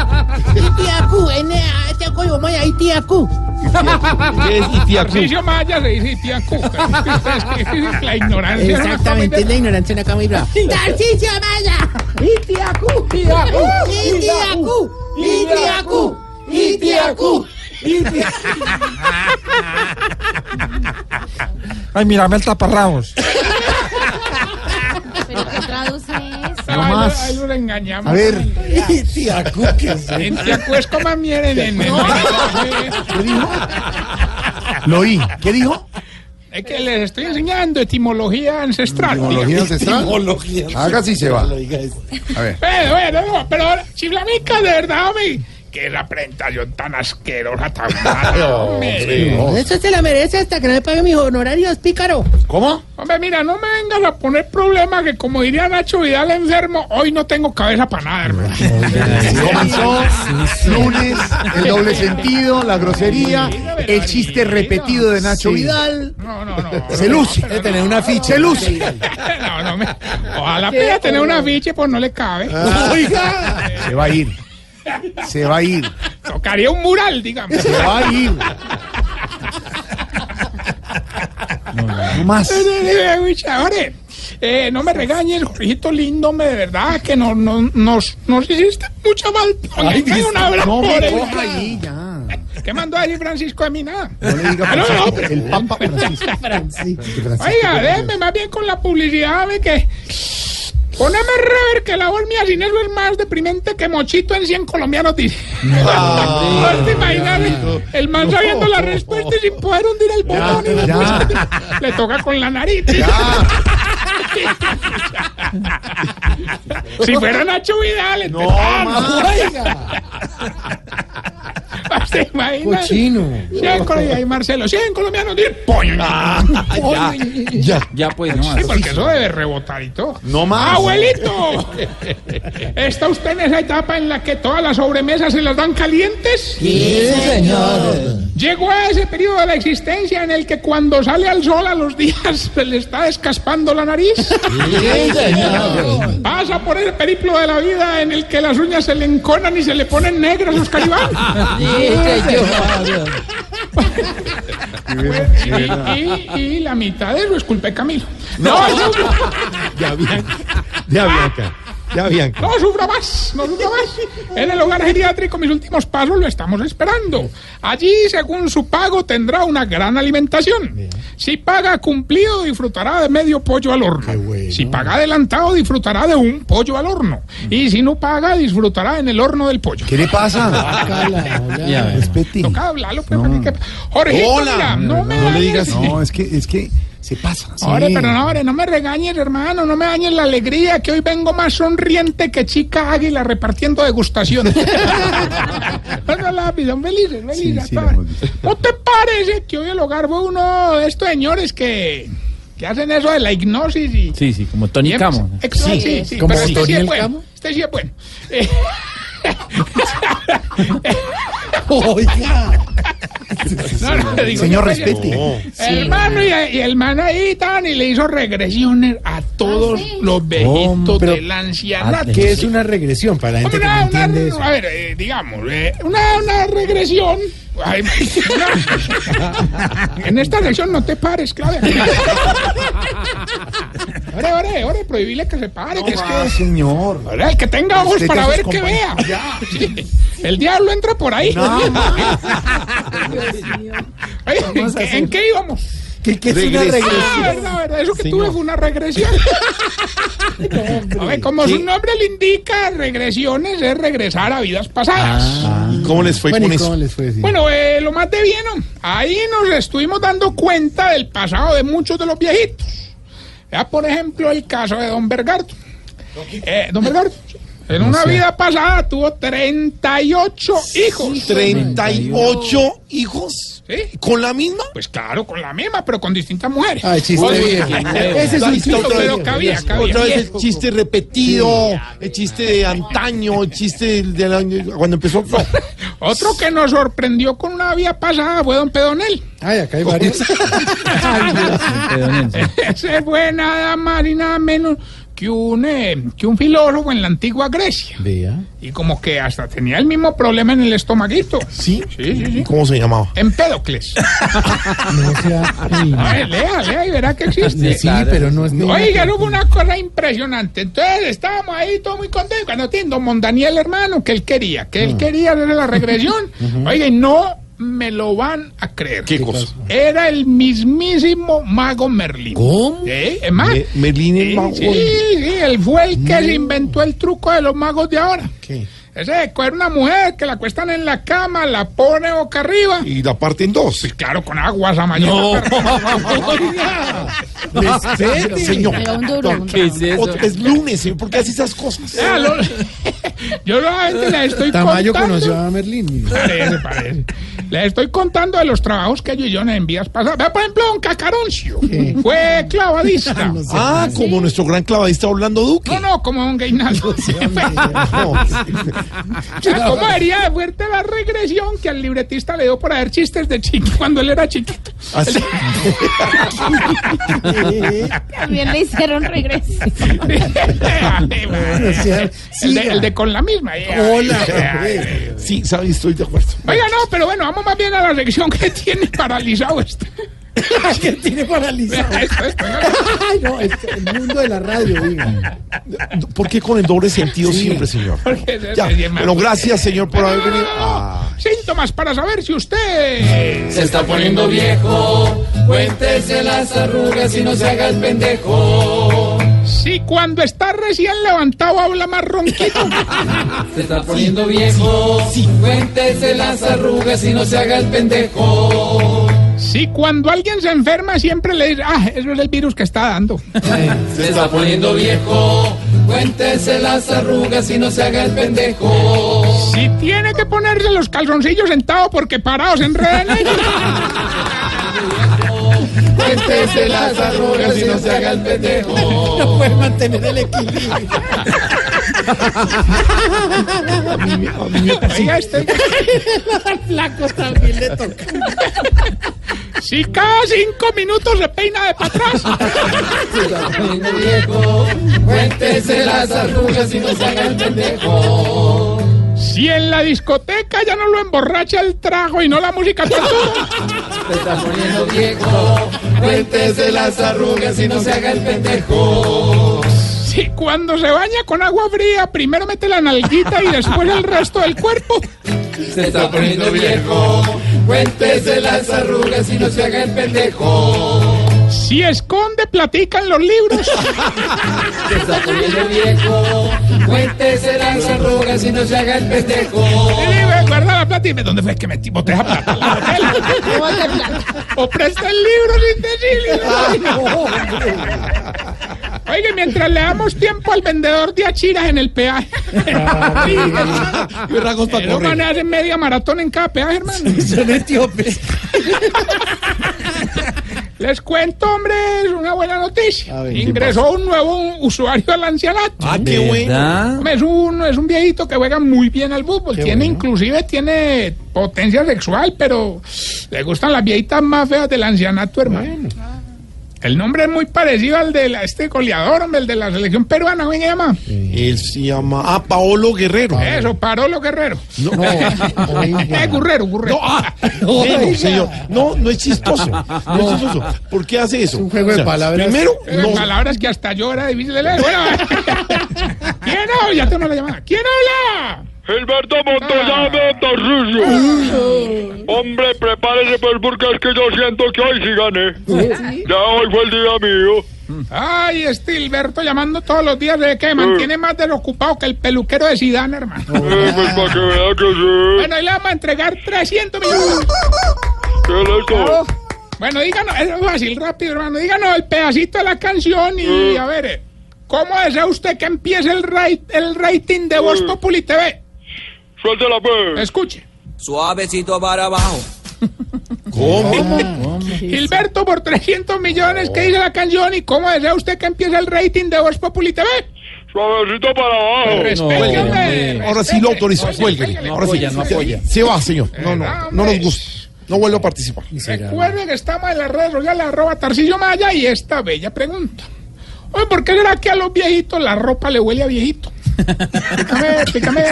Itiacu. En este coyo moya Itiacu. ¿Qué es Itiacu? Tarcisio Maya se dice Itiacu. La ignorancia. no Exactamente, es la ignorancia en muy brava. ¡Tarcicio Maya! ¡Itiacu! ¡Itiacu! ¡Itiacu! ¡Itiacu! ¡Itiacu! Ay, mírame el taparrabos. ¿Pero qué traduce eso? No más. Ahí lo engañamos. A ver. Itiacu, ¿qué es eso? En Tiacu es como miren en, en, en- Lo oí. ¿Qué dijo? Es que les estoy enseñando etimología ancestral. Etimología ancestral. Etimología. Haga si se va. A ver. Bueno, bueno, no, pero chiflamica, de verdad, hombre. Qué la presentación tan asquerosa, tan mala, hombre. Eso se la merece hasta que no le pague mis honorarios, pícaro. ¿Cómo? Hombre, mira, no me vengas a poner problema que como diría Nacho Vidal enfermo, hoy no tengo cabeza para nada, hermano. Comenzó lunes, el doble sentido, la grosería, el chiste repetido de Nacho Vidal. No, no, no. Se luce. Debe tener una ficha. Se luce. No, no me... Ojalá pida tener una ficha, pues no le cabe. Oiga. Se va a ir. Se va a ir. Tocaría un mural, digamos. Se va a ir. No más. Eh, chavales, eh, no me regañes, Jorgito lindo, me de verdad que no, no, nos, nos hiciste mucha falta. Ay, Hay un abrazo no me coja ahí, ya. ¿Qué mandó a decir Francisco de mí nada? No le diga Ah, no, no, pero- el Papa Francisco. Francisco. Oiga, déjeme más bien con la publicidad, ve que. Poneme rever que la voz mía sin eso es más deprimente que mochito en 100 colombianos, dice. No te imaginas, el man sabiendo la respuesta y sin poder hundir el botón. ya. respuesta le toca con la nariz. si fuera Nacho Vidal, No. ¿Se imagina? Cochino. 100 colombianos, y Marcelo, 100 colombianos, dice, pollo. Ya, ya. Ya pues, Sí, porque eso debe rebotar y todo. No más. ¡Abuelito! ¿Está usted en esa etapa en la que todas las sobremesas se las dan calientes? Sí, señor. Llegó a ese periodo de la existencia en el que cuando sale al sol a los días se le está descaspando la nariz. Sí, señor. Pasa por el periplo de la vida en el que las uñas se le enconan y se le ponen negras los Y, y- y la mitad de eso es culpa de Camilo. No, no, Ya, Bianca. Ya, Bianca. Ya, Bianca. no sufra más, no sufra más. En el hogar geriátrico mis últimos pasos lo estamos esperando. Allí, según su pago, tendrá una gran alimentación. Si paga cumplido, disfrutará de medio pollo al horno. Si paga adelantado, disfrutará de un pollo al horno. Y si no paga, disfrutará en el horno del pollo. ¿Qué le pasa? Ya. Toca hablarlo, pues, que- Jorgito, Hola. mira, no me No le digas No, es que, es que se pasa. sí. Ahora, pero no, ahora, no me regañes, hermano, no me dañes la alegría, que hoy vengo más sonriente que chica águila repartiendo degustación. bueno, lápiz, son felices, felices. sí. ¿No te parece que hoy el hogar fue uno de estos señores que, que hacen eso de la hipnosis y... Sí, sí, como Tony y Camo. Ex- sí, sí, sí, como pero este sí Tony es el bueno. Camo. Este sí es bueno. Eh, Oiga. no, no, digo, Señor, respete. Hermano, y, y el man ahí tan y le hizo regresiones a todos los viejitos pero- del ancianato. ¿Qué es una regresión para la gente que Hombre, no una- entiende una- eso? a ver, eh, digamos, eh, una, una regresión. Ay, en esta sección no te pares, claro. Prohibirle que se pare, que es Ah, que. señor. El que tenga ojos para ver que vea. compañeros. Sí. El diablo entra por ahí. No, Oye, ¿en, qué, en qué íbamos? ¿Qué, qué es una Regresión. Ah, regresión? verdad, verdad, eso que Señor. tuve fue una regresión. A ver, como su nombre le indica, regresiones es regresar a vidas pasadas. ¿Y cómo les fue Bueno, con ¿y eso? les fue? Sí. Bueno, eh, lo más de bien, ¿no? ahí nos estuvimos dando cuenta del pasado de muchos de los viejitos. Por ejemplo, el caso de Don Bergardo. Eh, don Bergardo, en una vida pasada tuvo 38 hijos. 38 hijos. ¿Sí? ¿Con la misma? Pues claro, con la misma, pero con distintas mujeres. Ay, chiste Oye, viejo. Ese es un chiste, otra pero cabía, cabía. Otra vez el chiste repetido, el chiste de antaño, el chiste del año, cuando empezó. Otro que nos sorprendió con una vida pasada fue Don Pedonel. Ay, acá hay varios. Ese fue nada más y nada menos que un, eh, que un filósofo en la antigua Grecia. Vea. Y como que hasta tenía el mismo problema en el estomaguito. ¿Sí? Sí, sí, sí. ¿Cómo se llamaba? Empédocles. No sea. A ver, lea, lea y verá que existe. Sí, pero no es ni. Oiga, hubo una cosa impresionante. Entonces estábamos ahí todos muy contentos. Cuando tiene don Mondaniel, hermano, que él quería, que él quería hacer la regresión. Oiga, y no me lo van a creer. ¿Qué cosa? Era el mismísimo mago Merlín. ¿Cómo? ¿Eh? Es más, Me- Merlín el sí, mago. Sí, sí, él fue el que se inventó el truco de los magos de ahora. ¿Qué? Ese de coger una mujer que la acuestan en la cama, la pone boca arriba. Y la parte en dos. Sí, claro, con aguas a mañana. Respete, señor. ¿Qué es eso? Es lunes, señor. ¿Por qué hace esas cosas? Ya, lo- yo solamente le estoy Tamayo contando. conoció a Merlín. Parece, parece. Le estoy contando de los trabajos que yo yo en vías pasadas. Vea, por ejemplo, un cacaroncio. Fue clavadista. Ah, como nuestro gran clavadista Orlando Duque. No, no, como un Gainaldo. ¿Cómo sería de fuerte la regresión que al libretista le dio por hacer chistes de chiqui cuando él era chiquito? Así. También le hicieron regreso. el, de, el de con la misma. Hola. Sí, sabe, estoy de acuerdo. Oiga, no, pero bueno, vamos más bien a la sección que tiene paralizado esto. que tiene paralizado. Esto, esto, ¿no? Ay, no, es el mundo de la radio, diga. ¿Por qué con el doble sentido siempre, señor? Ya, mal. gracias, señor, por haber venido. Ah. Síntomas para saber si usted Se está poniendo viejo, cuéntese las arrugas y no se haga el pendejo. Si cuando está recién levantado habla más ronquito. Se está poniendo viejo, cuéntese las arrugas y no se haga el pendejo. Si cuando alguien se enferma siempre le dice, ah, eso es el virus que está dando. Se está poniendo viejo, cuéntese las arrugas y no se haga el pendejo. Si tiene que ponerse los calzoncillos sentado porque parados en ellos. Cuéntese las arrugas y no se haga el pendejo. No puede mantener el equilibrio. A mí, a. Oiga, este- flaco también le toca. Si cada cinco minutos se peina de para atrás. Se está poniendo viejo, cuéntese las arrugas y no se haga el pendejo. Si en la discoteca ya no lo emborracha el trago y no la música. Se está poniendo viejo, cuéntese las arrugas y no se haga el pendejo. Si cuando se baña con agua fría, primero mete la nalguita y después el resto del cuerpo. Se está poniendo viejo, cuéntese las arrugas y no se haga el pendejo. Si esconde platica en los libros. Se está poniendo viejo, cuéntese las arrugas y no se haga el pendejo. Guarda la plata y dime, ¿dónde fue que metí boté esa plata? La o presta el libro sin decirle. Oiga, mientras le damos tiempo al vendedor de achiras en el peaje. Correr. van a hacer media maratón en cada peaje, hermano. Son etíopes. Les cuento, hombre, es una buena noticia. A ver, ¿qué Ingresó un nuevo usuario al ancianato. Ah, qué bueno. Es un, es un viejito que juega muy bien al fútbol. Qué tiene, bueno. inclusive, tiene potencia sexual, pero le gustan las viejitas más feas del ancianato, hermano. El nombre es muy parecido al de la- este goleador, hombre, el de la selección peruana, ¿cómo se llama? Él se llama. Ah, Paolo Guerrero. Eso, Parolo Guerrero. No, Eh, Gurrero, Gurrero. No, ah, menos, señor. No, no es chistoso. No es chistoso. ¿Por qué hace eso? un juego de palabras. Primero, Eh, no. Palabras que hasta yo era difícil de leer. Bueno, ¿quién habla? Ya tengo la llamada. ¿Quién habla? Gilberto Montoya de Tarcisio. Hombre, prepárese pues porque es que yo siento que hoy sí gané. Ya hoy fue el día mío. Ay, Estilberto llamando todos los días de que mantiene más desocupado que el peluquero de Sidán, hermano. Eh, pues para que vea que sí. Bueno, ahí le vamos a entregar 300 millones. ¿Qué le hizo? Bueno, díganos, es fácil, rápido, hermano. Díganos el pedacito de la canción y a ver, eh, ¿cómo desea usted que empiece el, rate- el rating de Voz Populi TV? Suéltela pues. Escuche. Suavecito para abajo. ¿Cómo? Gilberto, por 300 millones, ¿qué dice la canción? ¿Y cómo desea usted que empiece el rating de Voz Populi TV? Suavecito para abajo. Respéteme. Ahora sí lo autorizo. Cuélguele. Ahora sí. apoya, no apoya. Se va, señor. No, no. No nos gusta. No vuelvo a participar. Recuerden que estamos en las redes sociales, arroba Tarcillo Maya, y esta bella pregunta. Oye, ¿por qué será que a los viejitos la ropa le huele a viejito? Pícame, pícame.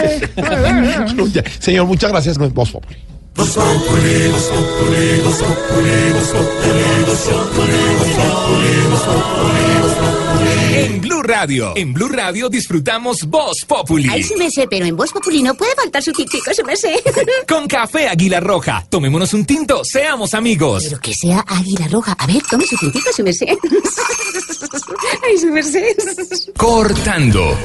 Ya, Señor, muchas gracias. No es Voz Populi. En Blue Radio, en Blue Radio disfrutamos Voz Populi. Ay, sí me sé, pero en Voz Populi no puede faltar su tintico, sí me sé. Con café Águila Roja, tomémonos un tinto, seamos amigos. Pero que sea águila roja. A ver, tome su tintico, sí me sé. Ay, sí me sé. Cortando.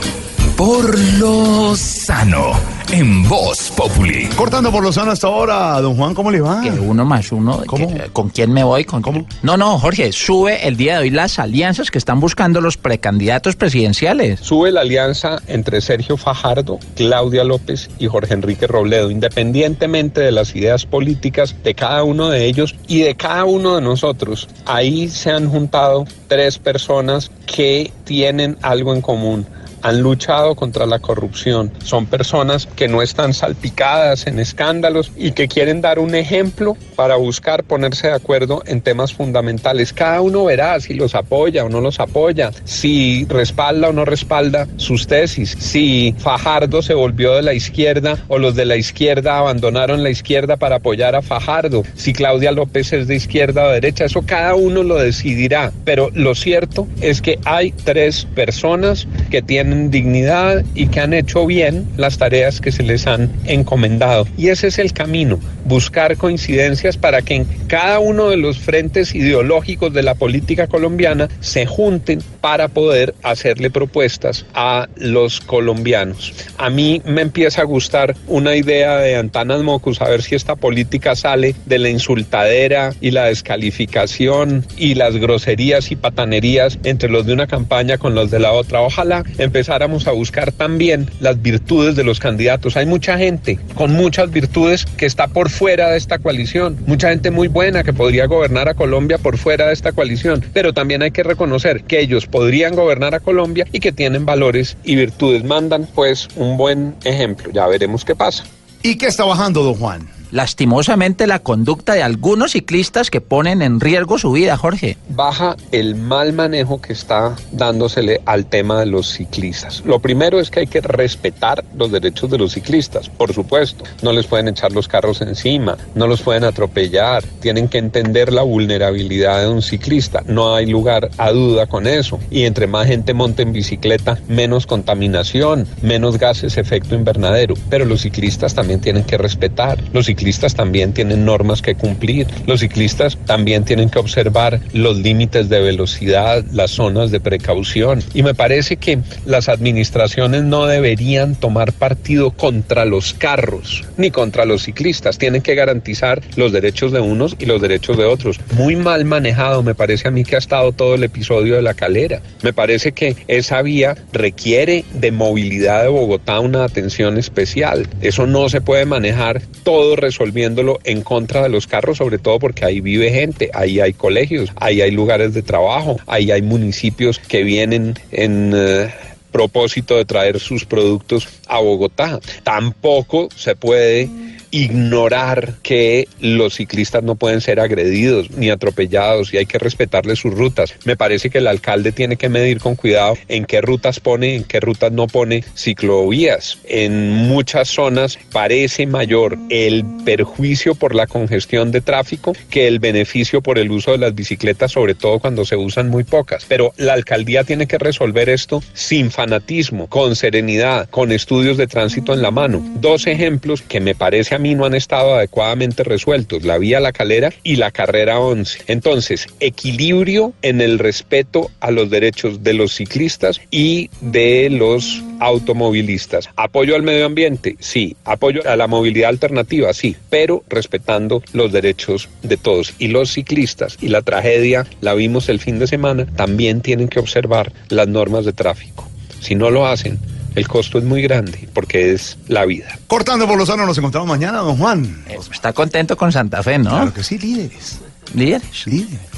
Por lo sano en Voz Populi. Cortando por Lozano hasta ahora, don Juan, ¿cómo le va? Que uno más uno. que- ¿Con quién me voy? ¿Con ¿Cómo? No, no, Jorge, sube el día de hoy las alianzas que están buscando los precandidatos presidenciales. Sube la alianza entre Sergio Fajardo, Claudia López y Jorge Enrique Robledo, independientemente de las ideas políticas de cada uno de ellos y de cada uno de nosotros. Ahí se han juntado tres personas que tienen algo en común. Han luchado contra la corrupción. Son personas que no están salpicadas en escándalos y que quieren dar un ejemplo para buscar ponerse de acuerdo en temas fundamentales. Cada uno verá si los apoya o no los apoya, si respalda o no respalda sus tesis, si Fajardo se volvió de la izquierda o los de la izquierda abandonaron la izquierda para apoyar a Fajardo, si Claudia López es de izquierda o derecha, eso cada uno lo decidirá. Pero lo cierto es que hay tres personas que tienen dignidad y que han hecho bien las tareas que se les han encomendado. Y ese es el camino, buscar coincidencias para que en cada uno de los frentes ideológicos de la política colombiana se junten para poder hacerle propuestas a los colombianos. A mí me empieza a gustar una idea de Antanas Mocus, a ver si esta política sale de la insultadera y la descalificación y las groserías y patanerías entre los de una campaña con los de la otra. Ojalá empezáramos a buscar también las virtudes de los candidatos. Hay mucha gente con muchas virtudes que está por fuera de esta coalición, mucha gente muy buena que podría gobernar a Colombia por fuera de esta coalición, pero también hay que reconocer que ellos podrían gobernar a Colombia y que tienen valores y virtudes. Mandan pues un buen ejemplo, ya veremos qué pasa. ¿Y qué está bajando, don Juan? Lastimosamente la conducta de algunos ciclistas que ponen en riesgo su vida, Jorge. baja el mal manejo que está dándosele al tema de los ciclistas. Lo primero es que hay que respetar los derechos de los ciclistas, por supuesto. No les pueden echar los carros encima, no los pueden atropellar, tienen que entender la vulnerabilidad de un ciclista. No hay lugar a duda con eso. Y entre más gente monte en bicicleta, menos contaminación, menos gases efecto invernadero. Pero los ciclistas también tienen que respetar. Los ciclistas también tienen normas que cumplir. Los ciclistas también tienen que observar los límites de velocidad, las zonas de precaución. Y me parece que las administraciones no deberían tomar partido contra los carros ni contra los ciclistas. Tienen que garantizar los derechos de unos y los derechos de otros. Muy mal manejado me parece a mí que ha estado todo el episodio de la calera. Me parece que esa vía requiere de movilidad de Bogotá una atención especial. Eso no se puede manejar todo resolviéndolo en contra de los carros, sobre todo porque ahí vive gente, ahí hay colegios, ahí hay lugares de trabajo, ahí hay municipios que vienen en... eh, propósito de traer sus productos a Bogotá. Tampoco se puede ignorar que los ciclistas no pueden ser agredidos ni atropellados y hay que respetarles sus rutas. Me parece que el alcalde tiene que medir con cuidado en qué rutas pone, en qué rutas no pone ciclovías. En muchas zonas parece mayor el perjuicio por la congestión de tráfico que el beneficio por el uso de las bicicletas, sobre todo cuando se usan muy pocas. Pero la alcaldía tiene que resolver esto sin fanatismo, con serenidad, con estudios de tránsito en la mano. Dos ejemplos que me parece a mí no han estado adecuadamente resueltos, la vía La Calera y la carrera 11. Entonces, equilibrio en el respeto a los derechos de los ciclistas y de los automovilistas. Apoyo al medio ambiente, sí. Apoyo a la movilidad alternativa, sí. Pero respetando los derechos de todos. Y los ciclistas, y la tragedia la vimos el fin de semana, también tienen que observar las normas de tráfico. Si no lo hacen, el costo es muy grande porque es la vida. Cortando por Lozano, nos encontramos mañana, don Juan. Está contento con Santa Fe, ¿no? Claro que sí, líderes. ¿Líderes?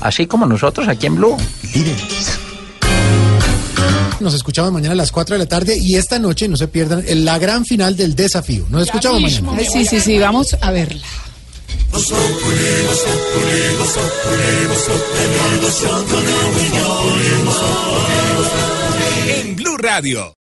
Así como nosotros aquí en Blue. Líderes. Nos escuchamos mañana a las 4 de la tarde y esta noche no se pierdan en la gran final del desafío. Nos escuchamos mañana. Ay, sí, sí, sí, vamos a verla. En Blue Radio.